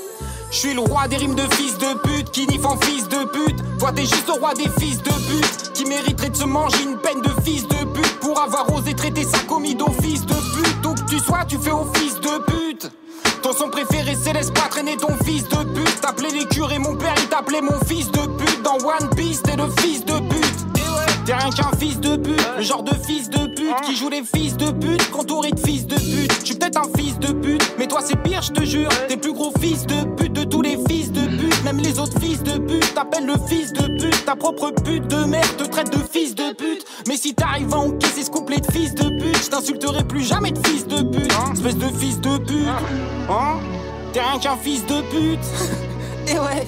Je suis le roi des rimes de fils de pute qui niffent en fils de pute. Toi t'es juste le roi des fils de pute qui mériterait de se manger une peine de fils de pute pour avoir osé traiter sa commis d'office de pute. Où que tu sois, tu fais office de pute. Ton son préféré, c'est laisse pas traîner ton fils de pute. T'appelais les curés, mon père, il t'appelait mon fils de pute. Dans One Piece, t'es le fils de pute. T'es rien qu'un fils de pute, le genre de fils de pute qui joue les fils de pute, contouré de fils de pute. Je peut-être un fils de pute, mais toi c'est pire, je te jure. T'es plus gros fils de pute de tous les fils de même les autres fils de pute t'appellent le fils de pute. Ta propre pute de merde te traite de fils de pute. Mais si t'arrives à encaisser ce couplet de fils de pute, je t'insulterai plus jamais de fils de pute. Espèce de fils de pute, hein T'es rien qu'un fils de pute. Et ouais.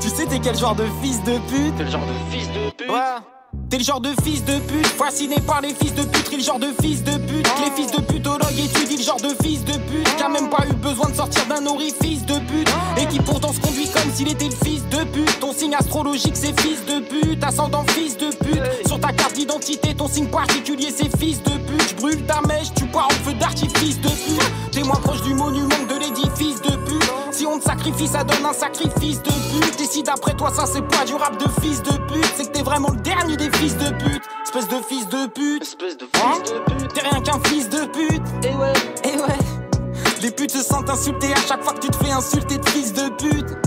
Tu sais t'es quel genre de fils de pute T'es le genre de fils de pute Ouais T'es le genre de fils de pute, fasciné par les fils de pute, t'es le genre de fils de pute, les fils de putologues étudient le genre de fils de pute, a même pas eu besoin de sortir d'un orifice de pute, et qui pourtant se conduit comme s'il était le fils de pute. Ton signe astrologique c'est fils de pute, ascendant fils de pute. Sur ta carte d'identité, ton signe particulier c'est fils de pute. J'brûle ta mèche, tu pars en feu d'artifice de pute. T'es moins proche du monument que de l'édifice de pute. Si on te sacrifie, ça donne un sacrifice de pute. Et si d'après toi ça c'est pas du rap de fils de pute, c'est que t'es vraiment le dernier des fils de pute. Espèce de fils de pute. Espèce de fils de pute. T'es rien qu'un fils de pute. Et ouais, et ouais. Les putes se sentent insultées à chaque fois que tu te fais insulter de fils de pute.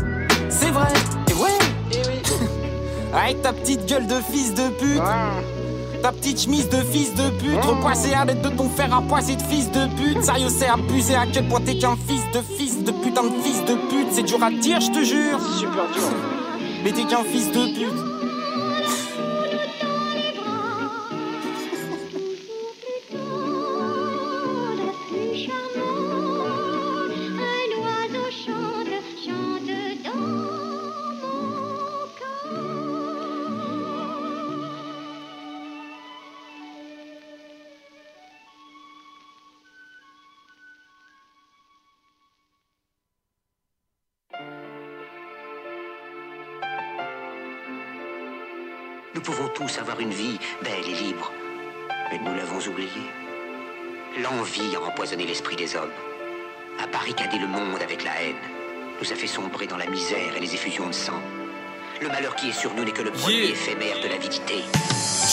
C'est vrai, et ouais. Et oui. <laughs> Avec ta petite gueule de fils de pute. Ta petite chemise de fils de pute, repoissée à l'aide de ton fer à poisser de fils de pute. Sérieux, c'est abusé à quel point t'es qu'un fils de fils de putain de fils de pute. C'est dur à dire, je te jure. Super dur. Mais t'es qu'un fils de pute. Tous avoir une vie belle et libre. Mais nous l'avons oublié. L'envie a empoisonné l'esprit des hommes. Paris, barricadé le monde avec la haine, nous a fait sombrer dans la misère et les effusions de sang. Le malheur qui est sur nous n'est que le premier éphémère de l'avidité.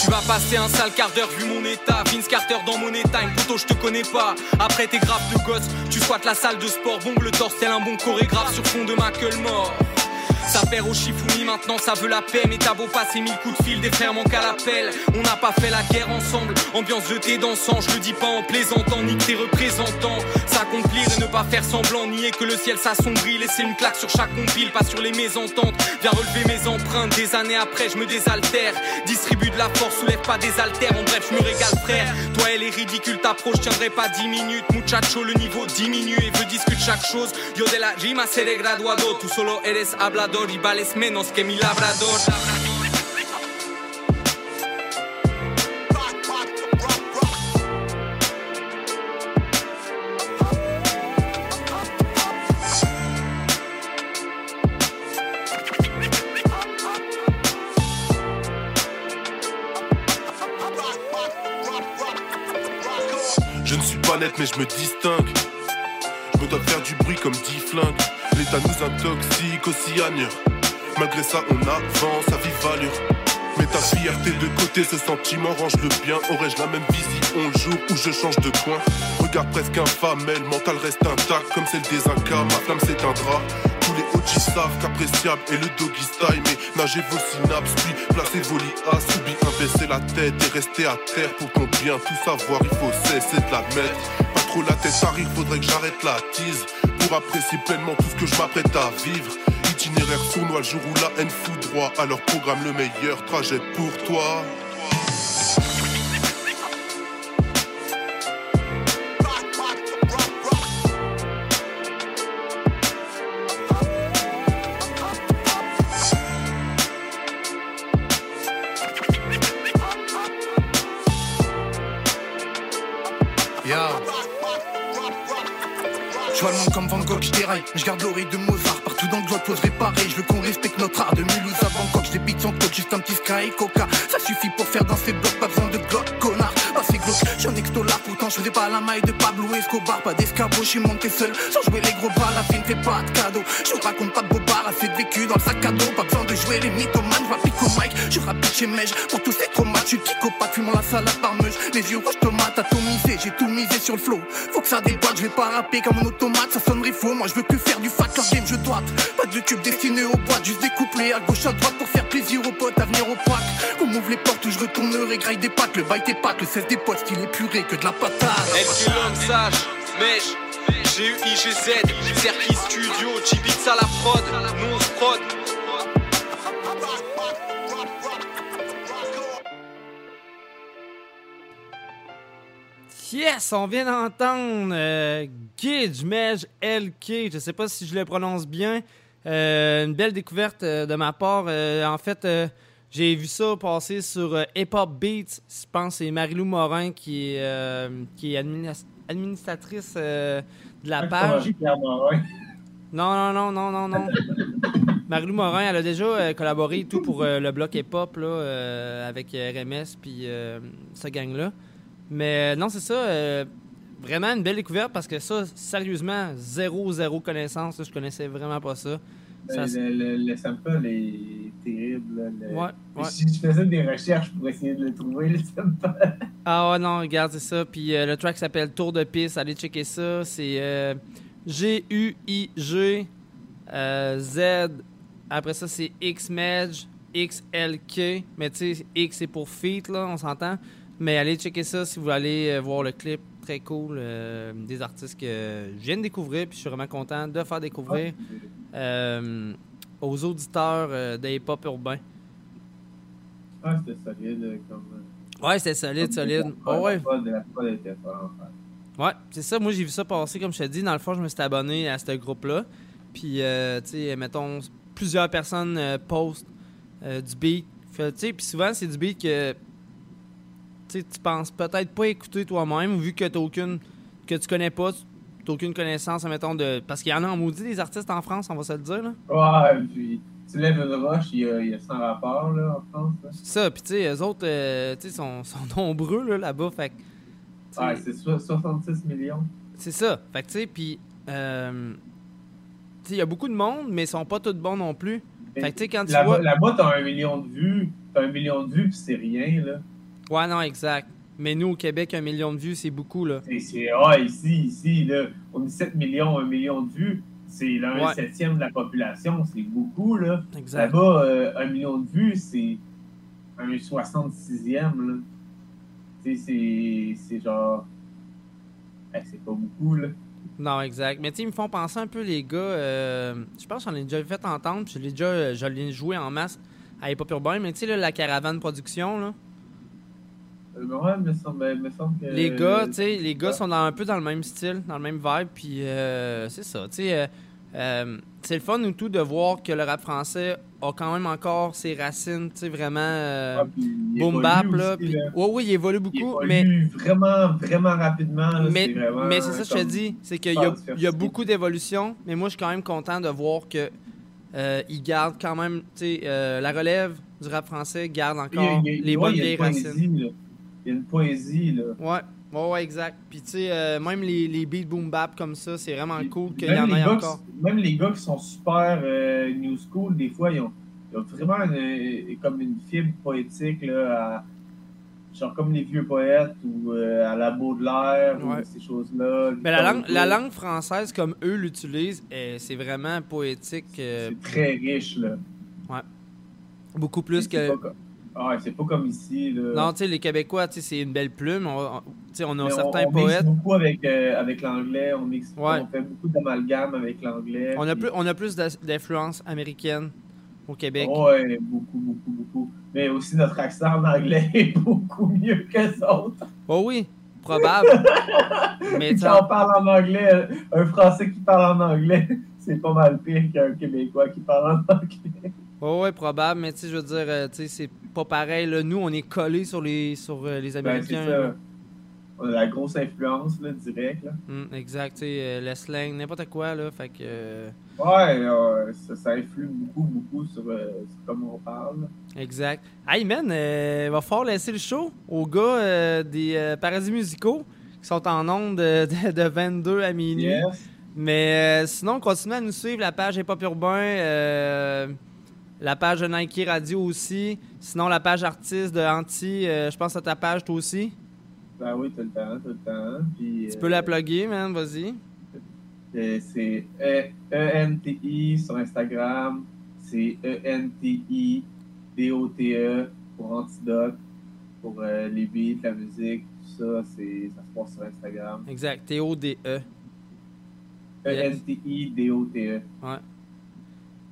Tu vas passer un sale quart d'heure vu mon état Vince Carter dans mon état, une photo je te connais pas Après tes graves de gosse, tu squattes la salle de sport Bombe le torse tel un bon chorégraphe sur fond de ma queue mort ça perd au Shifumi, maintenant ça veut la paix. Mais t'as beau passer mille coups de fil, des frères manquent à l'appel. On n'a pas fait la guerre ensemble, ambiance de thé dansant. Je le dis pas en plaisantant, ni tes représentants. S'accomplir et ne pas faire semblant, nier que le ciel s'assombrit. Laisser une claque sur chaque compile, pas sur les mésententes. Viens relever mes empreintes, des années après, je me désaltère. Distribue de la force, soulève pas des haltères. En bref, je me régale, frère. Toi, elle est ridicule, t'approche, tiendrai pas 10 minutes. Muchacho, le niveau diminue et veut discuter chaque chose. Yo de la rima seré graduado, tu solo eres vales que mi labrador. Je ne suis pas net mais je me distingue. Je me dois faire du bruit comme 10 flingues. L'état nous intoxique aussi ailleurs. Malgré ça, on avance à vive allure. Mais ta fierté de côté, ce sentiment range le bien. Aurais-je la même vision le jour où je change de coin? Regarde presque infamel, mental reste intact comme celle des Incas. Ma flamme s'éteindra. Tous les OG savent qu'appréciable est le doggy style. Mais nagez vos synapses, puis placez vos liasses. Ou bien baisser la tête et rester à terre pour ton bien. Tout savoir, il faut cesser de l'admettre. Pas trop la tête à rire, faudrait que j'arrête la tease. Pour apprécier pleinement tout ce que je m'apprête à vivre. Itinéraire sournois, le jour où la haine fout droit. Alors programme le meilleur trajet pour toi. Je garde l'oreille de Mozart Partout dans le globe, poserai pareil, je veux qu'on respecte notre art De Mulhouse à Bangkok, je sans juste un petit sky et coca. Ça suffit pour faire danser blocs, pas besoin de glock, connard. Oh c'est glauque, je suis un exto là, pourtant je faisais pas la maille de Pablo Escobar. Pas d'escabeau, je suis monté seul, sans jouer les gros bras. La vie ne fait pas de cadeau, je raconte pas de bobards Assez de vécu dans le sac à dos, pas besoin de jouer les mythomanes Je rapide au mic, je rapide chez Mej. Pour tous ces je suis psychopathe, fumant la salade par meuse Les yeux rouges tomates, atomisé, j'ai tout misé sur le flow. Faut que ça déboîte, je vais pas rapper comme un automate, ça sonnerait faux. Moi je veux que faire du fat, leur game je doite Pas de tube destiné aux boîtes, juste des couplets à gauche à droite Pour faire plaisir aux potes, à venir au pack. On m'ouvre les portes où je retournerai, graille des pâtes. Le bail des pâtes, le cesse des potes, style est puré que de la patate. Est-ce que l'homme sache Mèche G-U-I-G-Z Serki Studio Chibitz à la prod Nous on se prod Yes, on vient d'entendre euh, Gidge Mej LK. Je sais pas si je le prononce bien. Euh, une belle découverte euh, de ma part. Euh, en fait, j'ai vu ça passer sur Hip Hop Beats. Je pense que c'est Marilou Morin qui est, qui est adminis- administratrice de la page. Non, non, non, non, non, non. <laughs> Marilou Morin, elle a déjà euh, collaboré et tout pour euh, le bloc hip-hop là, euh, avec RMS puis ce gang-là. Mais euh, non, c'est ça. euh, vraiment une belle découverte parce que ça, sérieusement, zéro, zéro connaissance. je connaissais vraiment pas ça. Ça, Le, le, le sample est terrible. le- Ouais, ouais. Si je faisais des recherches pour essayer de le trouver, le sample. <laughs> Ah ouais, non, regarde, c'est ça. Puis euh, le track s'appelle Tour de piste. Allez checker ça. C'est euh, G-U-I-G Z. Après ça, c'est X-Medge, X-L-K. Mais tu sais, X c'est pour feat, là, on s'entend. Mais allez checker ça si vous allez euh, voir le clip. Très cool. euh, des artistes que je viens de découvrir. Puis je suis vraiment content de faire découvrir euh, aux auditeurs euh, de hip-hop urbain. Ah, c'était solide. Comme, Ouais, c'était solide, solide. La Oh, ouais. Ouais, c'est ça. Moi, j'ai vu ça passer, comme je te dis. Dans le fond, je me suis abonné à ce groupe-là. Puis, euh, tu sais, mettons, plusieurs personnes euh, postent euh, du beat. Fait, tu sais, puis souvent, c'est du beat que tu tu penses peut-être pas écouter toi-même, vu que t'as aucune. que tu connais pas, t'as aucune connaissance, mettons, de. Parce qu'il y en a en maudit des artistes en France, on va se le dire, là. Ouais, puis tu lèves une roche, il y a, il y a 100 rapports là, en France. là. Ça, puis tu sais, eux autres, euh, tu sais, sont, sont nombreux, là, là-bas. Fait que, tu Ouais, c'est so- 66 millions. C'est ça. Fait que, tu sais, puis euh, tu sais, il y a beaucoup de monde, mais ils sont pas tous bons non plus. Fait que, tu sais, quand tu vois. là-bas, t'as un million de vues. T'as un million de vues, puis c'est rien, là. Ouais, non, exact. Mais nous, au Québec, un million de vues, c'est beaucoup, là. Et c'est, ah, ici, ici, là, on est 7 millions, 1 million de vues. C'est là, un Ouais. septième de la population, c'est beaucoup, là. Exact. Là-bas, euh, un million de vues, c'est un 66e, là. Tu sais, c'est, c'est genre... Eh, c'est pas beaucoup, là. Non, exact. Mais tu sais, ils me font penser un peu, les gars. euh, je pense que j'en ai déjà fait entendre, puis je l'ai déjà je l'ai joué en masse à Hip Urbain. Mais tu sais, là, la caravane production, là. Euh, que... Les gars, tu sais, les gars sont dans, un peu dans le même style, dans le même vibe, puis euh, c'est ça, tu sais. euh, euh, c'est le fun ou tout de voir que le rap français a quand même encore ses racines, tu sais, vraiment il boom bap, là. ouais, oui, il évolue beaucoup, Il mais, évolue vraiment, vraiment rapidement, là. mais, c'est mais ça que je te dis, c'est qu'il y, a- il y beaucoup d'évolution, mais moi, je suis quand même content de voir que ils gardent quand même, tu sais, la relève du rap français garde Il encore il les bonnes il vieilles poésie, racines. Il y a une poésie, là. Ouais, ouais, ouais, exact. Puis tu sais, euh, même les, les beats boom bap comme ça, c'est vraiment cool qu'il y en ait encore. même les gars qui sont super euh, new school, des fois, ils ont, ils ont vraiment une- comme une fibre poétique, là, à- genre comme les vieux poètes ou euh, à la Baudelaire Ouais. ou ces choses-là. Mais la langue, la française, comme eux l'utilisent, euh, c'est vraiment poétique. euh, C'est très riche, là. Ouais. Beaucoup plus que. pas Ah, c'est pas comme ici, là. Non, tu sais, les Québécois, tu sais, c'est une belle plume. On, on- tu sais, on a Mais certains on, mixe beaucoup avec, euh, avec l'anglais, on, mixe, Ouais. on fait beaucoup d'amalgame avec l'anglais. On a plus, on a plus d'influence américaine au Québec. Ouais, beaucoup, beaucoup, beaucoup. Mais aussi notre accent en anglais <laughs> est beaucoup mieux que les autres. Oh oui, probable. <laughs> Mais quand on parle en anglais, un Français qui parle en anglais, <laughs> c'est pas mal pire qu'un Québécois qui parle en anglais. Ouais, ouais, probable, mais tu sais, je veux dire, euh, tu sais, c'est pas pareil. Là. Nous, on est collés sur les, sur euh, les Ben, Américains. On a la grosse influence, là, direct. Là. Hum, exact, tu sais, euh, le slang, n'importe quoi, là. Fait que. Ouais, ça, ça influe beaucoup, beaucoup sur, sur comment on parle. exact. Hey, man, euh, va falloir laisser le show aux gars euh, des euh, Paradis musicaux qui sont en ondes de, de, de 22 à minuit. Yes. Mais sinon, continuez à nous suivre, la page Hip Hop Urbain, la page de Nike Radio aussi. Sinon, la page artiste de Anti, euh, je pense à ta page toi aussi. Ben oui, tout le temps, tout le temps. Puis, Tu euh, peux la plugger, man, vas-y. euh, C'est E- ENTI sur Instagram. C'est E ENTI D-O-T-E pour Antidote. Pour euh, les beats, la musique, tout ça, c'est, ça se passe sur Instagram. Exact, T-O-D-E. E ENTI D-O-T-E. Ouais.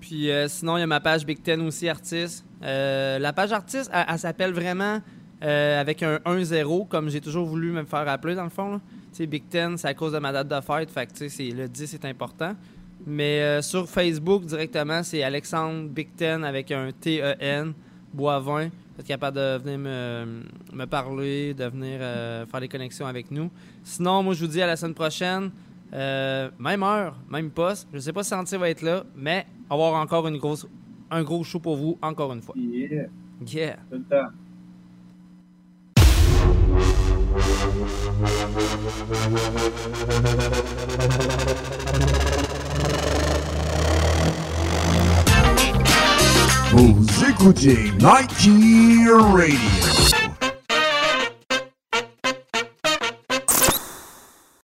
Puis euh, sinon, il y a ma page Big Ten aussi, artiste. Euh, la page artiste, elle, elle s'appelle vraiment euh, avec un 1-0, comme j'ai toujours voulu me faire appeler dans le fond. Big Ten, c'est à cause de ma date de fête, fait que le 10 c'est important. Mais sur Facebook, directement, c'est Alexandre Big Ten avec un T-E-N, Boivin. Vous êtes capable de venir me, me parler, de venir faire des connexions avec nous. Sinon, moi, je vous dis à la semaine prochaine. Euh, même heure, même poste. Je sais pas si Anti va être là, mais on va avoir encore une grosse, un gros show pour vous, encore une fois. Yeah. Yeah. Tout le temps. Vous écoutez Nike Radio.